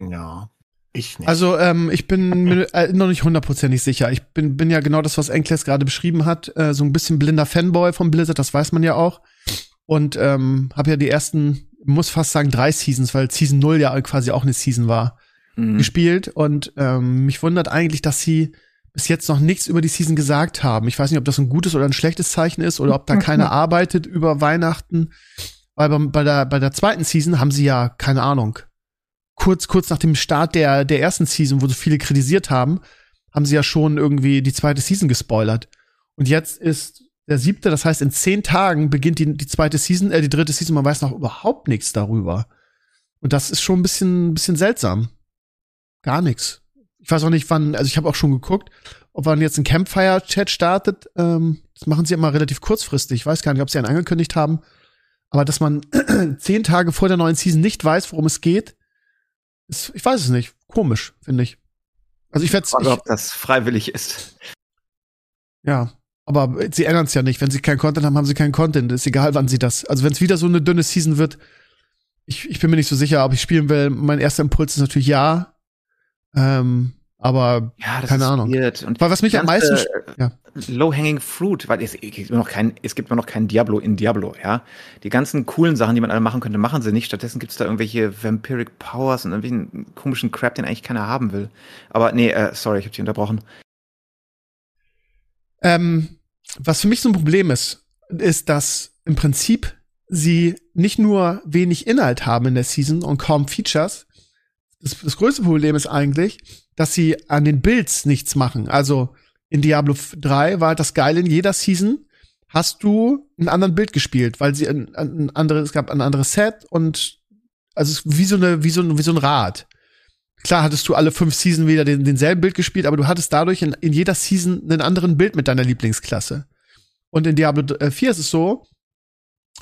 Ja. Ich nicht.
Also ähm, ich bin mir äh, noch nicht hundertprozentig sicher. Ich bin, bin ja genau das, was Enkles gerade beschrieben hat, äh, so ein bisschen blinder Fanboy von Blizzard, das weiß man ja auch. Und ähm, habe ja die ersten, muss fast sagen, drei Seasons, weil Season 0 ja quasi auch eine Season war, mhm. gespielt. Und ähm, mich wundert eigentlich, dass sie bis jetzt noch nichts über die Season gesagt haben. Ich weiß nicht, ob das ein gutes oder ein schlechtes Zeichen ist oder ob da keiner arbeitet über Weihnachten. Weil bei, bei, der, bei der zweiten Season haben sie ja, keine Ahnung, kurz, kurz nach dem Start der, der ersten Season, wo so viele kritisiert haben, haben sie ja schon irgendwie die zweite Season gespoilert. Und jetzt ist der siebte, das heißt, in zehn Tagen beginnt die, die zweite Season, äh, die dritte Season, man weiß noch überhaupt nichts darüber. Und das ist schon ein bisschen, bisschen seltsam. Gar nichts ich weiß auch nicht, wann, also ich habe auch schon geguckt, ob man jetzt ein Campfire-Chat startet. Ähm, das machen sie immer relativ kurzfristig. Ich weiß gar nicht, ob sie einen angekündigt haben. Aber dass man zehn Tage vor der neuen Season nicht weiß, worum es geht, ist, ich weiß es nicht. Komisch, finde ich. Also ich werde
es. ob das freiwillig ist.
Ja, aber sie ändern es ja nicht. Wenn sie keinen Content haben, haben sie keinen Content. Ist egal, wann sie das. Also wenn es wieder so eine dünne Season wird, ich, ich bin mir nicht so sicher, ob ich spielen will. Mein erster Impuls ist natürlich ja. Ähm, aber ja, keine Ahnung.
Und weil was mich am meisten ja. Low-hanging fruit, weil es, es, gibt immer noch kein, es gibt immer noch kein Diablo in Diablo, ja. Die ganzen coolen Sachen, die man alle machen könnte, machen sie nicht. Stattdessen gibt es da irgendwelche Vampiric Powers und irgendwelchen komischen Crap, den eigentlich keiner haben will. Aber nee, äh, sorry, ich habe dich unterbrochen.
Ähm, was für mich so ein Problem ist, ist, dass im Prinzip sie nicht nur wenig Inhalt haben in der Season und kaum Features, das, das größte Problem ist eigentlich, dass sie an den Builds nichts machen. Also in Diablo 3 war das Geile in jeder Season hast du einen anderen Bild gespielt, weil sie ein, ein anderes, es gab ein anderes Set und also wie so eine, wie so ein, wie so ein Rad. Klar hattest du alle fünf Season wieder den, denselben Bild gespielt, aber du hattest dadurch in, in jeder Season einen anderen Bild mit deiner Lieblingsklasse. Und in Diablo 4 ist es so,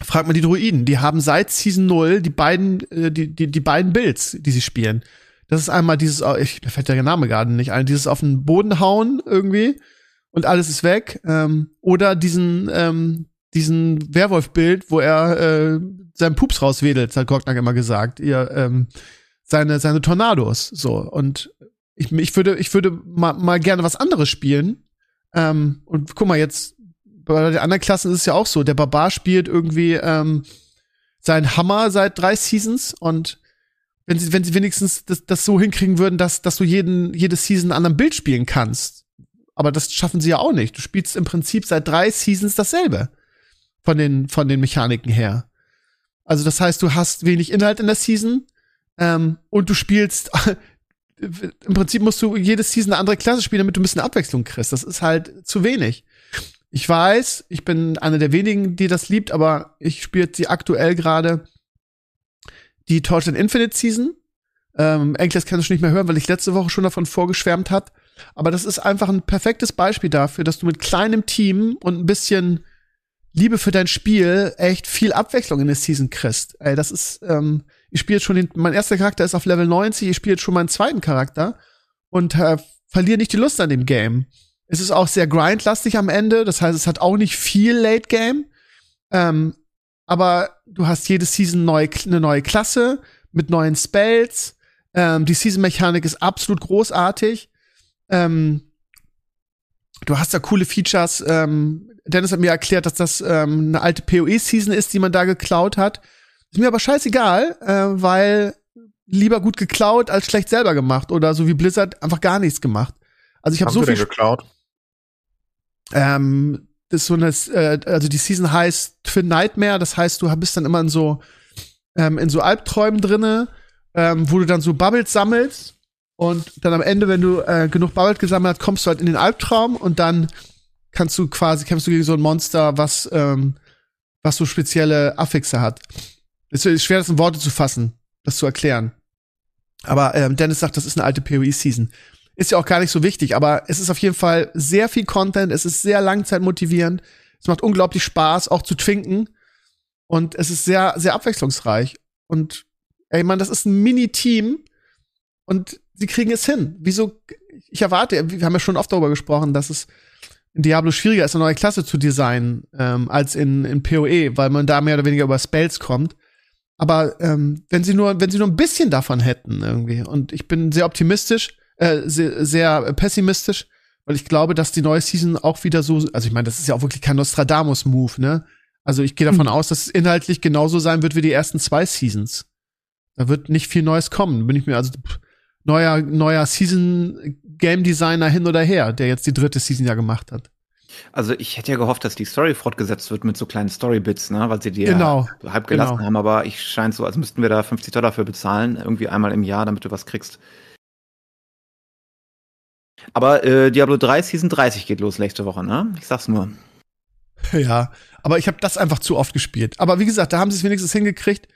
frag mal die Druiden, die haben seit Season 0 die beiden, äh, die, die, die beiden Builds, die sie spielen. Das ist einmal dieses, oh, ich, mir fällt der Name gerade nicht ein, dieses auf den Boden hauen irgendwie und alles ist weg. Ähm, oder diesen, ähm, diesen Werwolf-Bild, wo er äh, seinen Pups rauswedelt, hat Gocknack immer gesagt. Ihr, ähm, seine, seine Tornados. So. Und ich, ich würde, ich würde mal, mal gerne was anderes spielen, Ähm, und guck mal, jetzt bei den anderen Klassen ist es ja auch so. Der Barbar spielt irgendwie ähm, seinen Hammer seit drei Seasons und wenn sie, wenn sie wenigstens das, das so hinkriegen würden, dass, dass du jeden, jede Season an einem Bild spielen kannst. Aber das schaffen sie ja auch nicht. Du spielst im Prinzip seit drei Seasons dasselbe. Von den, von den Mechaniken her. Also das heißt, du hast wenig Inhalt in der Season ähm, und du spielst im Prinzip musst du jede Season eine andere Klasse spielen, damit du ein bisschen Abwechslung kriegst. Das ist halt zu wenig. Ich weiß, ich bin einer der wenigen, die das liebt, aber ich spiele sie aktuell gerade die Torchlight Infinite Season. Ähm, Enkles kann ich nicht mehr hören, weil ich letzte Woche schon davon vorgeschwärmt hat. Aber das ist einfach ein perfektes Beispiel dafür, dass du mit kleinem Team und ein bisschen Liebe für dein Spiel echt viel Abwechslung in der Season kriegst. Ey, das ist, ähm, ich spiele jetzt schon den, mein erster Charakter ist auf Level 90, ich spiele jetzt schon meinen zweiten Charakter und äh, verliere nicht die Lust an dem Game. Es ist auch sehr grindlastig am Ende, das heißt, es hat auch nicht viel Late Game. Ähm, aber du hast jede Season neu, eine neue Klasse mit neuen Spells. Ähm, die Season-Mechanik ist absolut großartig. Ähm, du hast da coole Features. Ähm, Dennis hat mir erklärt, dass das ähm, eine alte PoE-Season ist, die man da geklaut hat. Ist mir aber scheißegal, äh, weil lieber gut geklaut als schlecht selber gemacht oder so wie Blizzard einfach gar nichts gemacht. Also ich habe so viel
geklaut.
Ähm, das ist so eine, äh, also die Season heißt Twin Nightmare, das heißt, du bist dann immer in so ähm, in so Albträumen drinne, ähm, wo du dann so Bubbles sammelst und dann am Ende, wenn du äh, genug Bubbles gesammelt hast, kommst du halt in den Albtraum und dann kannst du quasi kämpfst du gegen so ein Monster, was ähm, was so spezielle Affixe hat. Es ist schwer, das in Worte zu fassen, das zu erklären. Aber ähm, Dennis sagt, das ist eine alte PoE-Season. Ist ja auch gar nicht so wichtig, aber es ist auf jeden Fall sehr viel Content, es ist sehr langzeitmotivierend, es macht unglaublich Spaß, auch zu twinken. Und es ist sehr, sehr abwechslungsreich. Und ey, man, das ist ein Mini-Team und sie kriegen es hin. Wieso? Ich erwarte, wir haben ja schon oft darüber gesprochen, dass es in Diablo schwieriger ist, eine neue Klasse zu designen, ähm, als in, in PoE, weil man da mehr oder weniger über Spells kommt. Aber ähm, wenn sie nur, wenn sie nur ein bisschen davon hätten irgendwie, und ich bin sehr optimistisch, äh, sehr, sehr pessimistisch, weil ich glaube, dass die neue Season auch wieder so, also ich meine, das ist ja auch wirklich kein Nostradamus-Move, ne? Also ich gehe davon mhm. aus, dass es inhaltlich genauso sein wird wie die ersten zwei Seasons. Da wird nicht viel Neues kommen. Bin ich mir also pff, neuer neuer Season Game Designer hin oder her, der jetzt die dritte Season ja gemacht hat.
Also ich hätte ja gehofft, dass die Story fortgesetzt wird mit so kleinen Storybits, ne, weil sie die
genau,
ja halb gelassen
genau.
haben, aber ich scheint so, als müssten wir da 50 Dollar für bezahlen, irgendwie einmal im Jahr, damit du was kriegst. Aber äh, Diablo 3 Season 30 geht los nächste Woche, ne? Ich sag's nur.
Ja, aber ich habe das einfach zu oft gespielt. Aber wie gesagt, da haben sie es wenigstens hingekriegt,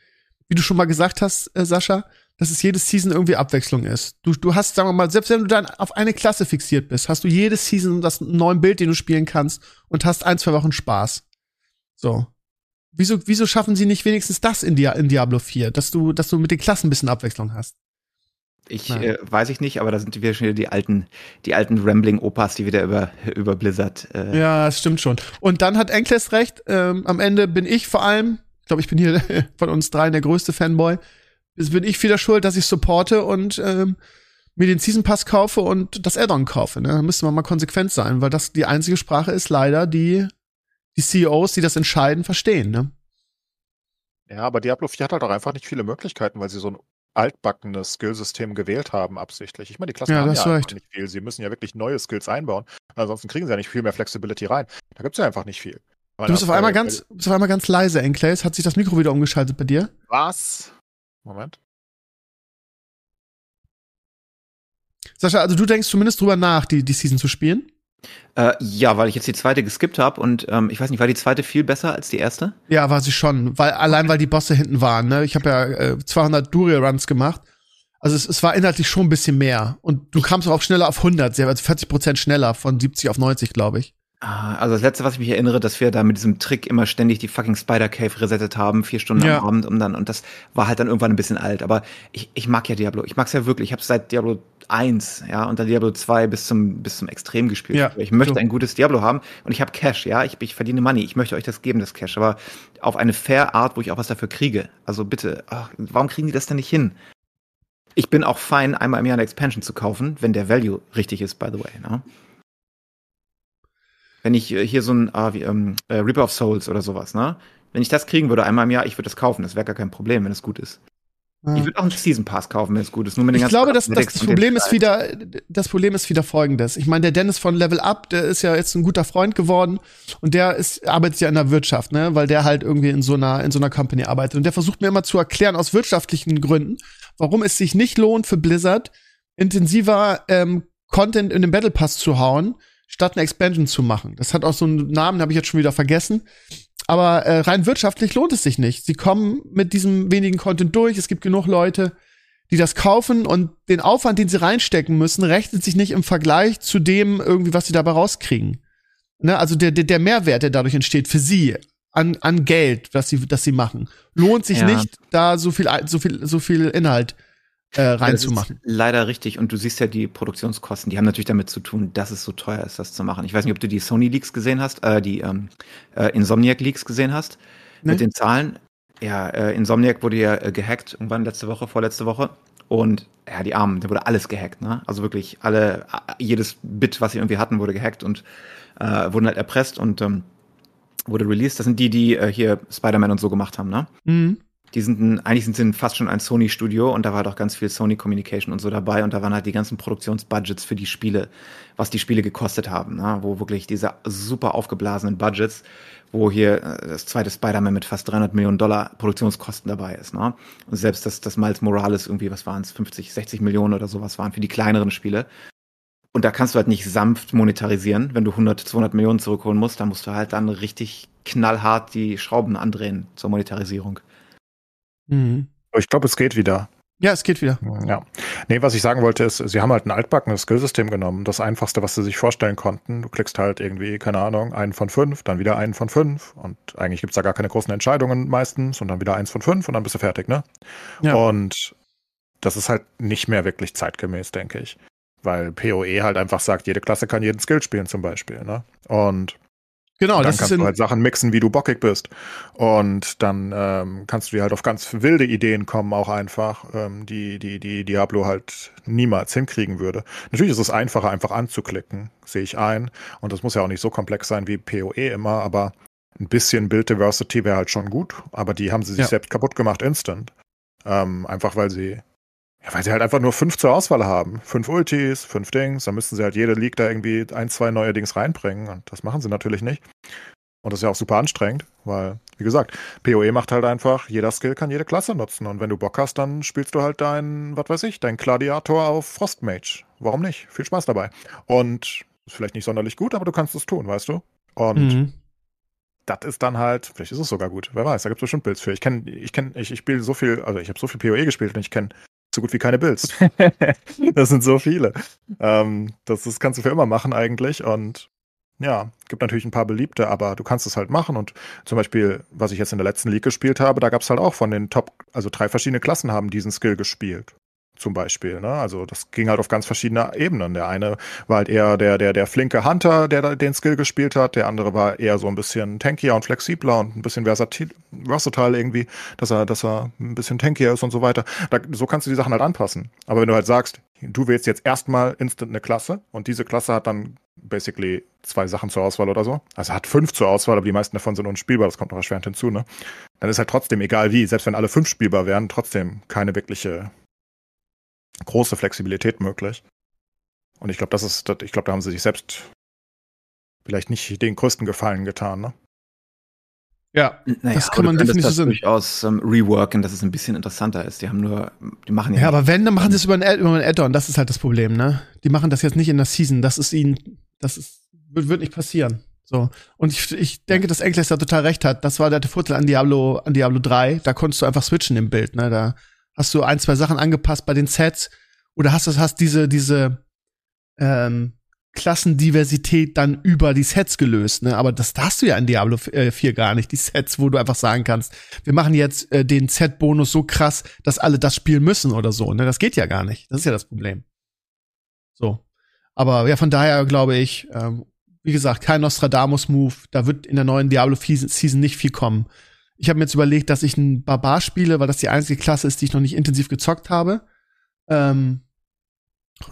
wie du schon mal gesagt hast, äh, Sascha, dass es jede Season irgendwie Abwechslung ist. Du, du hast, sagen wir mal, selbst wenn du dann auf eine Klasse fixiert bist, hast du jede Season das neuen Bild, den du spielen kannst und hast ein, zwei Wochen Spaß. So. Wieso, wieso schaffen sie nicht wenigstens das in, Dia in Diablo 4, dass du, dass du mit den Klassen ein bisschen Abwechslung hast?
Ich äh, weiß ich nicht, aber da sind wieder schon wieder die alten, die alten Rambling-Opas, die wieder über, über Blizzard. Äh
ja, das stimmt schon. Und dann hat Enkles recht. Ähm, am Ende bin ich vor allem, ich glaube, ich bin hier von uns dreien der größte Fanboy. Jetzt bin ich wieder schuld, dass ich supporte und ähm, mir den Season Pass kaufe und das Addon kaufe. Ne? Da müsste man mal konsequent sein, weil das die einzige Sprache ist leider, die die CEOs, die das entscheiden, verstehen. Ne?
Ja, aber Diablo 4 hat halt auch einfach nicht viele Möglichkeiten, weil sie so ein altbackenes Skillsystem gewählt haben, absichtlich. Ich meine, die Klassen
Ja,
haben ja einfach nicht viel. Sie müssen ja wirklich neue Skills einbauen. Ansonsten kriegen sie ja nicht viel mehr Flexibility rein. Da gibt's ja einfach nicht viel.
Du bist auf einmal ganz, bist auf einmal ganz leise, Enclaves. Hat sich das Mikro wieder umgeschaltet bei dir?
Was? Moment.
Sascha, also du denkst zumindest drüber nach, die, die Season zu spielen?
Äh, ja, weil ich jetzt die zweite geskippt habe und ähm, ich weiß nicht, war die zweite viel besser als die erste?
Ja, war sie schon, weil allein weil die Bosse hinten waren. Ne? Ich habe ja äh, 200 Duria Runs gemacht. Also es, es war inhaltlich schon ein bisschen mehr und du kamst auch schneller auf 100, sehr, also 40 Prozent schneller von 70 auf 90, glaube ich.
Ah, Also das letzte, was ich mich erinnere, dass wir da mit diesem Trick immer ständig die fucking Spider Cave resettet haben, vier Stunden
Ja.
am Abend und dann und das war halt dann irgendwann ein bisschen alt. Aber ich, ich mag ja Diablo. Ich mag's ja wirklich. Ich habe seit Diablo 1, ja, und dann Diablo 2 bis zum bis zum Extrem gespielt.
Ja,
ich möchte
so.
ein gutes Diablo haben und ich habe Cash, ja, ich, ich verdiene Money. Ich möchte euch das geben, das Cash, aber auf eine fair Art, wo ich auch was dafür kriege. Also bitte, ach, warum kriegen die das denn nicht hin? Ich bin auch fein, einmal im Jahr eine Expansion zu kaufen, wenn der Value richtig ist, by the way. Ne? Wenn ich äh, hier so ein ah, wie, ähm, äh, Reaper of Souls oder sowas, ne? Wenn ich das kriegen würde einmal im Jahr, ich würde das kaufen. Das wäre gar kein Problem, wenn es gut ist. Ich würde auch einen Season Pass kaufen, wenn es gut ist. Nur mit den
ich glaube, dass, dass das Problem ist wieder, das Problem ist wieder folgendes. Ich meine, der Dennis von Level Up, der ist ja jetzt ein guter Freund geworden und der ist, arbeitet ja in der Wirtschaft, ne, weil der halt irgendwie in so einer, in so einer Company arbeitet. Und der versucht mir immer zu erklären, aus wirtschaftlichen Gründen, warum es sich nicht lohnt für Blizzard, intensiver ähm, Content in den Battle Pass zu hauen, statt eine Expansion zu machen. Das hat auch so einen Namen, habe ich jetzt schon wieder vergessen. Aber äh, rein wirtschaftlich lohnt es sich nicht. Sie kommen mit diesem wenigen Content durch. Es gibt genug Leute, die das kaufen und den Aufwand, den sie reinstecken müssen, rechnet sich nicht im Vergleich zu dem irgendwie, was sie dabei rauskriegen. Ne? Also der, der, der Mehrwert, der dadurch entsteht für sie an, an Geld, was sie, das sie machen, lohnt sich ja. nicht, da so viel, so viel, so viel Inhalt äh, reinzumachen.
Leider richtig. Und du siehst ja die Produktionskosten, die haben natürlich damit zu tun, dass es so teuer ist, das zu machen. Ich weiß nicht, ob du die Sony Leaks gesehen hast, äh, die ähm, äh, Insomniac Leaks gesehen hast. Nee. Mit den Zahlen. Ja, äh, Insomniac wurde ja äh, gehackt, irgendwann letzte Woche, vorletzte Woche. Und ja, die Armen, da wurde alles gehackt, ne? Also wirklich alle, jedes Bit, was sie irgendwie hatten, wurde gehackt und äh, wurden halt erpresst und ähm, wurde released. Das sind die, die äh, hier Spider-Man und so gemacht haben, ne? Mhm die sind eigentlich sind sie fast schon ein Sony-Studio und da war doch ganz viel Sony Communication und so dabei und da waren halt die ganzen Produktionsbudgets für die Spiele, was die Spiele gekostet haben, ne? wo wirklich diese super aufgeblasenen Budgets, wo hier äh, das zweite Spider-Man mit fast 300 Millionen Dollar Produktionskosten dabei ist. Ne? Und selbst das, das Miles Morales irgendwie, was waren es, 50, 60 Millionen oder sowas waren für die kleineren Spiele. Und da kannst du halt nicht sanft monetarisieren. Wenn du 100, 200 Millionen zurückholen musst, dann musst du halt dann richtig knallhart die Schrauben andrehen zur Monetarisierung.
Mhm. Ich glaube, es geht wieder.
Ja, es geht wieder.
Ja. Nee, was ich sagen wollte, ist, sie haben halt ein altbackenes Skillsystem genommen. Das einfachste, was sie sich vorstellen konnten. Du klickst halt irgendwie, keine Ahnung, einen von fünf, dann wieder einen von fünf. Und eigentlich gibt's da gar keine großen Entscheidungen meistens und dann wieder eins von fünf und dann bist du fertig, ne? Ja. Und das ist halt nicht mehr wirklich zeitgemäß, denke ich. Weil PoE halt einfach sagt, jede Klasse kann jeden Skill spielen zum Beispiel, ne? Und Genau, dann das kannst du halt Sachen mixen, wie du bockig bist. Und dann ähm, kannst du dir halt auf ganz wilde Ideen kommen, auch einfach, ähm, die, die, die Diablo halt niemals hinkriegen würde. Natürlich ist es einfacher, einfach anzuklicken, sehe ich ein. Und das muss ja auch nicht so komplex sein wie PoE immer, aber ein bisschen Build Diversity wäre halt schon gut. Aber die haben sie sich ja. selbst kaputt gemacht instant. Ähm, einfach weil sie ja, weil sie halt einfach nur fünf zur Auswahl haben. Fünf Ultis, fünf Dings, dann müssten sie halt jede League da irgendwie ein, zwei neue Dings reinbringen. Und das machen sie natürlich nicht. Und das ist ja auch super anstrengend, weil, wie gesagt, PoE macht halt einfach, jeder Skill kann jede Klasse nutzen. Und wenn du Bock hast, dann spielst du halt dein, was weiß ich, dein Gladiator auf Frostmage. Warum nicht? Viel Spaß dabei. Und ist vielleicht nicht sonderlich gut, aber du kannst es tun, weißt du? Und mhm. das ist dann halt, vielleicht ist es sogar gut, wer weiß, da gibt es bestimmt Builds für. Ich kenne, ich kenne, ich, ich spiele so viel, also ich habe so viel PoE gespielt und ich kenne so gut wie keine Bills. das sind so viele. Ähm, das, das kannst du für immer machen eigentlich und ja, gibt natürlich ein paar beliebte, aber du kannst es halt machen. Und zum Beispiel, was ich jetzt in der letzten League gespielt habe, da gab es halt auch von den Top, also drei verschiedene Klassen haben diesen Skill gespielt zum Beispiel. Ne? Also das ging halt auf ganz verschiedene Ebenen. Der eine war halt eher der, der, der flinke Hunter, der den Skill gespielt hat. Der andere war eher so ein bisschen tankier und flexibler und ein bisschen versatil, versatile irgendwie, dass er, dass er ein bisschen tankier ist und so weiter. Da, so kannst du die Sachen halt anpassen. Aber wenn du halt sagst, du wählst jetzt erstmal instant eine Klasse und diese Klasse hat dann basically zwei Sachen zur Auswahl oder so. Also hat fünf zur Auswahl, aber die meisten davon sind unspielbar, das kommt noch erschwerend hinzu, ne? Dann ist halt trotzdem, egal wie, selbst wenn alle fünf spielbar wären, trotzdem keine wirkliche große Flexibilität möglich. Und ich glaube, das ist, ich glaube, da haben sie sich selbst vielleicht nicht den größten Gefallen getan, ne?
Ja,
naja, das kann man definitiv das durchaus ähm, reworken, dass es ein bisschen interessanter ist. Die haben nur, die machen
ja. Ja, aber wenn, dann machen sie es über ein, über ein Add-on. Das ist halt das Problem, ne? Die machen das jetzt nicht in der Season. Das ist ihnen, das ist, wird, wird nicht passieren. So. Und ich, ich denke, dass Enkles da total recht hat. Das war der Vorteil an Diablo, an Diablo 3. Da konntest du einfach switchen im Bild, ne? Da Hast du ein, zwei Sachen angepasst bei den Sets? Oder hast du hast diese, diese ähm, Klassendiversität dann über die Sets gelöst, ne? Aber das hast du ja in Diablo 4 äh, gar nicht, die Sets, wo du einfach sagen kannst, wir machen jetzt äh, den Set-Bonus so krass, dass alle das spielen müssen oder so, ne? Das geht ja gar nicht. Das ist ja das Problem. So. Aber ja, von daher glaube ich, ähm, wie gesagt, kein Nostradamus-Move. Da wird in der neuen Diablo-Season nicht viel kommen. Ich habe mir jetzt überlegt, dass ich einen Barbar spiele, weil das die einzige Klasse ist, die ich noch nicht intensiv gezockt habe. Ähm,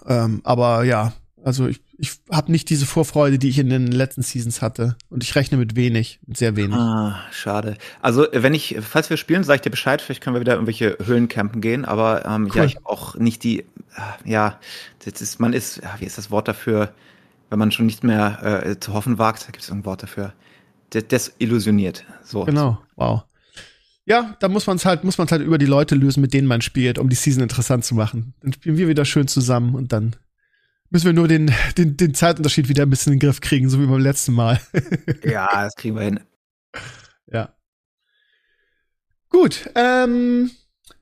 ähm, aber ja, Also ich, ich habe nicht diese Vorfreude, die ich in den letzten Seasons hatte. Und ich rechne mit wenig, mit sehr wenig.
Ah, schade. Also wenn ich, falls wir spielen, sage ich dir Bescheid, vielleicht können wir wieder irgendwelche Höhlencampen gehen, aber ähm,
Cool.
ja, ich auch nicht die, äh, ja, das ist, man ist, wie ist das Wort dafür, wenn man schon nicht mehr äh, zu hoffen wagt, da gibt es ein Wort dafür. Des- Desillusioniert. So.
Genau, wow. Ja, da muss man es halt, muss man halt über die Leute lösen, mit denen man spielt, um die Season interessant zu machen. Dann spielen wir wieder schön zusammen und dann müssen wir nur den, den, den Zeitunterschied wieder ein bisschen in den Griff kriegen, so wie beim letzten Mal.
Ja, das kriegen wir hin.
Ja. Gut, ähm,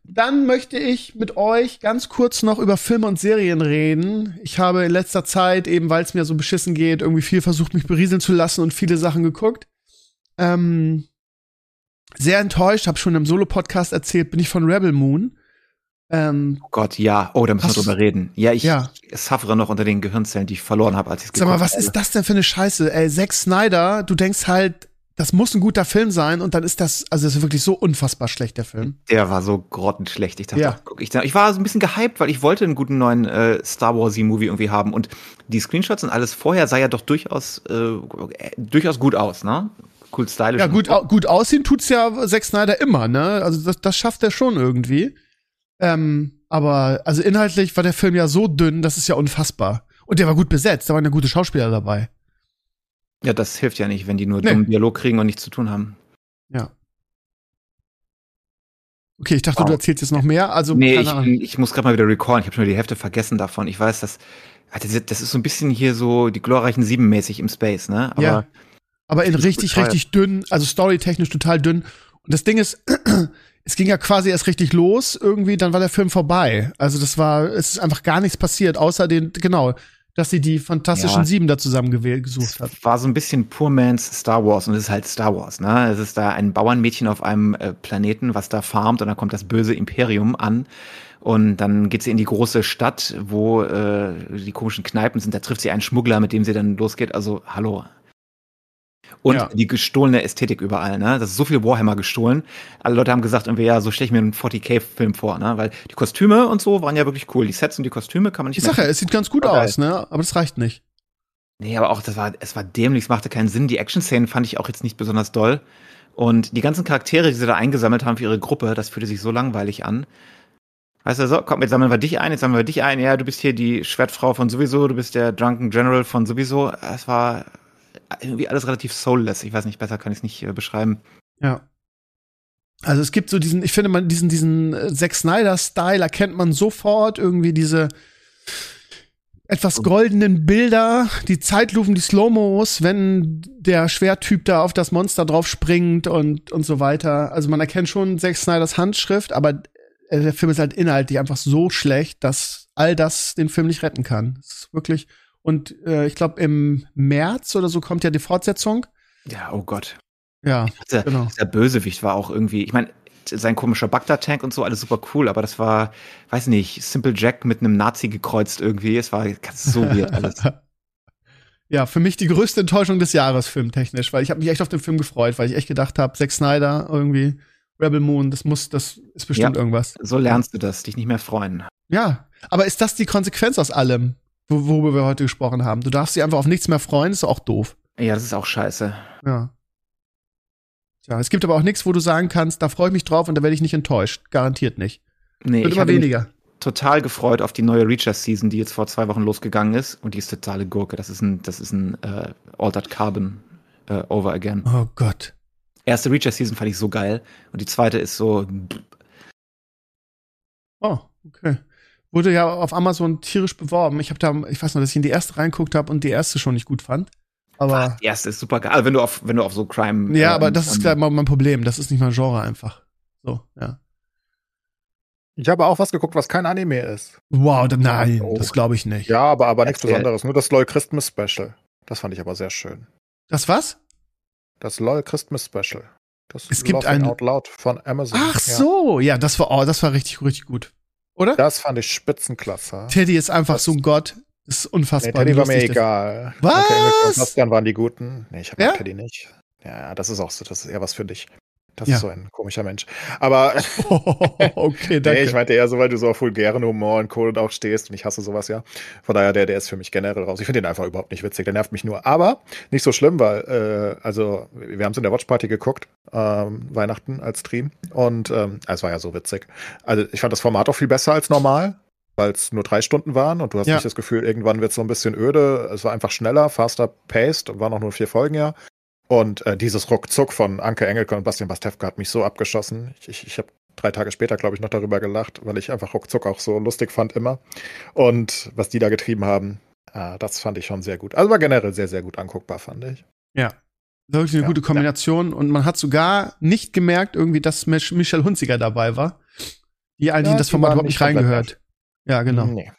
dann möchte ich mit euch ganz kurz noch über Filme und Serien reden. Ich habe in letzter Zeit, eben weil es mir so beschissen geht, irgendwie viel versucht, mich berieseln zu lassen und viele Sachen geguckt. Ähm, sehr enttäuscht, habe schon im Solo-Podcast erzählt, bin ich von Rebel Moon. Ähm,
Oh Gott, ja. Oh, da müssen wir drüber reden. Ja, ich,
Ja.
suffere noch unter den Gehirnzellen, die ich verloren habe, als ich es
sag mal, was ist das denn für eine Scheiße? Ey, Zack Snyder, du denkst halt, das muss ein guter Film sein und dann ist das, also das ist wirklich so unfassbar schlecht, der Film.
Der war so grottenschlecht. Ich dachte,
Ja.
ach, guck, ich, ich war so ein bisschen gehypt, weil ich wollte einen guten neuen äh, Star Wars Movie irgendwie haben und die Screenshots und alles vorher sah ja doch durchaus äh, durchaus gut aus, ne? Cool stylisch.
Ja, gut, gut aussehen tut's ja Zack Snyder immer, ne? Also das, das schafft er schon irgendwie. Ähm, aber also inhaltlich war der Film ja so dünn, das ist ja unfassbar. Und der war gut besetzt, da waren ja gute Schauspieler dabei.
Ja, das hilft ja nicht, wenn die nur
Nee.
dummen Dialog kriegen und nichts zu tun haben.
Ja. Okay, ich dachte, du
Wow.
erzählst jetzt noch mehr. Also
Nee, ich, ich muss gerade mal wieder recallen. Ich habe schon wieder die Hälfte vergessen davon. Ich weiß, dass das ist so ein bisschen hier so die glorreichen Sieben mäßig im Space, ne? Aber
Ja. Aber in richtig, richtig dünn, also storytechnisch total dünn. Und das Ding ist, es ging ja quasi erst richtig los, irgendwie, dann war der Film vorbei. Also das war, es ist einfach gar nichts passiert, außer den, genau, dass sie die Fantastischen
Ja.
Sieben da zusammen gewählt, gesucht hat.
Es war so ein bisschen Poor Man's Star Wars und es ist halt Star Wars, ne? Es ist da ein Bauernmädchen auf einem äh, Planeten, was da farmt und dann kommt das böse Imperium an und dann geht sie in die große Stadt, wo äh, die komischen Kneipen sind, da trifft sie einen Schmuggler, mit dem sie dann losgeht, also hallo. Und
Ja.
die gestohlene Ästhetik überall, ne? Das ist so viel Warhammer gestohlen. Alle Leute haben gesagt, irgendwie, ja, so stelle ich mir einen 40k-Film vor, ne? Weil die Kostüme und so waren ja wirklich cool. Die Sets und die Kostüme kann man nicht
Ich sag ja, es sieht ganz gut aus, ne? Aber das reicht nicht.
Nee, aber auch, das war, es war dämlich, es machte keinen Sinn. Die Action-Szenen fand ich auch jetzt nicht besonders doll. Und die ganzen Charaktere, die sie da eingesammelt haben für ihre Gruppe, das fühlte sich so langweilig an. Weißt du, so, komm, jetzt sammeln wir dich ein, jetzt sammeln wir dich ein. Ja, du bist hier die Schwertfrau von sowieso, du bist der Drunken General von sowieso. Es war irgendwie alles relativ soulless. Ich weiß nicht, besser kann ich es nicht äh, beschreiben.
Ja. Also es gibt so diesen, ich finde man diesen diesen äh, Zack Snyder Style erkennt man sofort irgendwie diese etwas goldenen Bilder, die Zeitlupen, die Slow-Mos, wenn der Schwertyp da auf das Monster drauf springt und und so weiter. Also man erkennt schon Zack Snyders Handschrift, aber äh, der Film ist halt inhaltlich einfach so schlecht, dass all das den Film nicht retten kann. Es ist wirklich und äh, ich glaube im März oder so kommt ja die Fortsetzung.
Ja, oh Gott.
Ja,
Der,
genau.
der Bösewicht war auch irgendwie, ich meine, sein komischer Bagdad-Tank und so, alles super cool, aber das war, weiß nicht, Simple Jack mit einem Nazi gekreuzt irgendwie. Es war so weird alles.
Ja, für mich die größte Enttäuschung des Jahres filmtechnisch, weil ich habe mich echt auf den Film gefreut, weil ich echt gedacht habe, Zack Snyder irgendwie Rebel Moon, das muss, das ist bestimmt
Ja.
irgendwas.
So lernst du das, dich nicht mehr freuen.
Ja, aber ist das die Konsequenz aus allem, worüber wir heute gesprochen haben? Du darfst dich einfach auf nichts mehr freuen, ist auch doof.
Ja, das ist auch scheiße.
Ja. Tja, es gibt aber auch nichts, wo du sagen kannst, da freue ich mich drauf und da werde ich nicht enttäuscht. Garantiert nicht.
Nee,
Wird
ich
immer
habe mich
weniger.
total gefreut auf die neue Reacher-Season, die jetzt vor zwei Wochen losgegangen ist. Und die ist totale Gurke. Das ist ein, das ist ein äh, Altered Carbon äh, Over Again.
Oh Gott.
Erste Reacher-Season fand ich so geil. Und die zweite ist so,
Oh, okay. Wurde ja auf Amazon tierisch beworben. Ich habe da, ich weiß noch, dass ich in die erste reinguckt habe und die erste schon nicht gut fand. Aber
die erste ist super geil. Also wenn du auf, wenn du auf so Crime.
Ja,
ähm,
aber das ist
ähm,
gleich mal mein Problem. Das ist nicht mein Genre einfach. So, ja.
Ich habe auch was geguckt, was kein Anime ist.
Wow, da, nein,
Oh.
das glaube ich nicht.
Ja, aber, aber nichts. Besonderes. Nur das LOL Christmas Special. Das fand ich aber sehr schön.
Das was?
Das LOL Christmas Special. Das
Es gibt
Laughing
ein-
Out Loud von Amazon.
Ach
Ja.
so, ja, das war, oh, das war richtig, richtig gut. Oder?
Das fand ich spitzenklasse.
Teddy ist einfach
Das-
so ein Gott. Das ist
Nee,
unfassbar.
Teddy
wie
war mir
das-
egal.
Was?
Okay, Bastian waren die Guten. Nee, ich habe
Ja?
Teddy nicht. Ja, das ist auch so, das ist eher was für dich. Das
Ja.
ist so ein komischer Mensch. Aber
okay, danke.
nee, ich meinte eher so, weil du so auf vulgären Humor und Kohl auch stehst und ich hasse sowas ja. Von daher, der, der ist für mich generell raus. Ich finde den einfach überhaupt nicht witzig. Der nervt mich nur. Aber nicht so schlimm, weil, äh, also, wir haben es in der Watchparty geguckt, ähm, Weihnachten als Stream. Und ähm, es war ja so witzig. Also, ich fand das Format auch viel besser als normal, weil es nur drei Stunden waren und du hast
Ja.
nicht das Gefühl, irgendwann wird es so ein bisschen öde. Es war einfach schneller, faster paced und waren auch nur vier Folgen ja. Und äh, dieses Ruckzuck von Anke Engelke und Bastian Pastewka hat mich so abgeschossen. Ich, ich, ich habe drei Tage später, glaube ich, noch darüber gelacht, weil ich einfach Ruckzuck auch so lustig fand immer. Und was die da getrieben haben, äh, das fand ich schon sehr gut. Also war generell sehr, sehr gut anguckbar, fand ich.
Ja. Wirklich eine
Ja,
gute Kombination. Und man hat sogar nicht gemerkt, irgendwie, dass Mich- Michelle Hunziger dabei war. Die eigentlich
Ja,
in das Format überhaupt nicht reingehört. Ja, genau.
Nee.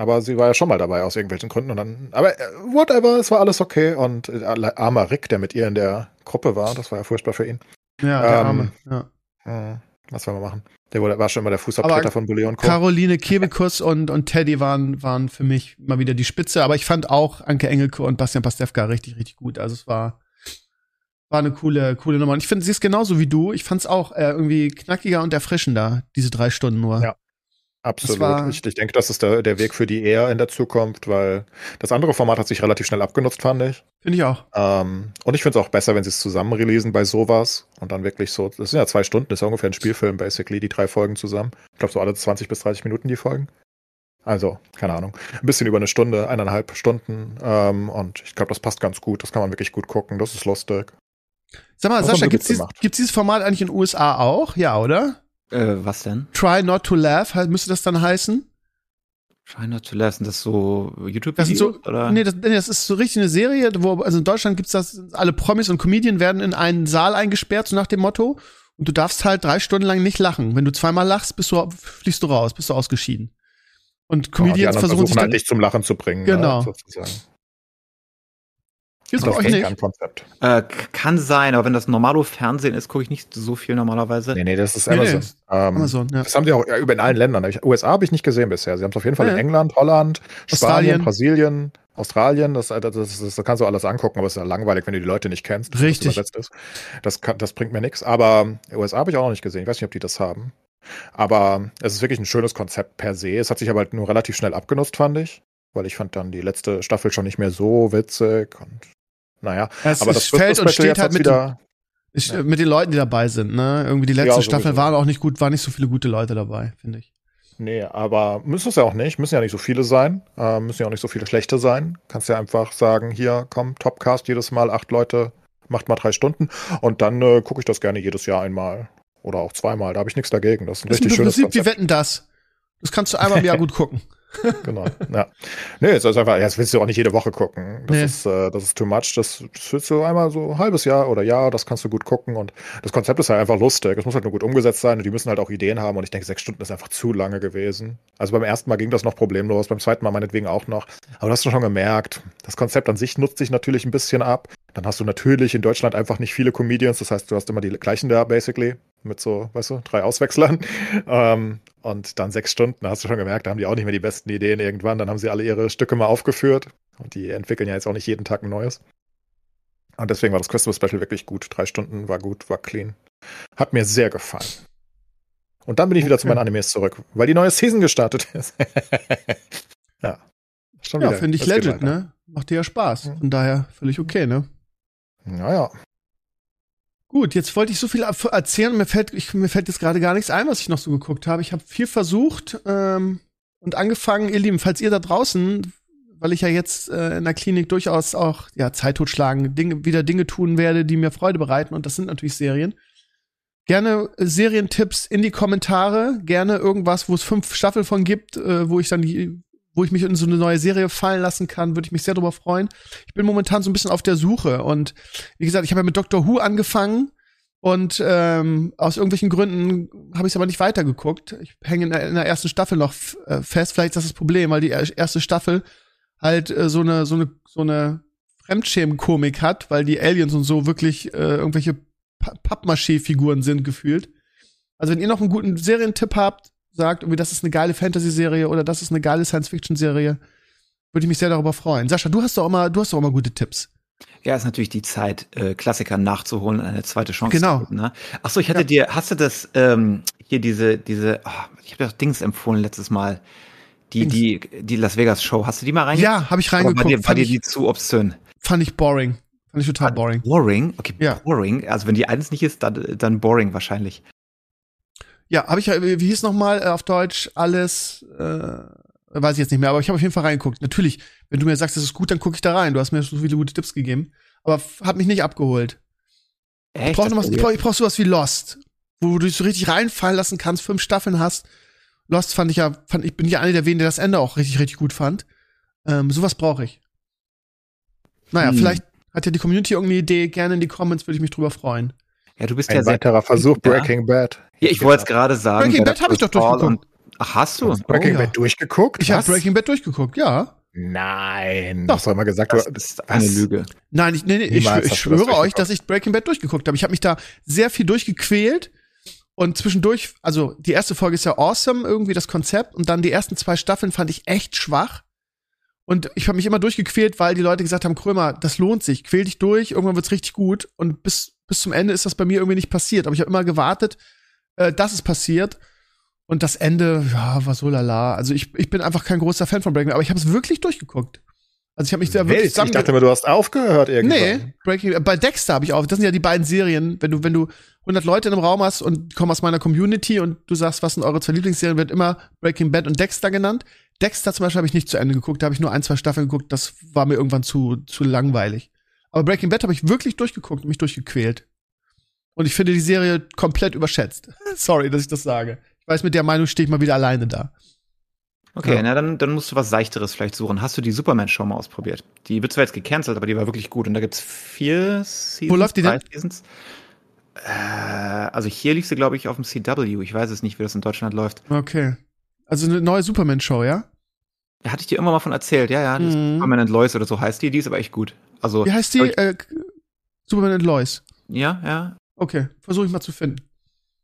Aber sie war ja schon mal dabei aus irgendwelchen Gründen. Und dann, aber äh, whatever, es war alles okay. Und äh, armer Rick, der mit ihr in der Gruppe war, das war ja furchtbar für ihn.
Ja, der
Ähm,
Arme. Ja.
Hm, was wollen wir machen? Der war schon immer der Fußabtreter von Bulli und Co.
Caroline Kebekus und, und Teddy waren, waren für mich mal wieder die Spitze. Aber ich fand auch Anke Engelke und Bastian Pastewka richtig, richtig gut. Also es war, war eine coole, coole Nummer. Und ich finde, sie ist genauso wie du. Ich fand es auch äh, irgendwie knackiger und erfrischender, diese drei Stunden nur.
Ja. Absolut.
war-
ich, ich denke, das ist der, der Weg für die eher in der Zukunft, weil das andere Format hat sich relativ schnell abgenutzt, fand ich.
Finde ich auch.
Ähm, und ich finde es auch besser, wenn sie es zusammen releasen bei sowas und dann wirklich so, das sind ja zwei Stunden, das ist ja ungefähr ein Spielfilm, basically, die drei Folgen zusammen. Ich glaube, so alle 20 bis 30 Minuten die Folgen. Also, keine Ahnung. Ein bisschen über eine Stunde, eineinhalb Stunden. Ähm, und ich glaube, das passt ganz gut. Das kann man wirklich gut gucken. Das ist lustig.
Sag mal,
Was
Sascha,
haben wir
gibt's,
gut
dies,
gemacht?
gibt's dieses Format eigentlich in den USA auch? Ja, oder?
Äh, was denn?
Try not to laugh, müsste das dann heißen?
Try not to laugh. Sind das so youtube
Das sind so,
oder?
nee, das, nee, das ist so richtig eine Serie, wo, also in Deutschland gibt's das, alle Promis und Comedian werden in einen Saal eingesperrt, so nach dem Motto. Und du darfst halt drei Stunden lang nicht lachen. Wenn du zweimal lachst, bist du, fliegst du raus, bist du ausgeschieden. Und
Ja,
Comedians
anderen
versuchen sich
halt dich zum Lachen zu bringen.
Genau.
Ne, sozusagen.
Gibt's bei
Das
euch
ist
nicht?
Konzept.
Äh, kann sein, aber wenn das normalo Fernsehen ist, gucke ich nicht so viel normalerweise.
Nee, nee, das ist
Nee, nee,
Amazon.
ist
Ähm,
Amazon, ja.
Das haben sie auch ja, über in allen Ländern. Ich- USA habe ich nicht gesehen bisher. Sie haben es auf jeden Fall
Ja,
in. England, Holland,
Australien.
Spanien, Brasilien, Australien. Das, das, das, das, das kannst du alles angucken, aber es ist ja langweilig, wenn du die Leute nicht kennst.
Richtig.
Das, kann, das bringt mir nichts. Aber USA habe ich auch noch nicht gesehen. Ich weiß nicht, ob die das haben. Aber es ist wirklich ein schönes Konzept per se. Es hat sich aber halt nur relativ schnell abgenutzt, fand ich. Weil ich fand dann die letzte Staffel schon nicht mehr so witzig. Und naja,
Es,
aber das
fällt und steht halt mit, den,
wieder.
ich,
ja.
mit den Leuten, die dabei sind, ne? Irgendwie die letzte
Ja,
Staffel waren auch nicht gut, waren nicht so viele gute Leute dabei, finde ich.
Nee, aber müssen es ja auch nicht. Müssen ja nicht so viele sein. Äh, müssen ja auch nicht so viele schlechte sein. Kannst ja einfach sagen, hier, komm, Topcast jedes Mal, acht Leute, macht mal drei Stunden. Und dann äh, gucke ich das gerne jedes Jahr einmal. Oder auch zweimal. Da habe ich nichts dagegen. Das ist ein
Das ist
richtig
im
schönes
Prinzip, wir
Konzept.
wetten das. Das kannst du einmal im Jahr gut gucken.
Genau. Ja. Nee, es ist einfach, das willst du auch nicht jede Woche gucken. Das
Nee.
ist, äh, das ist too much. Das, das willst du einmal so ein halbes Jahr oder Jahr, das kannst du gut gucken. Und das Konzept ist halt einfach lustig. Es muss halt nur gut umgesetzt sein und die müssen halt auch Ideen haben. Und ich denke, sechs Stunden ist einfach zu lange gewesen. Also beim ersten Mal ging das noch problemlos, beim zweiten Mal meinetwegen auch noch. Aber du hast schon gemerkt, das Konzept an sich nutzt sich natürlich ein bisschen ab. Dann hast du natürlich in Deutschland einfach nicht viele Comedians. Das heißt, du hast immer die gleichen da, basically. Mit so, weißt du, drei Auswechslern. Ähm, und dann sechs Stunden, hast du schon gemerkt, da haben die auch nicht mehr die besten Ideen irgendwann. Dann haben sie alle ihre Stücke mal aufgeführt. Und die entwickeln ja jetzt auch nicht jeden Tag ein neues. Und deswegen war das Christmas Special wirklich gut. Drei Stunden war gut, war clean. Hat mir sehr gefallen. Und dann bin ich wieder zu
Okay.
meinen Animes zurück, weil die neue Season gestartet ist. ja. Schon
Ja, finde ich legit, ne? Macht dir ja Spaß.
Mhm.
Von daher völlig okay, ne?
Naja.
Gut, jetzt wollte ich so viel erzählen mir fällt, ich, mir fällt jetzt gerade gar nichts ein, was ich noch so geguckt habe. Ich habe viel versucht ähm, und angefangen, ihr Lieben, falls ihr da draußen, weil ich ja jetzt äh, in der Klinik durchaus auch ja, Zeit totschlagen, Dinge, wieder Dinge tun werde, die mir Freude bereiten und das sind natürlich Serien. Gerne äh, Serientipps in die Kommentare, gerne irgendwas, wo es fünf Staffeln von gibt, äh, wo ich dann die, wo ich mich in so eine neue Serie fallen lassen kann, würde ich mich sehr darüber freuen. Ich bin momentan so ein bisschen auf der Suche und wie gesagt, ich habe ja mit Doctor Who angefangen und ähm, aus irgendwelchen Gründen habe ich es aber nicht weitergeguckt. Ich hänge in, der- in der ersten Staffel noch äh, fest. Vielleicht ist das das Problem, weil die er- erste Staffel halt äh, so eine so eine so eine Fremdschämen-Komik hat, weil die Aliens und so wirklich äh, irgendwelche Pa- Pappmaché-Figuren sind gefühlt. Also wenn ihr noch einen guten Serientipp habt, sagt irgendwie, das ist eine geile Fantasy-Serie oder das ist eine geile Science-Fiction-Serie, würde ich mich sehr darüber freuen. Sascha, du hast doch immer, du hast doch immer gute Tipps.
Ja, ist natürlich die Zeit, äh, Klassiker nachzuholen eine zweite Chance
Genau.
geben. Ne? Ach so, ich hatte dir, hast du das ähm, hier diese diese, oh, ich habe doch Dings empfohlen letztes Mal, die
Dings.
die die Las Vegas Show. Hast du die mal reingeguckt?
Ja, habe ich
Aber war
reingeguckt.
dir, war
fand,
dir
ich,
die zu obszön?
fand ich boring. Fand ich total boring.
Boring? Okay,
Ja.
boring. Also wenn die eins nicht ist, dann, dann boring wahrscheinlich.
Ja, habe ich, ja- wie hieß nochmal äh, auf Deutsch alles, äh, weiß ich jetzt nicht mehr, aber ich habe auf jeden Fall reingeguckt. Natürlich, wenn du mir sagst, das ist gut, dann gucke ich da rein. Du hast mir so viele gute Tipps gegeben, aber hat mich nicht abgeholt.
Echt?
Ich brauche brauch, ich brauch sowas wie Lost, wo du dich so richtig reinfallen lassen kannst, fünf Staffeln hast. Lost fand ich ja, fand ich bin ja einer der wenigen, der das Ende auch richtig, richtig gut fand. Ähm, sowas brauche ich. Naja,
Hm.
vielleicht hat ja die Community irgendeine Idee, gerne in die Comments, würde ich mich drüber freuen.
Ja, du bist ja
Ein
sehr.
weiterer Versuch,
Ja.
Breaking Bad.
Ja, ich wollte es gerade sagen.
Breaking Bad hab ich doch durchgeguckt.
und- Ach, hast du?
Breaking
Oh, ja.
Bad durchgeguckt?
Ich habe? Breaking Bad durchgeguckt, ja.
Nein.
Doch.
Hast doch immer gesagt,
Das
du,
ist eine
Was?
Lüge.
Nein, ich, nee, nee, ich, ich schwöre euch, dass ich Breaking Bad durchgeguckt habe. Ich habe mich da sehr viel durchgequält und zwischendurch, also die erste Folge ist ja awesome, irgendwie das Konzept und dann die ersten zwei Staffeln fand ich echt schwach. Und ich habe mich immer durchgequält, weil die Leute gesagt haben, Krömer, das lohnt sich, quäl dich durch, irgendwann wird's richtig gut. Und bis, bis zum Ende ist das bei mir irgendwie nicht passiert. Aber ich habe immer gewartet, äh, dass es passiert. Und das Ende, ja, war so lala. Also ich, ich bin einfach kein großer Fan von Breaking Bad, aber ich habe es wirklich durchgeguckt. Also ich habe mich da wirklich
Welt. Ich
zusammen-
dachte immer, du hast aufgehört irgendwann.
Nee, Breaking, bei Dexter habe ich auch. Das sind ja die beiden Serien. Wenn du, wenn du 100 Leute in einem Raum hast und kommen aus meiner Community und du sagst, was sind eure zwei Lieblingsserien, wird immer Breaking Bad und Dexter genannt. Dexter zum Beispiel habe ich nicht zu Ende geguckt. Da habe ich nur ein, zwei Staffeln geguckt. Das war mir irgendwann zu, zu langweilig. Aber Breaking Bad habe ich wirklich durchgeguckt und mich durchgequält. Und ich finde die Serie komplett überschätzt. Sorry, dass ich das sage. Ich weiß, mit der Meinung stehe ich mal wieder alleine da.
Okay,
Ja.
na dann, dann musst du was Seichteres vielleicht suchen. Hast du die Superman-Show mal ausprobiert? Die wird zwar jetzt gecancelt, aber die war wirklich gut. Und da gibt's vier Seasons.
Wo läuft die denn?
Seasons. Äh, also hier lief sie, glaube ich, auf dem CW. Ich weiß es nicht, wie das in Deutschland läuft.
Okay. Also eine neue Superman-Show, ja?
Da hatte ich dir immer mal von erzählt. Ja, ja,
Mhm.
Superman and Lois oder so heißt die. Die ist aber echt gut. Also,
Wie heißt die? Äh, Superman and Lois.
ja, ja.
Okay, versuche ich mal zu finden.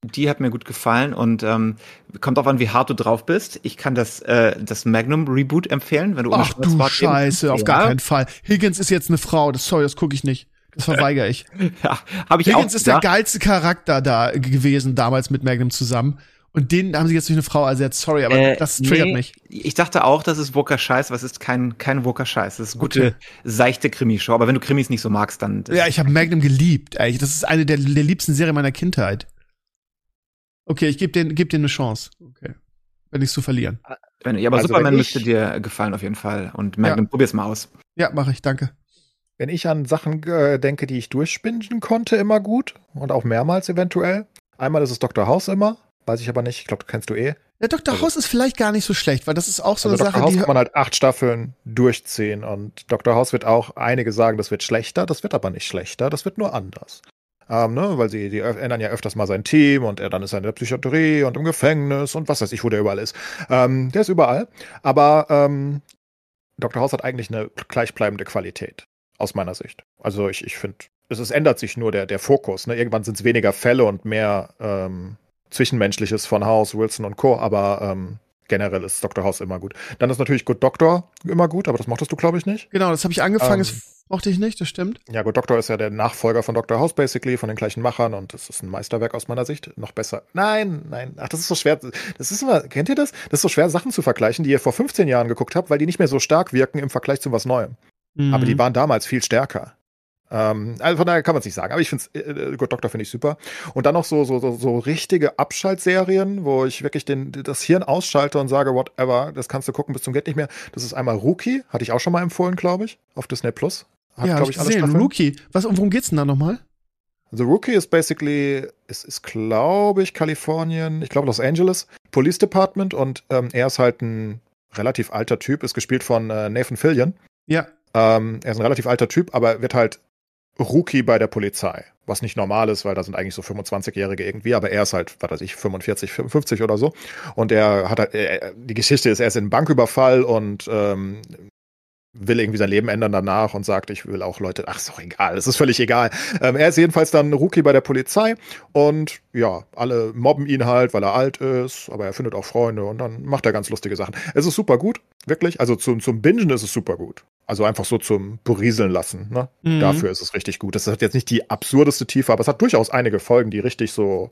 Die hat mir gut gefallen und ähm, kommt auch an, wie hart du drauf bist. Ich kann das, äh, das Magnum Reboot empfehlen, wenn du
Ach du Scheiße, auf gar keinen Fall. Higgins ist jetzt eine Frau, das sorry, das gucke ich nicht. Das verweigere ich.
Ja, habe ich
Higgins
auch
ist der geilste Charakter da gewesen, damals mit Magnum zusammen. Und den haben sie jetzt durch eine Frau ersetzt. Sorry, aber
Äh,
das triggert
nee,
mich.
Ich dachte auch, das ist Woker Scheiß, aber es ist kein, kein Woker Scheiß. Das ist gute, seichte Krimishow. Aber wenn du Krimis nicht so magst, dann.
Ja, ich habe Magnum geliebt. Ey. Das ist eine der, der liebsten Serien meiner Kindheit. Okay, ich gebe den, geb den eine Chance. Okay. Wenn nichts zu verlieren.
wenn, ja, aber
Also
Superman
wenn
müsste
ich-
dir gefallen auf jeden Fall. Und Magnum, probier's mal aus.
Ja, mache ich, danke.
Wenn ich an Sachen äh, denke, die ich durchspinnen konnte, immer gut. Und auch mehrmals eventuell. Einmal ist es Dr. House immer. Weiß ich aber nicht. Ich glaube, du kennst du eh.
Ja, Dr.
Also-
House ist vielleicht gar nicht so schlecht, weil das ist auch so
also
eine
Dr.
Sache,
House
die.
kann man halt acht Staffeln durchziehen. Und Dr. House wird auch, einige sagen, das wird schlechter. Das wird aber nicht schlechter. Das wird nur anders. Ähm, ne? Weil sie die ändern ja öfters mal sein Team und er dann ist er in der Psychiatrie und im Gefängnis und was weiß ich, wo der überall ist. Ähm, der ist überall. Aber ähm, Dr. House hat eigentlich eine gleichbleibende Qualität, aus meiner Sicht. Also ich, ich finde, es, es ändert sich nur der, der Fokus. Ne? Irgendwann sind es weniger Fälle und mehr ähm, Zwischenmenschliches von House, Wilson und Co., aber ähm, generell ist Dr. House immer gut. Dann ist natürlich Good Doctor immer gut, aber das mochtest du, glaube ich, nicht.
Genau, das habe ich angefangen,
Ähm,
das mochte ich nicht, das stimmt.
Ja, Good Doctor ist ja der Nachfolger von Dr. House, basically, von den gleichen Machern und das ist ein Meisterwerk aus meiner Sicht. Noch besser. Nein, nein, ach, das ist so schwer. Das ist immer, kennt ihr das? Das ist so schwer, Sachen zu vergleichen, die ihr vor 15 Jahren geguckt habt, weil die nicht mehr so stark wirken im Vergleich zu was Neuem. Aber
Mhm.
die waren damals viel stärker. Ähm, also von daher kann man es nicht sagen. Aber ich finde äh, Good Doctor finde ich super. Und dann noch so, so, so, so richtige Abschaltserien, wo ich wirklich den, das Hirn ausschalte und sage, whatever, das kannst du gucken bis zum Geht nicht mehr. Das ist einmal Rookie, hatte ich auch schon mal empfohlen, glaube ich, auf Disney Plus. Hat,
ja,
glaube
ich
ich, alle
gesehen.
Staffeln.
Rookie. Was, um worum geht's denn da nochmal?
The Rookie ist basically, es ist, glaube ich, Kalifornien, ich glaube Los Angeles, Police Department und ähm, er ist halt ein relativ alter Typ, ist gespielt von äh, Nathan Fillion.
Ja.
Ähm, er ist ein relativ alter Typ, aber wird halt Rookie bei der Polizei. Was nicht normal ist, weil da sind eigentlich so 25-Jährige irgendwie, aber er ist halt, was weiß ich, 45, 55 oder so. Und er hat halt, äh, die Geschichte ist, er ist in Banküberfall und ähm, will irgendwie sein Leben ändern danach und sagt, ich will auch Leute, ach, ist doch egal, es ist völlig egal. Ähm, er ist jedenfalls dann Rookie bei der Polizei und ja, alle mobben ihn halt, weil er alt ist, aber er findet auch Freunde und dann macht er ganz lustige Sachen. Es ist super gut, wirklich. Also zum, zum Bingen ist es super gut. Also einfach so zum Berieseln lassen. Ne? Mhm. Dafür ist es richtig gut. Das hat jetzt nicht die absurdeste Tiefe, aber es hat durchaus einige Folgen, die richtig so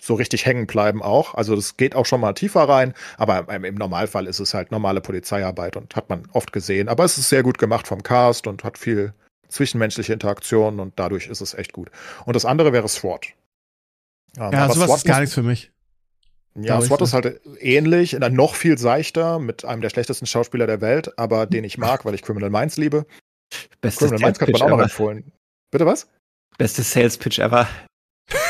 so richtig hängen bleiben auch. Also das geht auch schon mal tiefer rein, aber im Normalfall ist es halt normale Polizeiarbeit und hat man oft gesehen. Aber es ist sehr gut gemacht vom Cast und hat viel zwischenmenschliche Interaktionen und dadurch ist es echt gut. Und das andere wäre SWAT.
Ähm, ja, sowas SWAT ist gar nichts für mich.
Ja, SWAT ist halt ähnlich, dann noch viel seichter mit einem der schlechtesten Schauspieler der Welt, aber den ich mag, weil ich Criminal Minds liebe.
Bestes Criminal Minds könnte man auch noch empfohlen.
Bitte was?
Bestes Sales Pitch ever.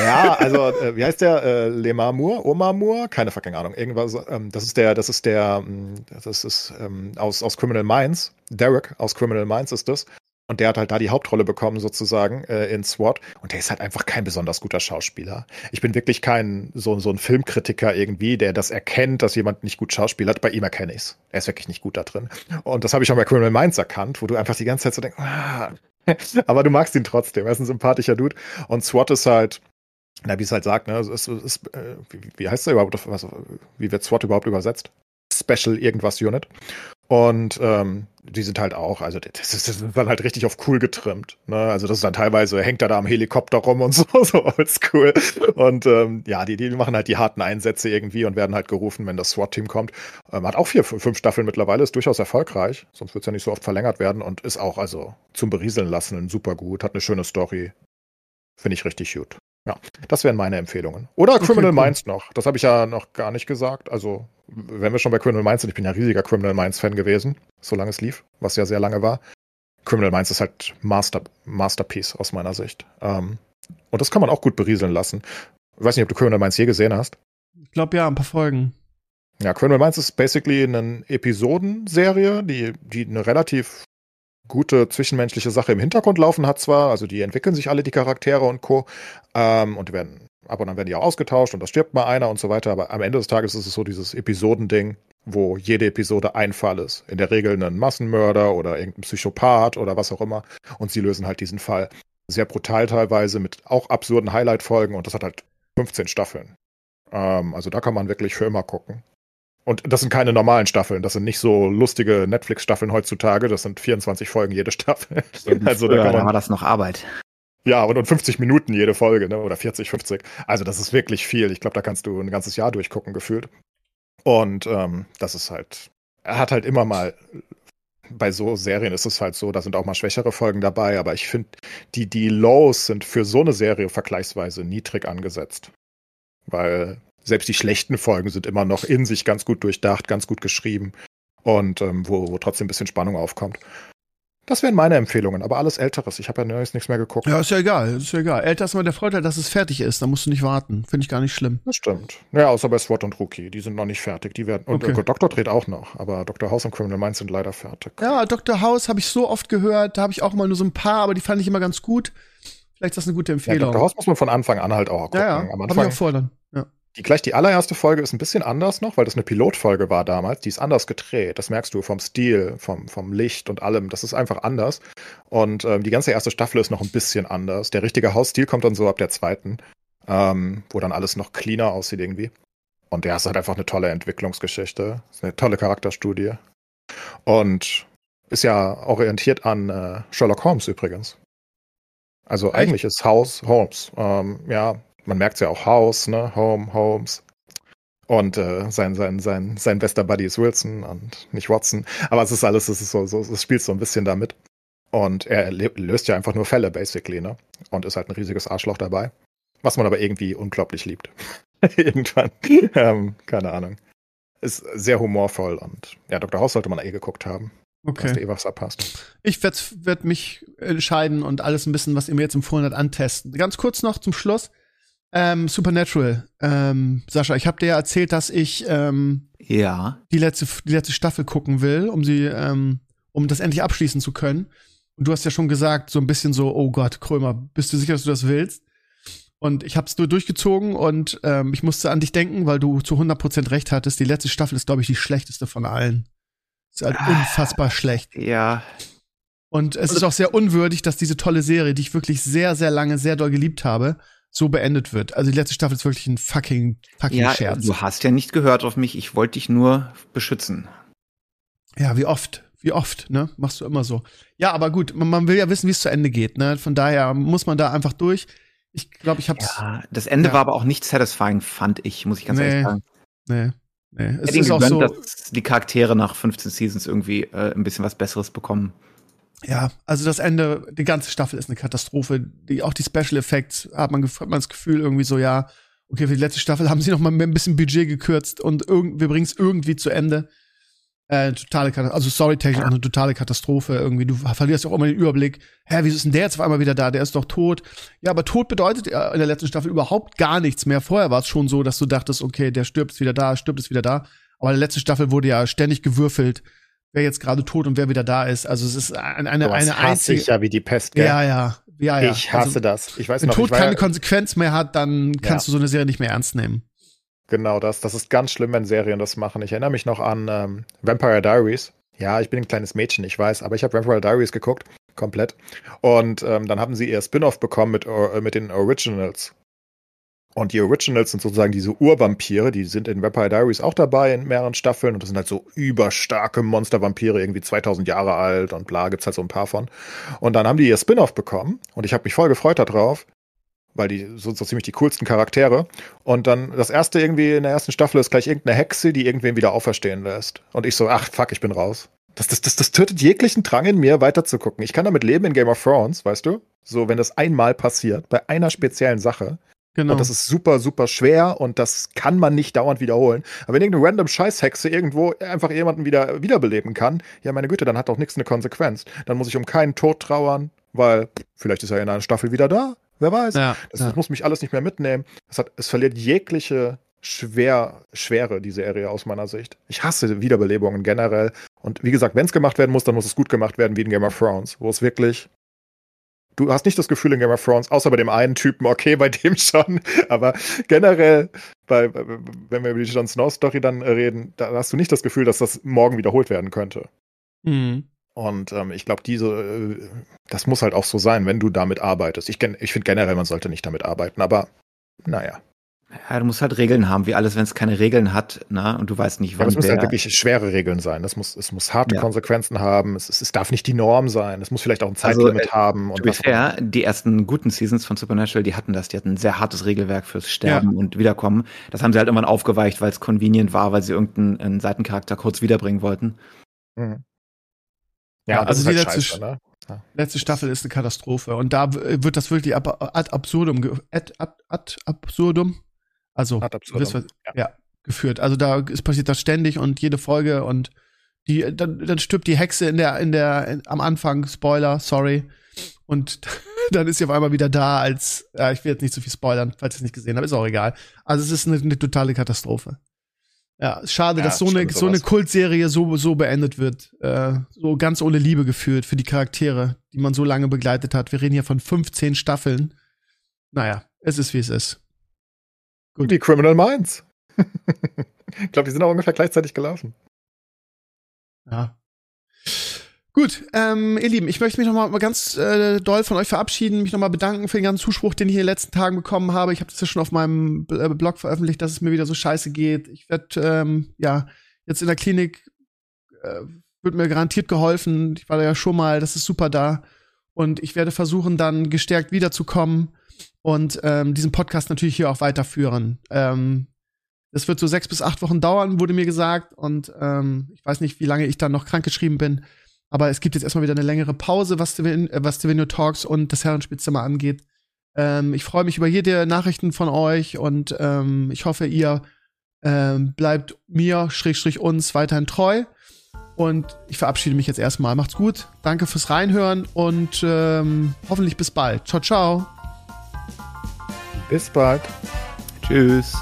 Ja, also äh, wie heißt der? Äh, Lemar Moore? Omar Moore? Keine fucking Ahnung. Irgendwas. Ähm, das ist der, das ist der, mm, das ist ähm, aus, aus Criminal Minds. Derek aus Criminal Minds ist das. Und der hat halt da die Hauptrolle bekommen, sozusagen, äh, in SWAT. Und der ist halt einfach kein besonders guter Schauspieler. Ich bin wirklich kein so, so ein Filmkritiker irgendwie, der das erkennt, dass jemand nicht gut schauspielert. Bei ihm erkenne ich's. Er ist wirklich nicht gut da drin. Und das habe ich schon bei Criminal Minds erkannt, wo du einfach die ganze Zeit so denkst, ah. aber du magst ihn trotzdem. Er ist ein sympathischer Dude. Und SWAT ist halt, na, wie es halt sagt, ne, es ist, ist äh, wie, wie, heißt der überhaupt, was, wie wird SWAT überhaupt übersetzt? Special irgendwas Unit. Und ähm, die sind halt auch, also das ist, das ist dann halt richtig auf cool getrimmt. Ne? Also das ist dann teilweise, hängt er da am Helikopter rum und so, so oldschool. Und ähm, ja, die, die machen halt die harten Einsätze irgendwie und werden halt gerufen, wenn das SWAT-Team kommt. Ähm, hat auch vier, fünf Staffeln mittlerweile, ist durchaus erfolgreich, sonst wird es ja nicht so oft verlängert werden und ist auch also zum Berieseln lassen super gut, hat eine schöne Story. Finde ich richtig gut. Ja, das wären meine Empfehlungen. Oder Criminal okay, Minds noch. Das habe ich ja noch gar nicht gesagt. Also, wenn wir schon bei Criminal Minds sind, ich bin ja riesiger Criminal Minds-Fan gewesen, solange es lief, was ja sehr lange war. Criminal Minds ist halt Master, Masterpiece aus meiner Sicht. Ähm, und das kann man auch gut berieseln lassen. Ich weiß nicht, ob du Criminal Minds je gesehen hast.
Ich glaube ja, ein paar Folgen.
Ja, Criminal Minds ist basically eine Episodenserie, die, die eine relativ gute zwischenmenschliche Sache im Hintergrund laufen hat zwar, also die entwickeln sich alle, die Charaktere und Co. Ähm, und werden, ab und an werden die auch ausgetauscht und da stirbt mal einer und so weiter, aber am Ende des Tages ist es so dieses Episodending, wo jede Episode ein Fall ist. In der Regel ein Massenmörder oder irgendein Psychopath oder was auch immer. Und sie lösen halt diesen Fall. Sehr brutal teilweise mit auch absurden Highlight-Folgen und das hat halt 15 Staffeln. Ähm, also da kann man wirklich für immer gucken. Und das sind keine normalen Staffeln, das sind nicht so lustige Netflix-Staffeln heutzutage, das sind 24 Folgen jede Staffel.
also da, man, da war das noch Arbeit.
Ja, und, und 50 Minuten jede Folge, ne? Oder 40, 50. Also das ist wirklich viel. Ich glaube, da kannst du ein ganzes Jahr durchgucken, gefühlt. Und ähm, das ist halt, er hat halt immer mal, bei so Serien ist es halt so, da sind auch mal schwächere Folgen dabei, aber ich finde, die, die Lows sind für so eine Serie vergleichsweise niedrig angesetzt. Weil selbst die schlechten Folgen sind immer noch in sich ganz gut durchdacht, ganz gut geschrieben und ähm, wo, wo trotzdem ein bisschen Spannung aufkommt. Das wären meine Empfehlungen, aber alles Älteres. Ich habe ja neues nichts mehr geguckt.
Ja, ist ja egal, ist ja egal. Älter ist immer der Vorteil, dass es fertig ist. Da musst du nicht warten. Finde ich gar nicht schlimm.
Das stimmt. Ja, außer bei SWAT und Rookie. Die sind noch nicht fertig. Die werden. Und okay. Doktor dreht auch noch, aber Dr. House und Criminal Minds sind leider fertig.
Ja, Dr. House habe ich so oft gehört. Da habe ich auch mal nur so ein paar, aber die fand ich immer ganz gut. Vielleicht ist das eine gute Empfehlung. Ja,
Dr. House muss man von Anfang an halt auch
gucken. Ja, ja. Am Anfang, hab ich auch vor dann.
Die gleich die allererste Folge ist ein bisschen anders noch, weil das eine Pilotfolge war damals. Die ist anders gedreht. Das merkst du vom Stil, vom, vom Licht und allem. Das ist einfach anders. Und ähm, die ganze erste Staffel ist noch ein bisschen anders. Der richtige Hausstil kommt dann so ab der zweiten, ähm, wo dann alles noch cleaner aussieht irgendwie. Und der ist halt einfach eine tolle Entwicklungsgeschichte. Ist eine tolle Charakterstudie. Und ist ja orientiert an äh, Sherlock Holmes übrigens. Also Echt? eigentlich ist House Holmes. Ähm, ja, man merkt es ja auch House, ne? Home, Holmes. Und äh, sein, sein, sein, sein bester Buddy ist Wilson und nicht Watson. Aber es ist alles, es ist so, so, es spielt so ein bisschen damit. Und er löst ja einfach nur Fälle, basically, ne? Und ist halt ein riesiges Arschloch dabei. Was man aber irgendwie unglaublich liebt. Irgendwann. ähm, keine Ahnung. Ist sehr humorvoll und ja, Dr. House sollte man eh geguckt haben. Okay. Dass der eh was abpasst.
Ich werde werd mich entscheiden und alles ein bisschen, was ihr mir jetzt empfohlen habt, antesten. Ganz kurz noch zum Schluss. Ähm, Supernatural. Ähm, Sascha, ich habe dir ja erzählt, dass ich ähm,
ja.
die, letzte, die letzte Staffel gucken will, um sie, ähm, um das endlich abschließen zu können. Und du hast ja schon gesagt, so ein bisschen so, oh Gott, Krömer, bist du sicher, dass du das willst? Und ich habe es nur durchgezogen und ähm, ich musste an dich denken, weil du zu 100% recht hattest. Die letzte Staffel ist, glaube ich, die schlechteste von allen. Ist halt ah, unfassbar schlecht.
Ja.
Und es ist auch sehr unwürdig, dass diese tolle Serie, die ich wirklich sehr, sehr lange, sehr doll geliebt habe, so beendet wird. Also die letzte Staffel ist wirklich ein fucking, fucking
ja,
Scherz.
Du hast ja nicht gehört auf mich, ich wollte dich nur beschützen.
Ja, wie oft? wie oft, ne? Machst du immer so. Ja, aber gut, man, man will ja wissen, wie es zu Ende geht, ne? Von daher muss man da einfach durch. Ich glaube, ich hab's.
Ja, das Ende
Ja.
war aber auch nicht satisfying, fand ich, muss ich ganz
Nee.
ehrlich sagen.
Nee, nee. Es
Hätte
ist auch
gegönnt,
so.
dass die Charaktere nach 15 Seasons irgendwie äh, ein bisschen was Besseres bekommen.
Ja, also das Ende, die ganze Staffel ist eine Katastrophe. Die, auch die Special Effects hat man, hat man das Gefühl irgendwie so, ja, okay, für die letzte Staffel haben sie noch mal ein bisschen Budget gekürzt und wir bringen es irgendwie zu Ende. Äh, totale Katastrophe, also storytechnisch auch eine totale Katastrophe irgendwie. Du verlierst auch immer den Überblick. Hä, wieso ist denn der jetzt auf einmal wieder da? Der ist doch tot. Ja, aber tot bedeutet in der letzten Staffel überhaupt gar nichts mehr. Vorher war es schon so, dass du dachtest, okay, der stirbt wieder da, stirbt ist wieder da. Aber in der letzten Staffel wurde ja ständig gewürfelt, wer jetzt gerade tot und wer wieder da ist. Also es ist ein- eine,
Sowas
eine
hasse
einzige.
ich ja wie die Pest, gell?
Ja, ja, ja, ja.
Ich hasse
also,
das. Ich weiß
Wenn
noch,
Tod keine
ja,
Konsequenz mehr hat, dann kannst
Ja.
du so eine Serie nicht mehr ernst nehmen.
genau das. Das ist ganz schlimm, wenn Serien das machen. Ich erinnere mich noch an ähm, Vampire Diaries. Ja, ich bin ein kleines Mädchen, ich weiß, aber ich habe Vampire Diaries geguckt, komplett. Und ähm, dann haben sie ihr Spin-off bekommen mit, äh, mit den Originals. Und die Originals sind sozusagen diese Urvampire, die sind in Vampire Diaries auch dabei in mehreren Staffeln und das sind halt so überstarke Monstervampire, irgendwie 2000 Jahre alt und bla, gibt's halt so ein paar von. Und dann haben die ihr Spin-off bekommen und ich habe mich voll gefreut darauf, weil die so, so ziemlich die coolsten Charaktere. Und dann das erste irgendwie in der ersten Staffel ist gleich irgendeine Hexe, die irgendwen wieder auferstehen lässt. Und ich so, ach fuck, ich bin raus. Das, das, das, das tötet jeglichen Drang in mir, weiterzugucken. Ich kann damit leben in Game of Thrones, weißt du? So, wenn das einmal passiert, bei einer speziellen Sache.
Genau.
Und das ist super, super schwer und das kann man nicht dauernd wiederholen. Aber wenn irgendeine random Scheißhexe irgendwo einfach jemanden wieder wiederbeleben kann, ja, meine Güte, dann hat doch nichts eine Konsequenz. Dann muss ich um keinen Tod trauern, weil vielleicht ist er in einer Staffel wieder da. Wer weiß.
ja,
Das,
ja.
das muss mich alles nicht mehr mitnehmen. Es, hat, es verliert jegliche Schwer, Schwere, die Serie aus meiner Sicht. Ich hasse Wiederbelebungen generell. Und wie gesagt, wenn es gemacht werden muss, dann muss es gut gemacht werden wie in Game of Thrones, wo es wirklich. Du hast nicht das Gefühl in Game of Thrones, außer bei dem einen Typen, okay, bei dem schon, aber generell, bei, wenn wir über die Jon Snow Story dann reden, da hast du nicht das Gefühl, dass das morgen wiederholt werden könnte.
Mhm.
Und ähm, ich glaube, diese, äh, das muss halt auch so sein, wenn du damit arbeitest. Ich, ich finde generell, man sollte nicht damit arbeiten, aber naja.
Ja, du musst halt Regeln haben, wie alles, wenn es keine Regeln hat, na, und du weißt nicht,
Aber
wann
es müssen halt wirklich schwere Regeln sein. Das muss, es muss harte
Ja.
Konsequenzen haben. Es, es, es darf nicht die Norm sein. Es muss vielleicht auch ein
Also,
Zeitlimit
äh,
haben. Und
fair, die ersten guten Seasons von Supernatural, die hatten das. Die hatten ein sehr hartes Regelwerk fürs Sterben und Wiederkommen. Das haben sie halt irgendwann aufgeweicht, weil es convenient war, weil sie irgendeinen einen Seitencharakter kurz wiederbringen wollten.
Mhm. Ja,
Ja, also
ist
die
halt
letzte
scheiße, ne?
Letzte Staffel ist eine Katastrophe. Und da wird das wirklich ab, ad absurdum, ad, ad, ad absurdum, also wisst was-
ja.
ja. geführt. Also da ist passiert das ständig und jede Folge und die, dann, dann stirbt die Hexe in der, in der, in, am Anfang, Spoiler, sorry. Und dann ist sie auf einmal wieder da als, ja, ich will jetzt nicht zu viel spoilern, falls ihr es nicht gesehen habt, ist auch egal. Also es ist eine, eine totale Katastrophe. Ja, schade,
Ja,
dass so eine, so eine. Kultserie so, so beendet wird. Äh, so ganz ohne Liebe geführt für die Charaktere, die man so lange begleitet hat. Wir reden hier von 15 Staffeln. Naja, es ist wie es ist.
Die Criminal Minds. ich glaube, die sind auch ungefähr gleichzeitig gelaufen.
Ja. Gut, ähm, ihr Lieben, ich möchte mich noch mal ganz äh, doll von euch verabschieden, mich noch mal bedanken für den ganzen Zuspruch, den ich in den letzten Tagen bekommen habe. Ich habe das ja schon auf meinem äh, Blog veröffentlicht, dass es mir wieder so scheiße geht. Ich werde ähm, ja jetzt in der Klinik äh, wird mir garantiert geholfen. Ich war da ja schon mal, das ist super da. Und ich werde versuchen, dann gestärkt wiederzukommen und ähm, diesen Podcast natürlich hier auch weiterführen. Ähm, das wird so sechs bis acht Wochen dauern, wurde mir gesagt. Und ähm, ich weiß nicht, wie lange ich dann noch krankgeschrieben bin. Aber es gibt jetzt erstmal wieder eine längere Pause, was Stevenio Talks und das Herrenspielzimmer angeht. Ähm, ich freue mich über jede Nachrichten von euch und ähm, ich hoffe, ihr ähm, bleibt mir, Schrägstrich uns, weiterhin treu. Und ich verabschiede mich jetzt erstmal. Macht's gut. Danke fürs Reinhören und ähm, hoffentlich bis bald. Ciao, ciao.
Bis bald.
Tschüss.